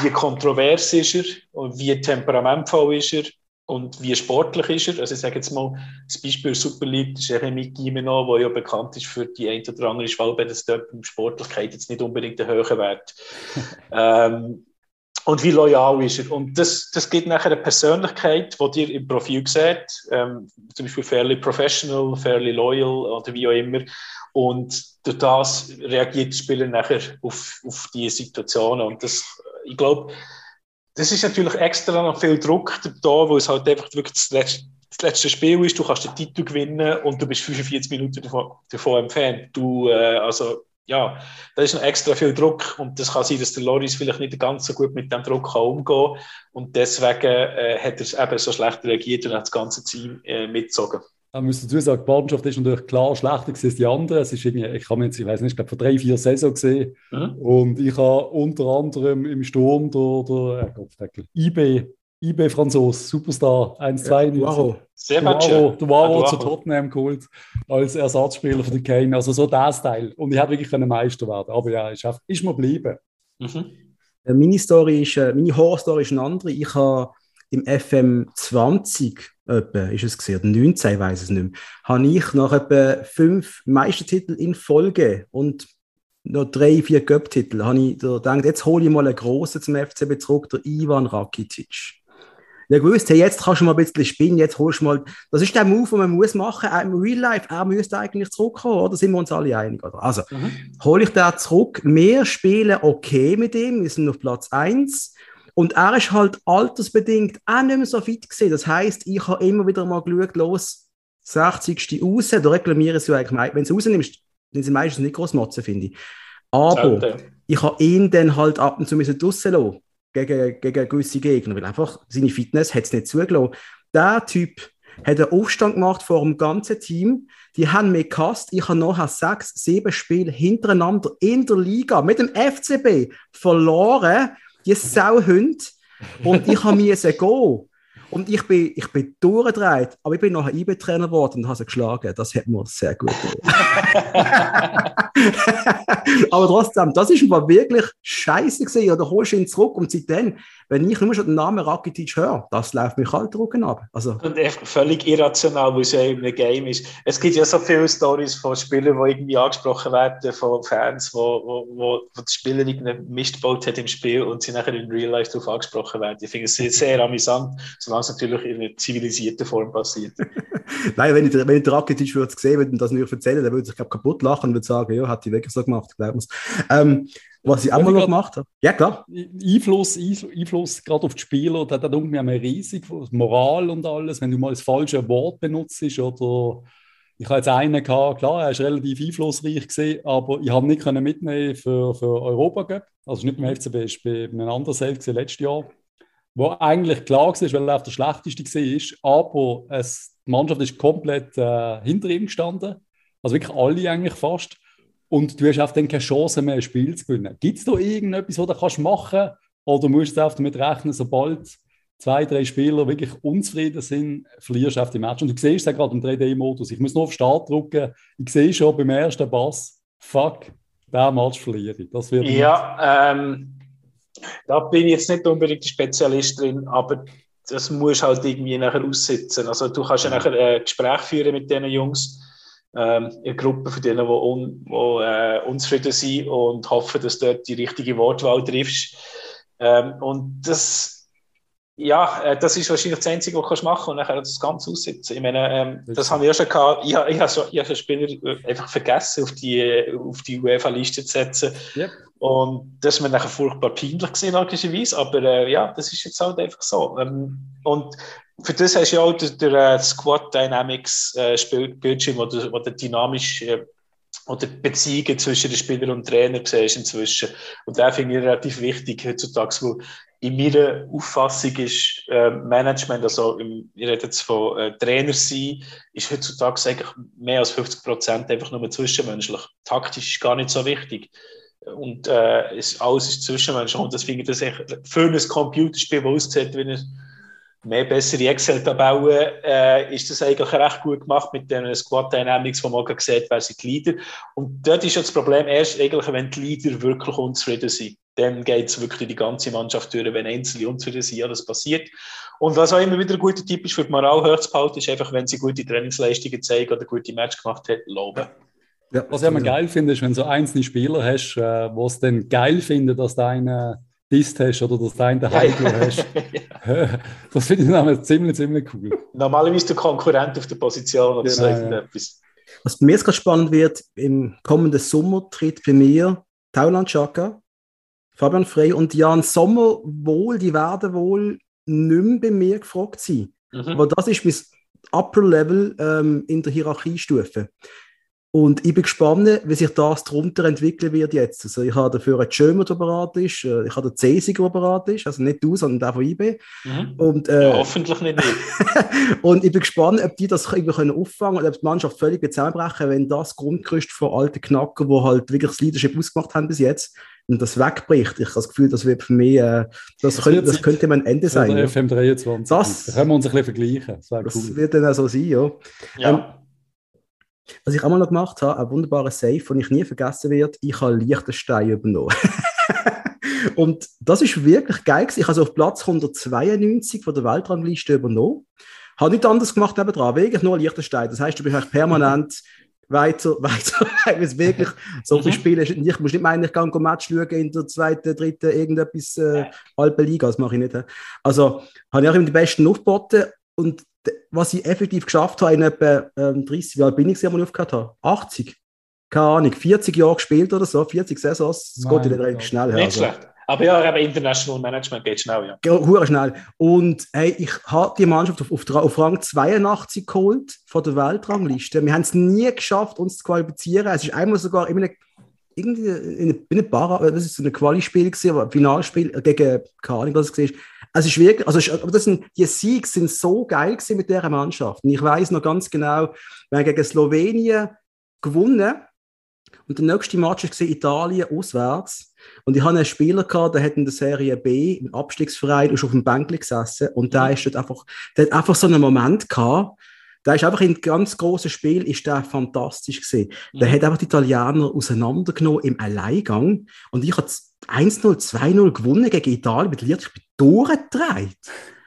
wie kontrovers ist er und wie temperamentvoll ist er und wie sportlich ist er. Also ich sage jetzt mal, das Beispiel Super League ist Jeremy Gimeno, der ja bekannt ist für die ein oder andere Schwalbe, dass dort in Sportlichkeit jetzt nicht unbedingt einen höheren Wert. [laughs] ähm, und wie loyal ist er. Und das, das gibt nachher eine Persönlichkeit, die ihr im Profil seht, ähm, zum Beispiel fairly professional, fairly loyal oder wie auch immer. Und durch das reagiert der Spieler nachher auf, auf diese Situationen. Und das, ich glaube, das ist natürlich extra noch viel Druck da, wo es halt einfach wirklich das letzte, das letzte Spiel ist. Du kannst den Titel gewinnen und du bist 45 Minuten davon, davon entfernt. Du, äh, also, ja, da ist noch extra viel Druck und das kann sein, dass der Loris vielleicht nicht ganz so gut mit dem Druck kann umgehen kann und deswegen äh, hat er eben so schlecht reagiert und hat das ganze Team äh, mitgezogen. Ich muss dazu sagen, die Mannschaft ist natürlich klar schlechter als die anderen. Es ist irgendwie, ich habe jetzt, ich weiß nicht, ich glaube, vor drei, vier Saison gesehen. Mhm. Und ich habe unter anderem im Sturm der, der, äh, IB, IB Franzos, Superstar 1-2. Ja, wow. Sehr Duaro, Duaro zu Tottenham geholt als Ersatzspieler für den Kane. Also so das Teil. Und ich hätte wirklich können Meister werden. Aber ja, ist, ist mir geblieben. Mhm. Meine Story ist, äh, meine Horrorstory ist eine andere. Ich habe im FM 20 etwa, ist es gesehen, 19, weiß es nicht mehr, habe ich nach etwa fünf Meistertitel in Folge und noch drei, vier Cup-Titel, habe ich gedacht, jetzt hole ich mal einen grossen zum FCB zurück, der Ivan Rakitic. Ja, gewusst, hey, jetzt kannst du mal ein bisschen spinnen, jetzt holst du mal, das ist der Move, den man muss machen, auch im Real Life, er müsste eigentlich zurückkommen, oder? Sind wir uns alle einig, oder? Also, mhm. hole ich den zurück, wir spielen okay mit ihm, wir sind auf Platz 1, und er ist halt altersbedingt auch nicht mehr so fit gewesen. Das heisst, ich habe immer wieder mal geschaut, los, 60. raus, da reklamieren sie eigentlich, wenn du es rausnimmst, sind sie meistens nicht groß motzen, finde ich. Aber Selten. ich habe ihn dann halt ab und zu müssen draussen lassen, gegen, gegen gewisse Gegner, weil einfach seine Fitness hat es nicht zugelassen. Der Typ hat einen Aufstand gemacht vor dem ganzen Team. Die haben mich gehasst. Ich habe nachher sechs, sieben Spiele hintereinander in der Liga mit dem FCB verloren die Sauhunde. Und ich habe [laughs] mir gehen. Und ich bin, ich bin durchgedreht, aber ich bin nachher IB-Trainer geworden und habe sie geschlagen. Das hat mir sehr gut [laughs] [laughs] Aber trotzdem, das ist mir wirklich scheiße gewesen. Oder holst du ihn zurück und seitdem wenn ich nur schon den Namen Rakitic höre, das läuft mich halt Rücken ab. Also. Und echt völlig irrational, weil es ja in einem Game ist. Es gibt ja so viele Stories von Spielern, die irgendwie angesprochen werden von Fans, wo, wo, wo, wo der Spieler irgendeinen Mist gebaut hat im Spiel und sie nachher in Real Life darauf angesprochen werden. Ich finde es sehr, sehr amüsant, solange es natürlich in einer zivilisierten Form passiert. [laughs] Nein, wenn ich, wenn ich Rakitic würde sehen würde und das mir erzählen, dann würde ich glaube kaputt lachen und würde sagen, ja, hat die wirklich so gemacht, glauben wir ähm, was ich auch mal noch gemacht habe. Ja, klar. Einfluss, Einfluss gerade auf die Spieler, da, denkt mir riesig, Moral und alles, wenn du mal das falsche Wort benutzt oder ich habe jetzt einen gehabt, klar, er ist relativ einflussreich gesehen, aber ich habe nicht können mitnehmen für, für Europa Cup, also nicht beim FCB, ist bei einem anderen Selbst letztes Jahr, wo eigentlich klar war, weil er auf der schlechteste war, aber es, die Mannschaft ist komplett äh, hinter ihm gestanden, also wirklich alle eigentlich fast und du hast auch dann keine Chance mehr, ein Spiel zu gewinnen. Gibt es da irgendetwas, was du kannst machen kannst? Oder musst du damit rechnen, sobald zwei, drei Spieler wirklich unzufrieden sind, verlierst du auf die Match. Und du siehst es ja gerade im 3D-Modus. Ich muss nur auf Start drücken. Ich sehe schon beim ersten Pass, fuck, der Match verliere ich. Das wird ja, ähm, da bin ich jetzt nicht unbedingt Spezialist drin, aber das musst du halt irgendwie nachher aussitzen. Also du kannst ja nachher ein Gespräch führen mit diesen Jungs ähm, eine Gruppe von denen, die, un, die äh, unzufrieden sind und hoffen, dass du dort die richtige Wortwahl triffst. Ähm, und das, ja, äh, das ist wahrscheinlich das Einzige, was du machen kannst und dann das Ganze aussitzen. Ich meine, ähm, das, das haben wir ja schon gehabt. Ich, ich habe schon, ich schon Spieler äh, einfach vergessen, auf die, auf die UEFA-Liste zu setzen. Yep. Und das ist mir nachher furchtbar peinlich gesehen, logischerweise. Aber äh, ja, das ist jetzt halt einfach so. Ähm, und für das hast du ja auch der, der uh, Squad Dynamics äh, Bildschirm, wo du, wo du dynamisch äh, oder Beziehungen zwischen den Spielern und Trainer siehst inzwischen. Und da finde ich relativ wichtig heutzutage, wo in meiner Auffassung ist äh, Management, also im, ich rede jetzt von äh, Trainer sein, ist heutzutage eigentlich mehr als 50 Prozent einfach nur zwischenmenschlich. Taktisch ist gar nicht so wichtig. und äh, ist, alles ist zwischenmenschlich. Und das finde ich das echt für ein Computerspiel, das aussieht wie eine mehr bessere Excel-Tabellen, äh, ist das eigentlich recht gut gemacht mit den Squad Dynamics, wo man sieht, wer sind die Leader. Und dort ist ja das Problem erst eigentlich, wenn die Leader wirklich unzufrieden sind. Dann geht es wirklich die ganze Mannschaft durch, wenn Einzelne unzufrieden sind, ja, das passiert. Und was auch immer wieder ein guter Tipp ist, für die Moral hochzuhalten, ist einfach, wenn sie gute Trainingsleistungen zeigen oder gute Match gemacht haben, loben. Ja, was ich immer geil finde, ist, wenn du so einzelne Spieler hast, äh, wo es dann geil finden, dass deine Dist hast oder dass du einen daheim ja, hast. [laughs] [laughs] das finde ich nämlich ziemlich, ziemlich cool. Normalerweise der Konkurrent auf der Position oder genau, so irgendetwas. Was bei mir jetzt gerade spannend wird, im kommenden Sommer tritt bei mir Tauland Chaka, Fabian Frey und Jan Sommer wohl, die werden wohl nicht mehr bei mir gefragt sein. Mhm. Aber das ist mein Upper Level ähm, in der Hierarchiestufe. Und ich bin gespannt, wie sich das darunter entwickeln wird jetzt. Also ich habe dafür einen Schömer, der bereit ist, äh, ich habe den Cäsiger, der bereit ist, also nicht du, sondern der von IB. Mhm. Und, äh, ja, hoffentlich nicht. [laughs] und ich bin gespannt, ob die das irgendwie können auffangen oder ob die Mannschaft völlig zusammenbrechen, wenn das Grundgerüst von alten Knacker, die halt wirklich das Leadership ausgemacht haben bis jetzt, und das wegbricht. Ich habe das Gefühl, das wird für mich, äh, das, das, könnte, das könnte mein Ende sein. Ja. FM23. Das, da können wir uns ein bisschen vergleichen. Das, das cool. wird dann auch so sein, ja. ja. Ähm, was ich auch mal noch gemacht habe, ein wunderbarer Safe, den ich nie vergessen werde, ich habe Liechtenstein übernommen. [laughs] und das ist wirklich geil. Ich habe es auf Platz 192 von der Weltrangliste übernommen. Habe nicht anders gemacht nebendran, wirklich nur Liechtenstein. Das heißt, du bist permanent weiter, [laughs] weiter, weil es wirklich so mhm. Spiele ist. Ich muss nicht meinen, ich kann ein Match schauen in der zweiten, dritten, irgendetwas, äh, Alpenliga, das mache ich nicht. Also habe ich auch immer die besten aufgeboten und was ich effektiv geschafft habe, in etwa ähm, 30 Jahren bin ich, als ich aufgehört habe. 80. Keine Ahnung, 40 Jahre gespielt oder so, 40 Saisons. Das geht ja relativ schnell. Nicht also. schlecht. Aber ja, aber International Management geht schnell, ja. Hure schnell. Und hey, ich habe die Mannschaft auf, auf, auf, Rang 82 geholt von der Weltrangliste. Wir haben es nie geschafft, uns zu qualifizieren. Es ist einmal sogar in einem irgendwie in einem Bar, das ist so ein Quali-Spiel gewesen, aber Finalspiel gegen, keine Ahnung, was es war. Also, ist wirklich, also, aber das sind, die Siege sind so geil gewesen mit dieser Mannschaft. Und ich weiß noch ganz genau, wir haben gegen Slowenien gewonnen. Und der nächste Match war Italien auswärts. Und ich hatte einen Spieler gehabt, der hat in der Serie B im Abstiegsverein ist auf dem Bänkli gesessen. Und der, mhm. ist dort einfach, der hat einfach so einen Moment gehabt, der ist einfach in ganz großen Spiel ist der fantastisch gesehen. Der mhm. hat einfach die Italiener auseinandergenommen im Alleingang und ich habe 1-0, 2-0 gewonnen gegen Italien. Ich bin durchgedreht.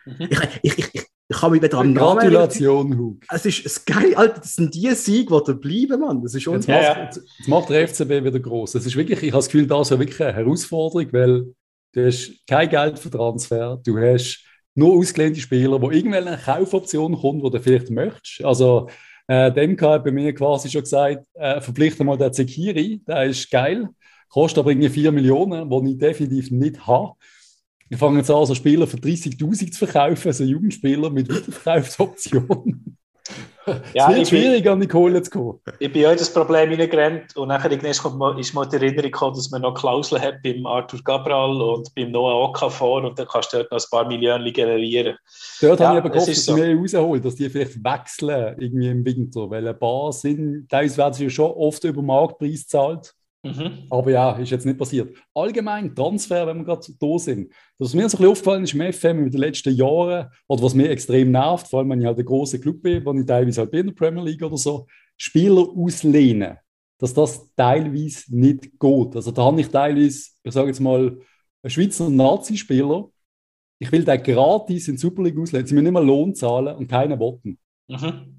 Mhm. Ich, ich, ich, ich, ich kann mich wieder am Namen Gratulation, Hug. Es ist das geil, Alter, das sind die Siege, die da bleiben, Mann. Das ist uns jetzt, ja, jetzt, jetzt macht der FCB wieder groß. Das ist wirklich, ich habe das Gefühl, das ist wirklich eine Herausforderung, weil du hast kein Geld für Transfer, du hast nur ausgelehnte Spieler, wo irgendwelche Kaufoption kommt, die du vielleicht möchtest. Also äh, dem hat bei mir quasi schon gesagt, äh, verpflichte mal den Zekiri, der ist geil, kostet aber irgendwie 4 Millionen, die ich definitiv nicht habe. Ich fange jetzt an, so Spieler für 30'000 zu verkaufen, also Jugendspieler mit Wiederverkaufsoptionen. Ja, es wird schwierig, an die Kohle zu kommen. Ich bin auch das Problem reingerannt und nachher ist mal die Erinnerung gekommen, dass man noch Klauseln hat beim Arthur Gabral und beim Noah Okafor und dann kannst du dort noch ein paar Millionen generieren. Dort ja, habe ich aber gehofft, dass so. mehr rausholen, dass die vielleicht wechseln irgendwie im Winter, weil ein paar sind, teilweise werden sie ja schon oft über Marktpreis gezahlt. Mhm. Aber ja, ist jetzt nicht passiert. Allgemein Transfer, wenn wir gerade da sind. Was mir so ein bisschen aufgefallen ist im FM in den letzten Jahren, oder was mir extrem nervt, vor allem wenn ich halt ein großer Club bin, wenn ich teilweise halt bin in der Premier League oder so, Spieler auslehnen, dass das teilweise nicht geht. Also da habe ich teilweise, ich sage jetzt mal, einen Schweizer Nazi-Spieler, ich will den gratis in die Super League auslehnen, sie müssen nicht mehr Lohn zahlen und keine Botten. Mhm.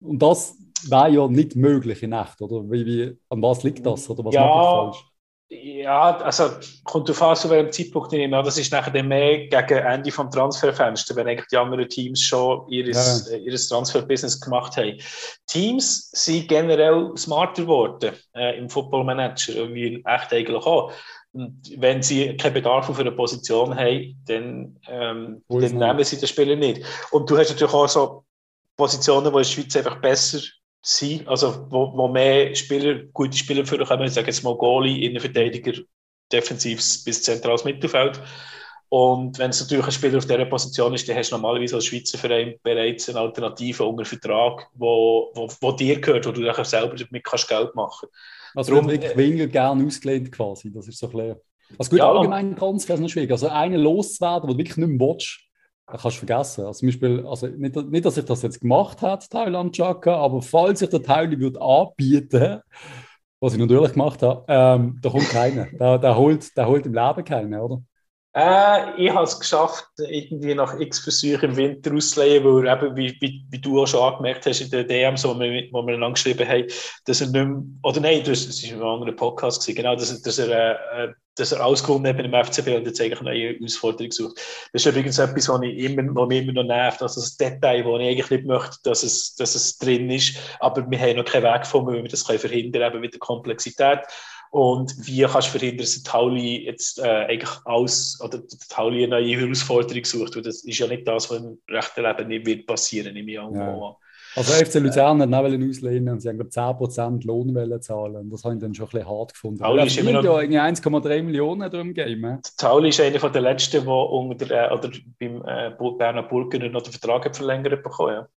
Und das wäre ja nicht möglich in echt, oder? Wie, wie, an was liegt das? Oder was ja, falsch? Ja, also kommt auf an, zu welchem Zeitpunkt ich nehme. Das ist nachher mehr gegen Ende des Transferfensters, wenn eigentlich die anderen Teams schon ihres, ja. ihres Transfer-Business gemacht haben. Teams sind generell smarter geworden äh, im Football Manager, wie echt eigentlich auch. Und wenn sie keinen Bedarf auf eine Position haben, dann, ähm, dann nehmen sie den Spieler nicht. Und du hast natürlich auch so Positionen, die in der Schweiz einfach besser sein, also wo, wo mehr Spieler, gute Spieler für kommen, ich sage jetzt mal Goalie, Innenverteidiger, defensives bis zentrales Mittelfeld. Und wenn es natürlich ein Spieler auf dieser Position ist, dann hast du normalerweise als Schweizer Verein bereits eine Alternative unter Vertrag, wo, wo, wo dir gehört, wo du dann selber damit kannst Geld machen Also Darum, wirklich weniger gerne ausgelehnt quasi, das ist so klar. Also gut, ja, allgemein ist noch schwierig. Also einen loszuwerden, wo du wirklich nicht mehr willst, kannst du vergessen. Also zum Beispiel, also nicht, nicht, dass ich das jetzt gemacht habe, Thailand Chaka, aber falls ich der Teil würde anbieten, was ich natürlich gemacht habe, ähm, da kommt keiner. Der, der, holt, der holt im Leben keinen, oder? Äh, ich habe es geschafft, irgendwie nach x Versuchen im Winter auszulegen, weil eben, wie, wie, wie, du auch schon angemerkt hast in der DM, so, wo wir, wo wir lang haben, dass er nicht mehr, oder nein, das war ein anderer Podcast, gewesen, genau, dass, dass, er, äh, dass er alles gewonnen hat im FCB und jetzt eigentlich eine neue Herausforderung sucht. Das ist übrigens etwas, was, ich immer, was mich immer noch nervt, also das Detail, wo ich eigentlich nicht möchte, dass es, dass es drin ist, aber wir haben noch keinen Weg gefunden, wie wir das können verhindern können, eben mit der Komplexität. Und wie kannst du verhindern, dass Tauli jetzt äh, eigentlich alles oder Tauli eine neue Herausforderung sucht? Weil das ist ja nicht das, was im rechten Leben nicht wird passieren, nehme ich an. Ja. Also FC Luzern hat auch auslehnen und sie haben glaube 10% Lohn zahlen. Das habe ich dann schon ein bisschen hart gefunden. Tauli ist immer noch, ja 1,3 Millionen drum gegeben. Tauli ist einer der letzten, der unter äh, oder beim äh, Berner Burgener noch den Vertrag verlängert bekommen. Ja.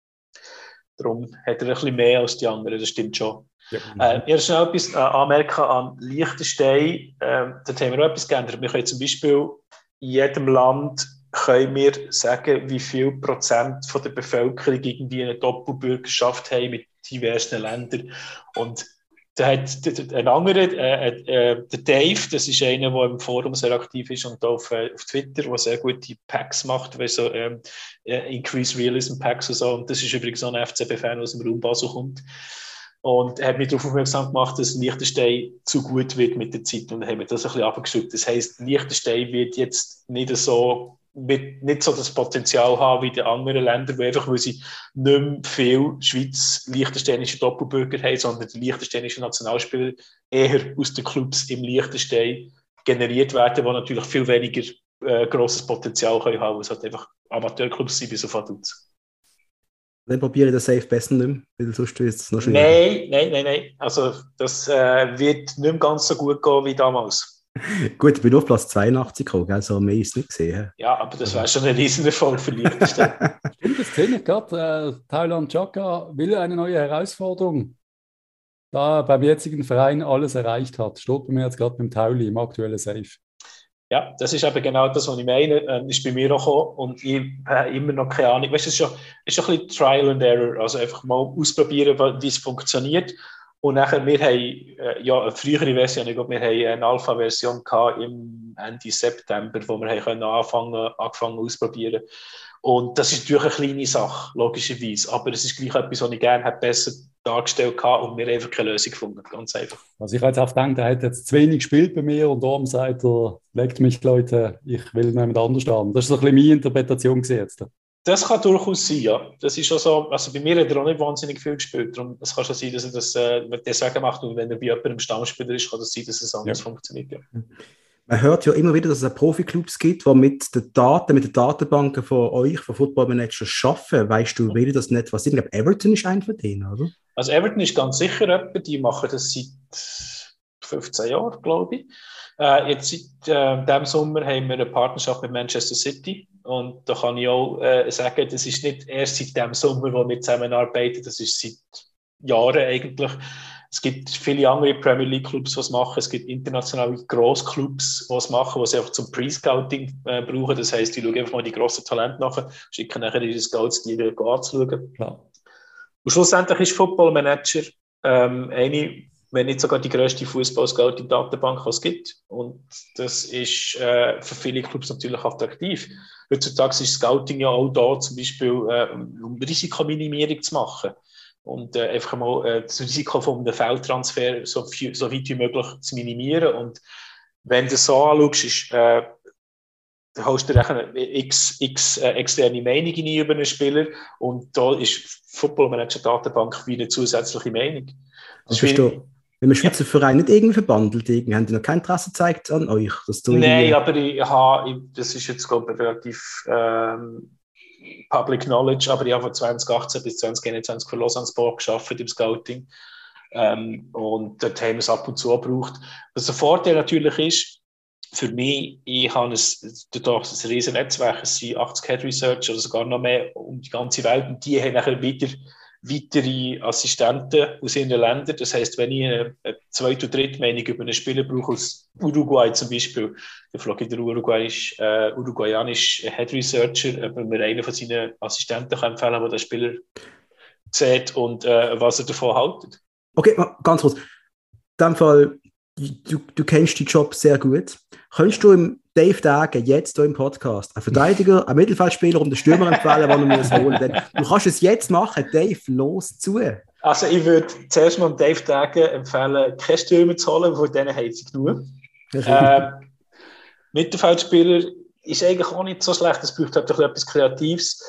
Darum hat er ein bisschen mehr als die anderen, das stimmt schon. Ja. Äh, ich schnell etwas äh, anmerken an Liechtenstein. Äh, dort haben wir auch etwas geändert. Wir können zum Beispiel in jedem Land können wir sagen, wie viel Prozent von der Bevölkerung irgendwie eine Doppelbürgerschaft haben mit diversen Ländern. Und da hat ein anderer, äh, äh, der Dave, das ist einer, der im Forum sehr aktiv ist und auf, äh, auf Twitter, der sehr gute Packs macht, weil so ähm, äh, Increase Realism Packs und so. Und das ist übrigens so ein FCB-Fan, der aus dem Raum Basel kommt. Und er hat mich darauf aufmerksam gemacht, dass Liechtenstein zu gut wird mit der Zeit. Und dann haben wir das ein bisschen abgeschickt. Das heisst, Liechtenstein wird jetzt nicht so, wird nicht so das Potenzial haben wie die anderen Länder, die einfach, weil sie nicht mehr viel Schweiz-Liechtensteinische Doppelbürger haben, sondern die liechtensteinischen Nationalspieler eher aus den Clubs im Liechtenstein generiert werden, die natürlich viel weniger äh, grosses Potenzial können haben, es halt einfach Amateurclubs sind, wie so Vaduz. Dann probiere ich das safe besser nicht mehr, weil sonst wird es noch schwieriger. Nein, nein, nein, nein. Also das äh, wird nicht mehr ganz so gut gehen wie damals. [laughs] gut, ich bin auf Platz 82 gekommen, also mehr ist nicht gesehen. Ja, aber das wäre schon ein Riesenerfolg für Liechtenstein. [laughs] Stimmt, das kenne ich gerade. Äh, Thailand Chaka will eine neue Herausforderung. Da er beim jetzigen Verein alles erreicht hat, steht bei mir jetzt gerade beim Tauli im aktuellen Safe. Ja, das ist eben genau das, was ich meine. Ähm, ist bei mir auch gekommen und ich habe immer noch keine Ahnung. Weißt, es ist, schon, ist schon ein bisschen Trial and Error. Also einfach mal ausprobieren, wie es funktioniert. Und nachher, wir haben äh, ja, eine frühere Version, ich glaube, wir haben eine Alpha-Version im Ende September, wo wir haben anfangen, angefangen ausprobieren. Und das ist natürlich eine kleine Sache, logischerweise. Aber es ist gleich etwas, was ich gerne hätte besser dargestellt habe und mir einfach keine Lösung gefunden. Ganz einfach. Also ich habe jetzt auch gedacht, er hat jetzt zu wenig gespielt bei mir und darum sagt er, legt mich Leute, ich will jemand anders haben. Das ist so ein bisschen meine Interpretation jetzt. Das kann durchaus sein, ja. Das ist schon so, also bei mir hat er auch nicht wahnsinnig viel gespielt. Darum, es kann schon sein, dass er das äh, deswegen macht und wenn er bei jemandem Stammspieler ist, kann das sein, dass es anders ja. funktioniert. Ja. Man hört ja immer wieder, dass es Profi-Clubs gibt, die mit den Daten, mit den Datenbanken von euch, von Football Manager, arbeiten. Weißt du, will das nicht was sind? Ich glaube, Everton ist ein von denen, oder? Also Everton ist ganz sicher jemand, die machen das seit 15 Jahren, glaube ich. Äh, jetzt seit äh, diesem Sommer haben wir eine Partnerschaft mit Manchester City und da kann ich auch äh, sagen, das ist nicht erst seit dem Sommer, wo wir zusammenarbeiten, das ist seit Jahren eigentlich. Es gibt viele andere Premier League Clubs, die es machen. Es gibt internationale Grossclubs, die es machen, die sie einfach zum Pre-Scouting äh, brauchen. Das heisst, die schauen einfach mal die grossen Talente nach, schicken nachher ihre Scouts, die anzuschauen. Ja. Und schlussendlich ist Football Manager ähm, eine, wenn nicht sogar die grösste Fußball-Scouting-Datenbank, die es gibt. Und das ist äh, für viele Clubs natürlich attraktiv. Heutzutage ist Scouting ja auch da, zum Beispiel, äh, um Risikominimierung zu machen und äh, einfach mal äh, das Risiko von einem Feldtransfer so, so weit wie möglich zu minimieren. Und wenn du das so anschaust, ist, äh, da hast du eine x, x äh, externe Meinung über einen Spieler und da ist Football Manager Datenbank wie eine zusätzliche Meinung. Das ist wie, wenn man Schweizer ja. Verein nicht irgendwie verbandelt, haben die noch kein Interesse gezeigt an euch? Dass du Nein, aber ich, habe, das ist jetzt glaube ich relativ ähm, Public Knowledge, aber ich habe von 2018 bis 2021 für Lausanne Sport geschafft im Scouting. Ähm, und dort haben wir es ab und zu gebraucht. Was der Vorteil natürlich ist, für mich, ich habe ein, durch ein riesen Netzwerk, es sind 80 Head Research oder sogar noch mehr um die ganze Welt und die haben nachher wieder weitere Assistenten aus ihren Ländern. Das heißt, wenn ich eine, zweite oder dritte Meinung über einen Spieler brauche aus Uruguay zum Beispiel, dann frage ich den Uruguayisch, äh, uruguayanischen Head Researcher, ob er mir einen von seinen Assistenten kann empfehlen kann, der den Spieler sieht und äh, was er davon hält. Okay, ganz kurz. In dem Fall, du, du kennst den Job sehr gut. Könntest du im Dave Dagen jetzt hier im Podcast einen Verteidiger, einen Mittelfeldspieler und einen Stürmer empfehlen, den er muss holen Denn Du kannst es jetzt machen, Dave, los zu. Also ich würde zuerst mal Dave Dagen empfehlen, keine Stürmer zu holen, von denen haben sie genug. äh, Mittelfeldspieler ist eigentlich auch nicht so schlecht, es braucht halt etwas Kreatives.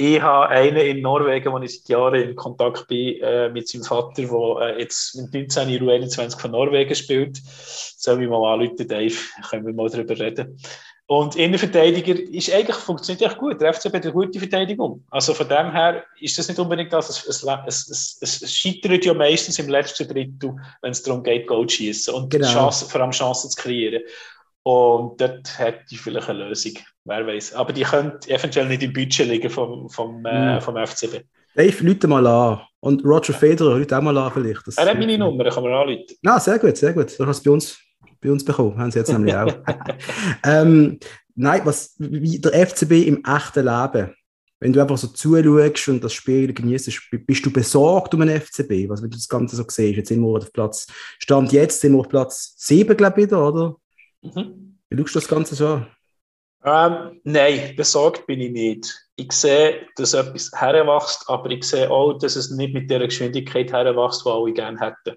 Ich habe einen in Norwegen, wo ich seit Jahren in Kontakt bin äh, mit seinem Vater, der äh, jetzt mit 19 in U21 von Norwegen spielt. Soll ich mal anrufen, Dave, können wir mal darüber reden. Und Innenverteidiger ist eigentlich, funktioniert echt gut. Der FCB hat eine gute Verteidigung. Also von dem her ist das nicht unbedingt das. Es, es, es, es, scheitert ja meistens im letzten Drittel, wenn es darum geht, Goal zu schießen und genau. Chance, vor allem Chancen zu kreieren. Und dort hätte ich vielleicht eine Lösung, wer weiß. Aber die könnte eventuell nicht im Budget liegen vom, vom, äh, mhm. vom FCB. Dave, Leute mal an. Und Roger Federer, Leute auch mal an vielleicht. Das er hat meine Nummer, kann man anrufen. Ja, sehr gut, sehr gut. Du hast es bei uns, bei uns bekommen, haben sie jetzt nämlich auch. [laughs] [laughs] ähm, nein, was, wie der FCB im echten Leben. Wenn du einfach so zuschaust und das Spiel genießt, bist du besorgt um den FCB? Was, wenn du das Ganze so siehst? Jetzt sind wir auf Platz, Stand jetzt sind wir auf Platz 7, glaube ich, wieder, oder? Mhm. Wie schaust du das Ganze so Ähm, nein, besorgt bin ich nicht. Ich sehe, dass etwas heranwächst, aber ich sehe auch, dass es nicht mit der Geschwindigkeit heranwächst, die alle gerne hätten.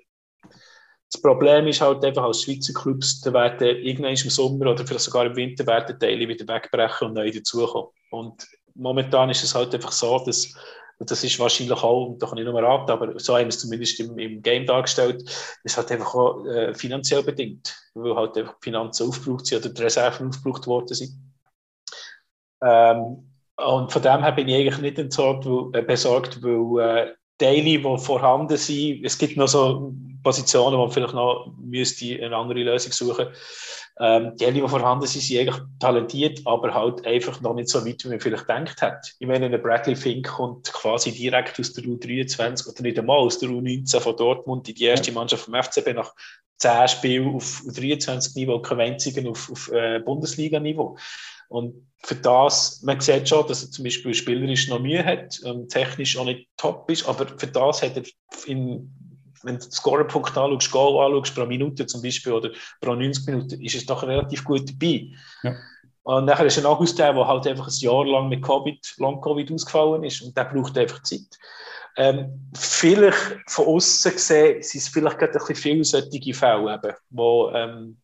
Das Problem ist halt einfach, als Schweizer Clubs, da werden irgendwann im Sommer oder vielleicht sogar im Winter werden Teile wieder wegbrechen und neu dazukommen. Und momentan ist es halt einfach so, dass das ist wahrscheinlich auch, und da kann ich nur raten, aber so haben wir es zumindest im, im Game dargestellt, ist halt einfach auch äh, finanziell bedingt, weil halt einfach die Finanzen aufgebraucht sind oder die Reserven aufgebraucht worden sind. Ähm, und von dem her bin ich eigentlich nicht entsorgt, weil, äh, besorgt, weil äh, Teile, die vorhanden sind, es gibt noch so Positionen, wo man vielleicht noch müsste eine andere Lösung suchen müsste ähm, die, die vorhanden sind, sind eigentlich talentiert, aber halt einfach noch nicht so weit, wie man vielleicht gedacht hat. Ich meine, ein Bradley Fink kommt quasi direkt aus der U23 oder nicht einmal aus der U19 von Dortmund in die erste Mannschaft vom FCB nach 10 Spielen auf U23-Niveau, kein einzigen auf, auf äh, Bundesliga-Niveau. Und für das, man sieht schon, dass er zum Beispiel spielerisch noch Mühe hat, ähm, technisch auch nicht top ist, aber für das hat er in wenn du Scorerpunkt anschaust, Goal anschaust, pro Minute zum Beispiel oder pro 90 Minuten, ist es doch relativ gut dabei. Ja. Und nachher ist ein August der, der halt einfach ein Jahr lang mit Covid, Long-Covid ausgefallen ist und der braucht einfach Zeit. Ähm, vielleicht von außen gesehen sind es vielleicht gerade ein bisschen viele solche Fälle, eben, wo ähm,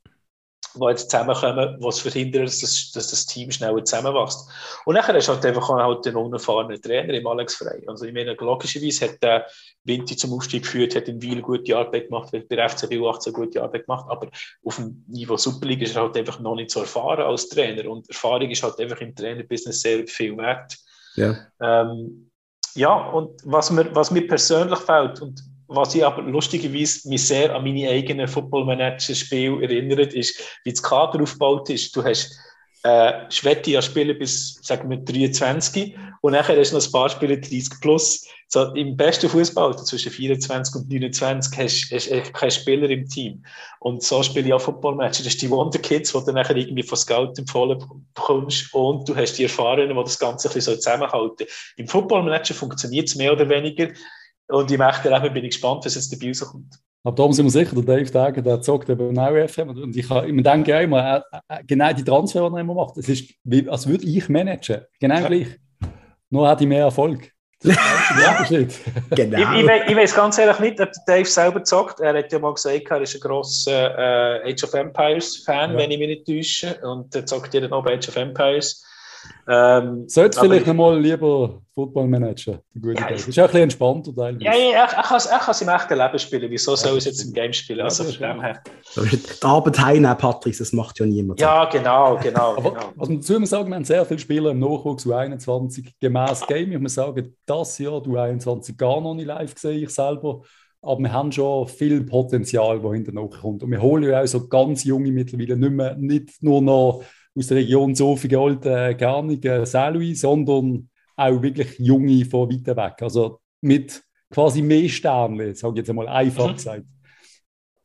die jetzt zusammenkommen, was verhindert, dass, dass das Team schneller zusammenwächst. Und nachher ist halt einfach halt ein unerfahrener Trainer im Alex Frey. Also ich meine, logischerweise hat der Winti zum Aufstieg geführt, hat in Wiel gute Arbeit gemacht, hat bei FCB U18 gute Arbeit gemacht, aber auf dem Niveau Superliga ist er halt einfach noch nicht so erfahren als Trainer und Erfahrung ist halt einfach im Trainerbusiness sehr viel wert. Ja. Ähm, ja, und was mir, was mir persönlich fällt und was ich aber lustigerweise mich sehr an meine eigenen Football-Manager-Spiele erinnert, ist, wie das Kader aufgebaut ist. Du hast äh, Schwetti ja spielen bis, sagen wir, 23 und nachher hast du noch ein paar Spiele 30 plus. So, Im besten Fußball, zwischen 24 und 29, hast du keinen Spieler im Team. Und so spiele ich auch Football-Matches. Das sind die Wonder Kids, die du nachher irgendwie von Scout empfohlen bekommst und du hast die Erfahrenen, die das Ganze ein bisschen zusammenhalten. Im Football-Manager funktioniert es mehr oder weniger. Und im echten Leben bin ich gespannt, was jetzt dabei rauskommt. Aber darum sind wir sicher, der Dave Dagen, der zockt eben auch FM. Und ich, ich denke auch immer, äh, äh, genau die Transfer, die er immer macht, es ist, wie, als würde ich managen. Genau ja. gleich. Nur hat ich mehr Erfolg. ja. [laughs] genau. ich, ich, ich, weiß ganz ehrlich nicht, ob Dave selber zockt. Er hat ja mal gesagt, er ist ein grosser äh, Age of Empires Fan, ja. wenn ich mich nicht täusche. Und er zockt jeden Abend Age of Empires. Ähm, Sollte vielleicht nochmal lieber Football managen. Ja, das ist auch ein bisschen entspannter Teil. Ja, ja, er, kann es im echten Leben spielen. Wieso ja, soll es jetzt im Game spielen? Also von dem her. Die Arbeit heimnehmen, Patrick, das macht ja niemand. Ja, genau, genau. Aber genau. was man dazu muss sagen, wir haben sehr viele Spieler im Nachwuchs U21 gemäß Game. Ich muss sagen, das Jahr U21 gar noch nicht live gesehen, ich selber. aber wir haben schon viel Potenzial, das hinten kommt. Und wir holen ja auch so ganz junge mittlerweile nicht, mehr, nicht nur noch aus der Region Sofia, Olten, Gerningen, Saint-Louis, sondern auch wirklich junge von weiter weg. Also mit quasi mehr Sterne, sage ich jetzt einmal einfach mhm. gesagt.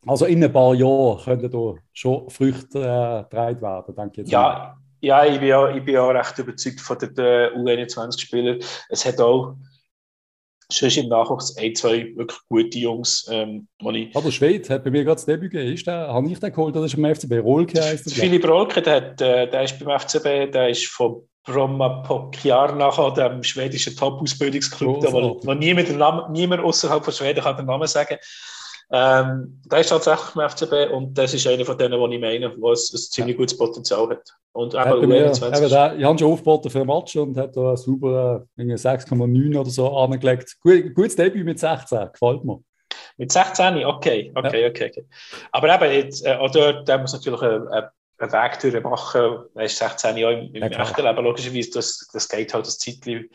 Also in ein paar Jahren könnten da schon Früchte äh, getragen werden, denke ich jetzt. Ja, ja ich, bin ja, ich bin ja recht überzeugt von den U21-Spielern. Es hat auch schon im Nachwuchs ein, zwei wirklich gute Jungs. Ähm, ich Aber Schwed hat bei mir gerade das Debüt gegeben. Ist der, habe ich den geholt oder ist beim FCB? Rolke heißt der? Philipp Rolke, der, hat, äh, der ist beim FCB, der ist von Bromma Pokjarnacha, dem schwedischen Top-Ausbildungsclub, wo noch niemand, niemand außerhalb von Schweden kann den Namen sagen. Ähm, der ist tatsächlich im FCB und das ist einer von denen, die ich meine, der ein, ein ziemlich gutes Potenzial hat. Und eben U21. Eben, ich habe schon aufgebaut für ein Match und hat da super 6,9 oder so angelegt. Gut, gutes Debüt mit 16, gefällt mir. Mit 16, okay, okay, ja. okay, okay. Aber eben, jetzt, äh, auch dort der muss natürlich eine, eine einen Weg durch machen. Er ist 16 Jahre im, im ja, echten Leben, logischerweise. Das, das geht halt das Zeitchen,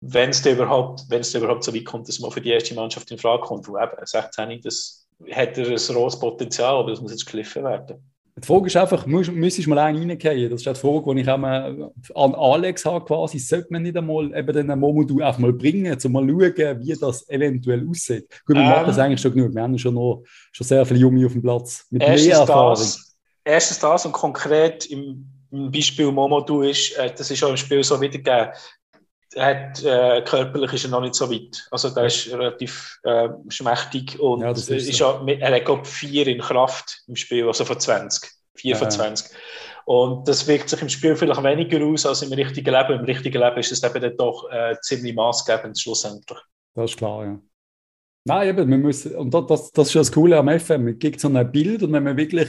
wenn es überhaupt, wenn es überhaupt so weit kommt, dass man für die erste Mannschaft in Frage kommt. Wo eben 16, das hat er ein rohes Potenzial, aber das muss jetzt geschliffen werden. Die Frage ist einfach, müsstest du mal einen reingehen? Das ist die Frage, die ich auch an Alex habe quasi. Sollte man nicht einmal eben den Momodu einfach mal bringen, um mal schauen, wie das eventuell aussieht? Gut, wir ähm, machen das eigentlich schon genug. Wir haben schon, noch, schon sehr viele Junge auf dem Platz mit mehr Erfahrung. Das, erstens das und konkret im, im Beispiel Momodu ist, äh, das ist auch im Spiel so wiedergegeben, er hat, äh, körperlich ist er noch nicht so weit. Also der ist relativ äh, schmächtig und ja, ist ist so. auch, er hat glaube vier in Kraft im Spiel, also von 20. Vier ja. von 20. Und das wirkt sich im Spiel vielleicht weniger aus als im richtigen Leben. Im richtigen Leben ist es eben dann doch äh, ziemlich maßgebend schlussendlich. Das ist klar, ja. Nein, eben, wir müssen, und das, das ist ja das Coole am FM. Es gibt so ein Bild und wenn man wirklich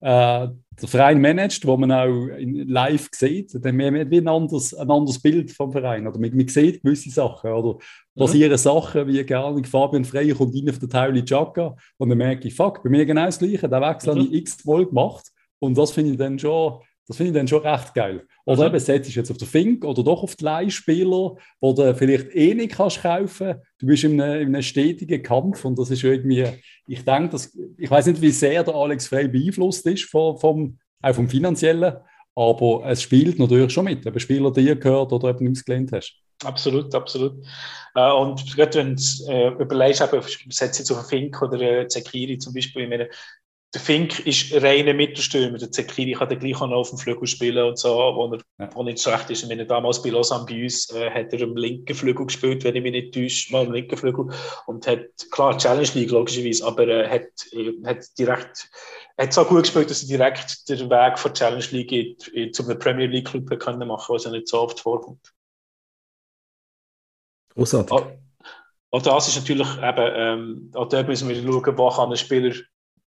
äh, der Verein managt, wo man auch live sieht, dann haben wir ein anderes, ein anderes Bild vom Verein. Oder man, man sieht gewisse Sachen. Oder passieren mhm. Sachen, wie gerne Fabian Frey kommt rein auf den Tauli Chaka und dann merke ich, fuck, bei mir genau das Gleiche. Den Wechsel mhm. habe ich x-mal gemacht. Und das finde ich dann schon das finde ich dann schon recht geil. Oder mhm. eben setzt du jetzt auf den Fink oder doch auf die Leihspieler, wo du vielleicht eh nicht kannst kaufen. Du bist in einem, in einem stetigen Kampf und das ist irgendwie, ich denke, dass, ich weiß nicht, wie sehr der Alex Frey beeinflusst ist vom, vom, auch vom Finanziellen, aber es spielt natürlich schon mit, ob ein Spieler dir gehört oder eben ausgelehnt hast. Absolut, absolut. Äh, und gerade wenn du äh, überlegst, setzt jetzt auf den Fink oder äh, Zekiri zum Beispiel, ich meine, der Fink ist reiner Mittelstürmer. Der Zekiri kann dann gleich auch noch auf dem Flügel spielen und so, wo er ja. wo nicht schlecht ist. Ich meine, damals bei Lausanne bei uns äh, hat er am linken Flügel gespielt, wenn ich mich nicht täusche, mal am linken Flügel. Und hat, klar, Challenge League logischerweise, aber er äh, hat, äh, hat direkt, hat so gut gespielt, dass er direkt den Weg von Challenge League in, in, zum Premier League Club können machen, was ja nicht so oft vorkommt. Großartig. Auch, auch das ist natürlich eben, ähm, auch da müssen wir schauen, wo kann ein Spieler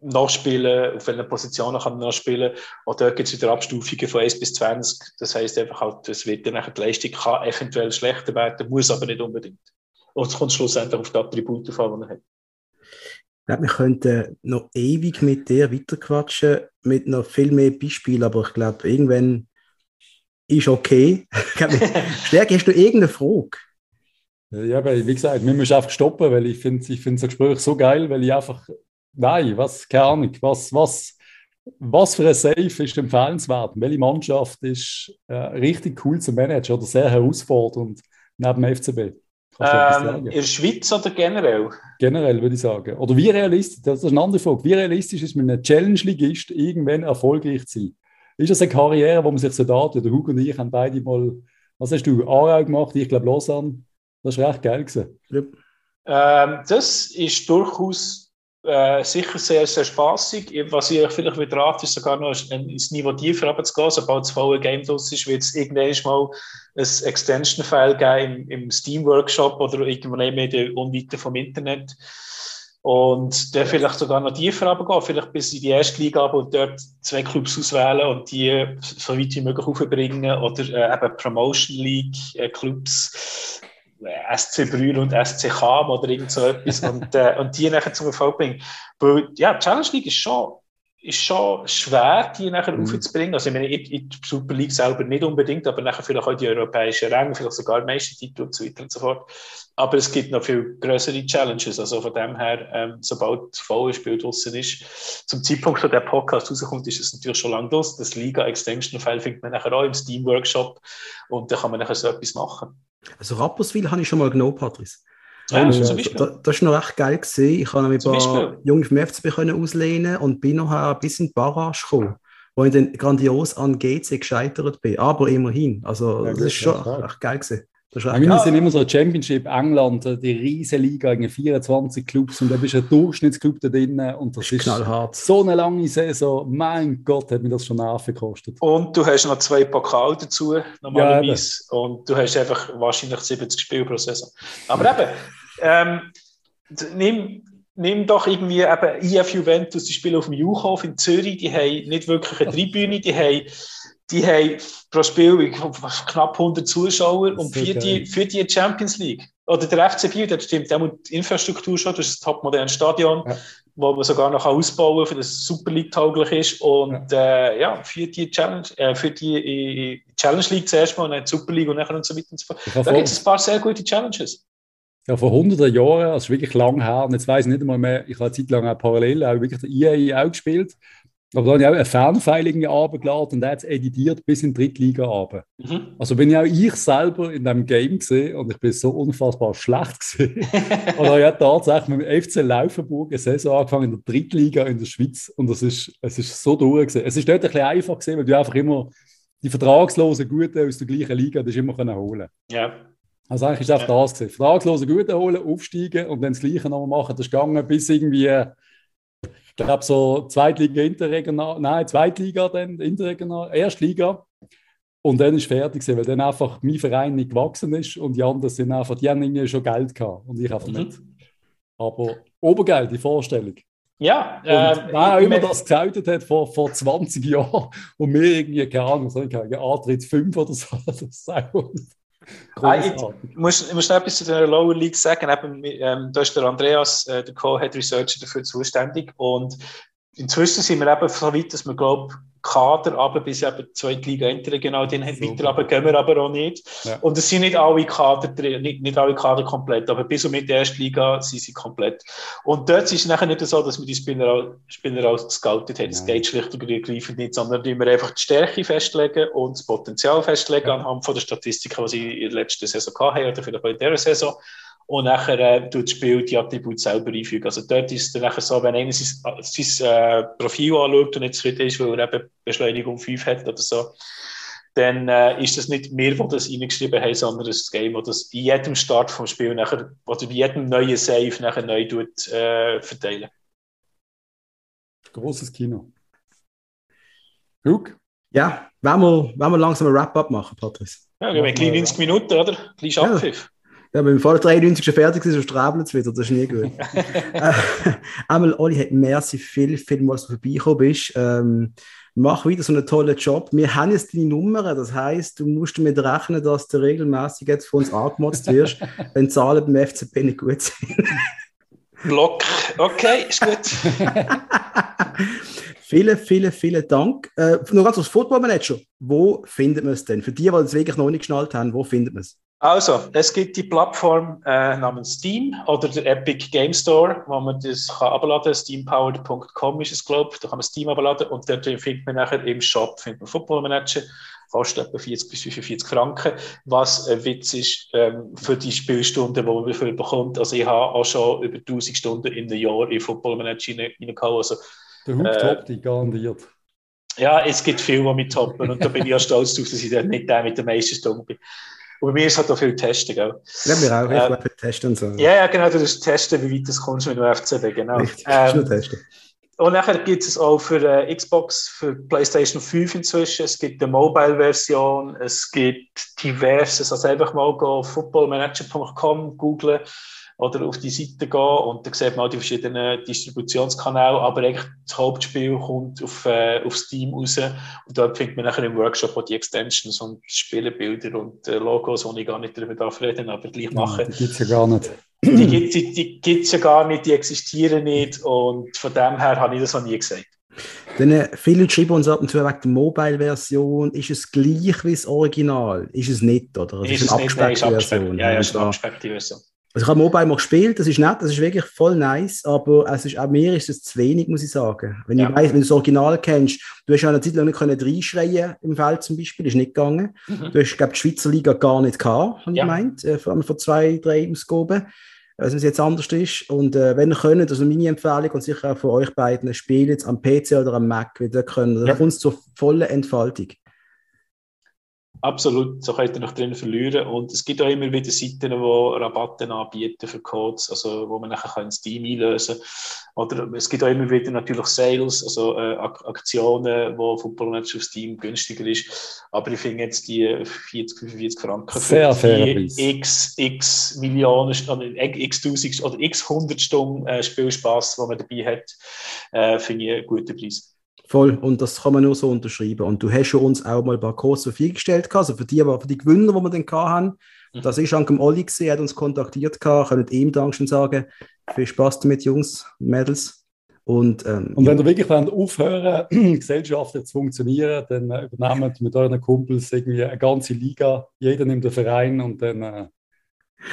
nachspielen, auf welchen Positionen kann er nachspielen. Auch dort gibt es wieder Abstufungen von 1 bis 20. Das heisst einfach halt, es wird dann die Leistung kann eventuell schlechter werden, muss aber nicht unbedingt. Und es kommt schlussendlich auf die Attribute an, die er hat. Ja, wir könnten noch ewig mit dir weiterquatschen, mit noch viel mehr Beispielen, aber ich glaube, irgendwann ist okay. [laughs] Stärke, hast du irgendeine Frage? Ja, weil, wie gesagt, wir müssen einfach stoppen, weil ich finde ich find das Gespräch so geil, weil ich einfach Nein, was, keine Ahnung. Was, was, was für ein Safe ist empfehlenswert? Welche Mannschaft ist äh, richtig cool zu managen oder sehr herausfordernd neben dem FCB? Ähm, in der Schweiz oder generell? Generell würde ich sagen. Oder wie realistisch, das ist eine andere Frage, wie realistisch ist mit einem Challenge-Ligist irgendwann erfolgreich zu sein? Ist das eine Karriere, wo man sich so da, der Hugo und ich haben beide mal, was hast du, Aarau gemacht, ich glaube Lausanne, das war recht geil gewesen. Yep. Ähm, das ist durchaus äh, sicher sehr, sehr spaßig. Was ich vielleicht wieder rate, ist sogar noch ins Niveau tiefer runterzugehen. Sobald das volle Game draus ist, wird es irgendwann mal ein Extension-File geben im, im Steam-Workshop oder irgendwo in der Unweite vom Internet. Und dann vielleicht sogar noch tiefer runtergehen, vielleicht bis in die erste Liga und dort zwei Clubs auswählen und die so weit wie möglich aufbringen oder äh, eben Promotion League äh, Clubs SC Brühl und SC Cham oder irgend so etwas [laughs] und, äh, und die nachher zum Erfolg bringen. Weil, ja, Challenge League ist schon, ist schon schwer, die nachher mhm. aufzubringen. Also, ich meine, in, in der Super League selber nicht unbedingt, aber nachher vielleicht auch die europäischen Ränge, vielleicht sogar Meistertitel und so weiter und so fort. Aber es gibt noch viel größere Challenges. Also, von dem her, ähm, sobald das volle Spiel draußen ist, zum Zeitpunkt, wo der Podcast rauskommt, ist es natürlich schon lange draußen. Das Liga Extension File findet man nachher auch im Steam Workshop und da kann man nachher so etwas machen. Also, Rapperswil habe ich schon mal genommen, Patrice. Ja, und, äh, da, das war noch echt geil. Gewesen. Ich habe mit ein paar Junge vom FCB können auslehnen und bin noch bis in die Barrage gekommen, wo ich dann grandios an GC gescheitert bin. Aber immerhin. Also, ja, das ist schon echt, echt geil. Gewesen. Ja, wir sind immer so Championship England, die riesige Liga, 24 Clubs und da bist du ein Durchschnittsclub da drin und das, das ist knallhart. so eine lange Saison. Mein Gott, hat mir das schon Nerven gekostet. Und du hast noch zwei Pokal dazu, normalerweise. Ja, und du hast einfach wahrscheinlich 70 Spiele pro Saison. Aber eben, ähm, nimm, nimm doch irgendwie eben IF Juventus, die spielen auf dem Juchhof in Zürich, die haben nicht wirklich eine Tribüne, die haben die haben pro Spiel knapp 100 Zuschauer und für die, für die Champions League. Oder der FC Biel, das stimmt, der muss die Infrastruktur schon, das ist ein topmodernes Stadion, ja. wo man sogar noch ausbauen kann, für das Super League tauglich ist. Und ja, äh, ja für die Challenge, äh, für die äh, Challenge League zuerst mal und dann die Super League und nachher und so weiter und so fort. Da gibt es ein paar sehr gute Challenges. Ja, vor hunderten Jahren, also wirklich lang her, und jetzt weiß ich nicht einmal mehr, ich habe eine Zeit lang auch parallel auch wirklich der EA auch gespielt. Aber da habe ich auch einen Fernfeiling runtergeladen und der hat es editiert bis in die Drittliga runter. Mhm. Also bin ja auch ich selber in diesem Game gesehen und ich bin so unfassbar schlecht gesehen. [laughs] und habe ja tatsächlich mit dem FC Laufenburg eine Saison angefangen in der Drittliga in der Schweiz und das ist, es ist so durch gewesen. Es ist dort ein bisschen einfach gewesen, weil du einfach immer die vertragslosen Guten aus der gleichen Liga das immer können holen Ja. Also eigentlich ist es einfach ja. das gewesen. Vertragslose Guten holen, aufsteigen und dann das Gleiche nochmal machen. Das ist gegangen bis irgendwie ich glaube, so Zweitliga, Interregional, nein, Zweitliga, dann Interregional, Erstliga. Und dann ist fertig weil dann einfach mein Verein nicht gewachsen ist und die anderen sind einfach, die haben irgendwie schon Geld gehabt und ich einfach mhm. nicht. Aber obergeil, die Vorstellung. Ja, und äh, wer auch immer das gesagt hat vor, vor 20 Jahren und mir irgendwie, keine Ahnung, so, Antritt 5 oder so, [laughs] das ist Ah, ich, muss, ich muss noch etwas zu der Lower League sagen. Eben, ähm, da ist der Andreas, äh, der Co-Head Researcher, dafür zuständig. Und inzwischen sind wir eben so weit, dass wir, glaube Kader aber bis eben die zweite Liga interregional drin haben. Weiter aber gehen wir aber auch nicht. Ja. Und es sind nicht alle Kader drin, nicht, nicht alle Kader komplett, aber bis und mit der ersten Liga sind sie komplett. Und dort ist es nachher nicht so, dass wir die Spieler, Spieler auch gescoutet haben. Es geht schlicht und ergreifend nicht, sondern wir einfach die Stärke festlegen und das Potenzial festlegen ja. anhand von der Statistiken, die sie in der letzten Saison hatten oder vielleicht auch in dieser Saison und nachher äh, tut das Spiel die Attribute selber einfügen. Also dort ist es dann nachher so, wenn einer sein, sein äh, Profil anschaut und nicht zufrieden ist, weil er eben Beschleunigung 5 hat oder so, dann äh, ist das nicht wir, die das reingeschrieben haben, sondern das Game, das das bei jedem Start vom Spiel nachher, oder bei jedem neuen Save nachher neu tut, äh, verteilen. Großes Kino. Luke? Ja, wollen wir, wir langsam ein Wrap-up machen, Patrice? Ja, wir haben 90 Minuten, oder? Klein Abpfiff. Ja. Ja, wenn wir vor der 93 fertig sind, so strabelt es wieder, das ist nie gut. [laughs] äh, einmal, Oli, hat merci viel, viel mal, dass du vorbeigekommen bist. Ähm, mach wieder so einen tollen Job. Wir haben jetzt deine Nummern, das heisst, du musst damit rechnen, dass du regelmäßig jetzt von uns angemotzt wirst, [laughs] wenn die Zahlen beim FCP nicht gut sind. Block, okay, ist gut. [laughs] vielen, vielen, vielen Dank. Äh, nur ganz als Football-Manager, wo findet man es denn? Für die, die es wirklich noch nicht geschnallt haben, wo findet man es? Also, es gibt die Plattform äh, namens Steam oder der Epic Game Store, wo man das kann abladen kann. Steampowered.com ist es, glaube ich. Da kann man Steam abladen und dort findet man nachher im Shop findet man Football Manager. Kostet etwa 40 bis 45 Franken. Was ein Witz ist ähm, für die Spielstunden, die man dafür bekommt. Also, ich habe auch schon über 1000 Stunden in einem Jahr in Football Manager reingehauen. Also, der Hub äh, toppt die garantiert. Ja, es gibt viele, die mit toppen und da bin ich ja stolz darauf, dass ich dann nicht der mit den meisten Stunden bin. Und bei mir ist halt auch viel testen, gell? Ja, wir auch. Ich ähm, testen und so. Ja, ja, genau. Du musst testen, wie weit du kommst mit dem FCB, genau. Richtig, ähm, nur testen. Und nachher gibt es auch für äh, Xbox, für PlayStation 5 inzwischen. Es gibt eine Mobile-Version, es gibt diverses. Also einfach mal auf footballmanager.com googlen oder auf die Seite gehen und dann sieht man auch die verschiedenen Distributionskanäle, aber eigentlich das Hauptspiel kommt auf, äh, auf Steam raus und dort findet man nachher im Workshop auch die Extensions und Spielebilder und äh, Logos, wo ich gar nicht darüber darf reden, aber gleich machen. Ja, die gibt es ja gar nicht. Die gibt es ja gar nicht, die existieren nicht und von dem her habe ich das noch nie gesagt. Dann, viele Leute schreiben uns ab und zu wegen der Mobile-Version, ist es gleich wie das Original? Ist es nicht, oder? Es ist, ist eine abgespeckte Version. Ja, ja, es ist eine abgespeckte Version. Also ich habe Mobile mal gespielt, das ist nett, das ist wirklich voll nice, aber es ist, auch mir ist es zu wenig, muss ich sagen. Wenn ja. ich weiss, wenn du das Original kennst, du hast ja eine Zeit lang nicht können reinschreien im Feld zum Beispiel, ist nicht gegangen. Mhm. Du hast, glaube die Schweizer Liga gar nicht gehabt, habe ja. ich gemeint, äh, vor, vor zwei, drei Ausgaben, also es jetzt anders ist. Und äh, wenn ihr könnt, also meine Empfehlung und sicher auch von euch beiden, spielt jetzt am PC oder am Mac, wie ihr könnt. Da ja. kommt es zur vollen Entfaltung. Absolut, so könnt ihr noch drin verlieren. Und es gibt auch immer wieder Seiten, die Rabatte anbieten für Codes, also wo man nachher Steam einlösen kann. Oder es gibt auch immer wieder natürlich Sales, also äh, Aktionen, wo Football Match auf Steam günstiger ist. Aber ich finde jetzt die 40, 45 Franken Sehr für die x, x Millionen, oder x tausend oder x hundert Stunden äh, Spielspaß, die man dabei hat, äh, finde ich einen guten Preis. Voll, und das kann man nur so unterschreiben. Und du hast schon uns auch mal ein paar Codes zur Verfügung gestellt, also für die, für die Gewinner, die wir dann hatten. Mhm. Das ist an dem Olli gesehen, hat uns kontaktiert, können ihm Dankeschön sagen. Viel Spaß damit, Jungs Mädels. Und, ähm, und wenn ja. ihr wirklich wollt, aufhören [clears throat] Gesellschaften zu funktionieren, dann äh, übernehmt mit euren Kumpels irgendwie eine ganze Liga, jeder nimmt einen Verein und dann, äh,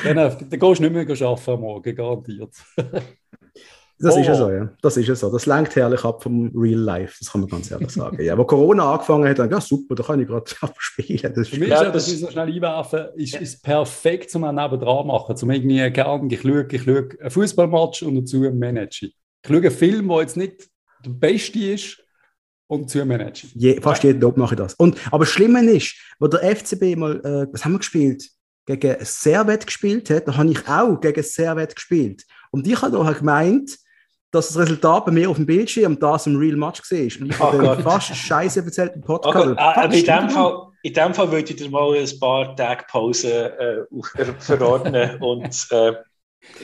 dann, äh, dann gehst du nicht mehr arbeiten am Morgen, garantiert. [laughs] Das oh. ist ja so, ja. Das ist ja so. Das lenkt herrlich ab vom Real Life, das kann man ganz ehrlich sagen. Ja, wo Corona angefangen hat, dann, ja super, da kann ich gerade [laughs] spielen. Das Für mich ist ja, das ist noch schnell einwerfen, ist, ja. ist perfekt zum nebendran machen, zum irgendwie gerne, ich schaue, ich schaue ein Fußballmatch und dazu ein Manager. Ich schaue einen Film, der jetzt nicht der beste ist, und zu managen. Je, fast jeden Job mache ich das. Und, aber das Schlimme ist, wo der FCB mal, äh, was haben wir gespielt? Gegen Servet gespielt hat, da habe ich auch gegen Servet gespielt. Und ich habe da gemeint, dass das Resultat bei mir auf dem Bildschirm das im Real Match war. Und ich habe oh fast Scheiße erzählt im Podcast. Oh ah, in, dem Fall, in dem Fall würde ich dir mal ein paar Tage Pause äh, verordnen [laughs] und äh,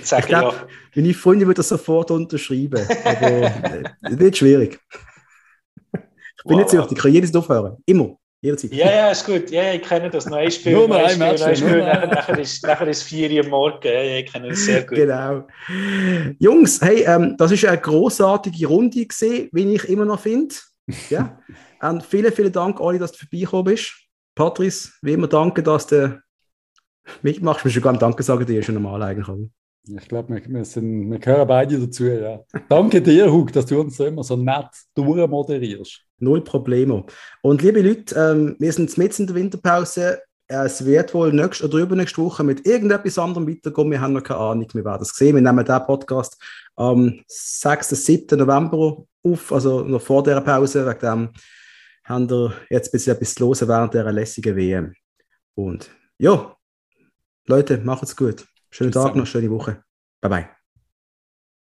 sagen, ich glaub, ja. Meine Freunde würden das sofort unterschreiben. Aber äh, wird schwierig. Ich bin wow. nicht süchtig, ich kann jedes aufhören. Immer. Jederzeit. Ja, ja, ist gut. Ja, ich kenne das. Neue Spiel, nur noch ein Match. Spiel, nachher, nachher, ist, nachher ist 4 Uhr morgen. Ja, ich kenne das sehr gut. Genau. Jungs, hey, ähm, das ist eine großartige Runde gesehen, wie ich immer noch finde. Ja. [laughs] Und vielen, vielen Dank, Oli, dass du vorbeigekommen bist. Patrice, wie immer danke, dass du mitmachst. Ich muss schon gar nicht Danke sagen, dir ist schon normal eigentlich. Ich glaube, wir, wir, wir gehören beide dazu, ja. Danke dir, Hug, dass du uns immer so nett durchmoderierst. Null Probleme. Und liebe Leute, ähm, wir sind mitten in der Winterpause. Es wird wohl nächste oder übernächste Woche mit irgendetwas anderem weitergehen. Wir haben noch keine Ahnung, wir werden es sehen. Wir nehmen diesen Podcast am 6. 7. November auf, also noch vor dieser Pause. Wegen dem haben wir jetzt ein bisschen etwas zu hören während dieser lässigen WM. Und ja, Leute, macht's gut. Schönen Tag noch, schöne Woche. Bye bye.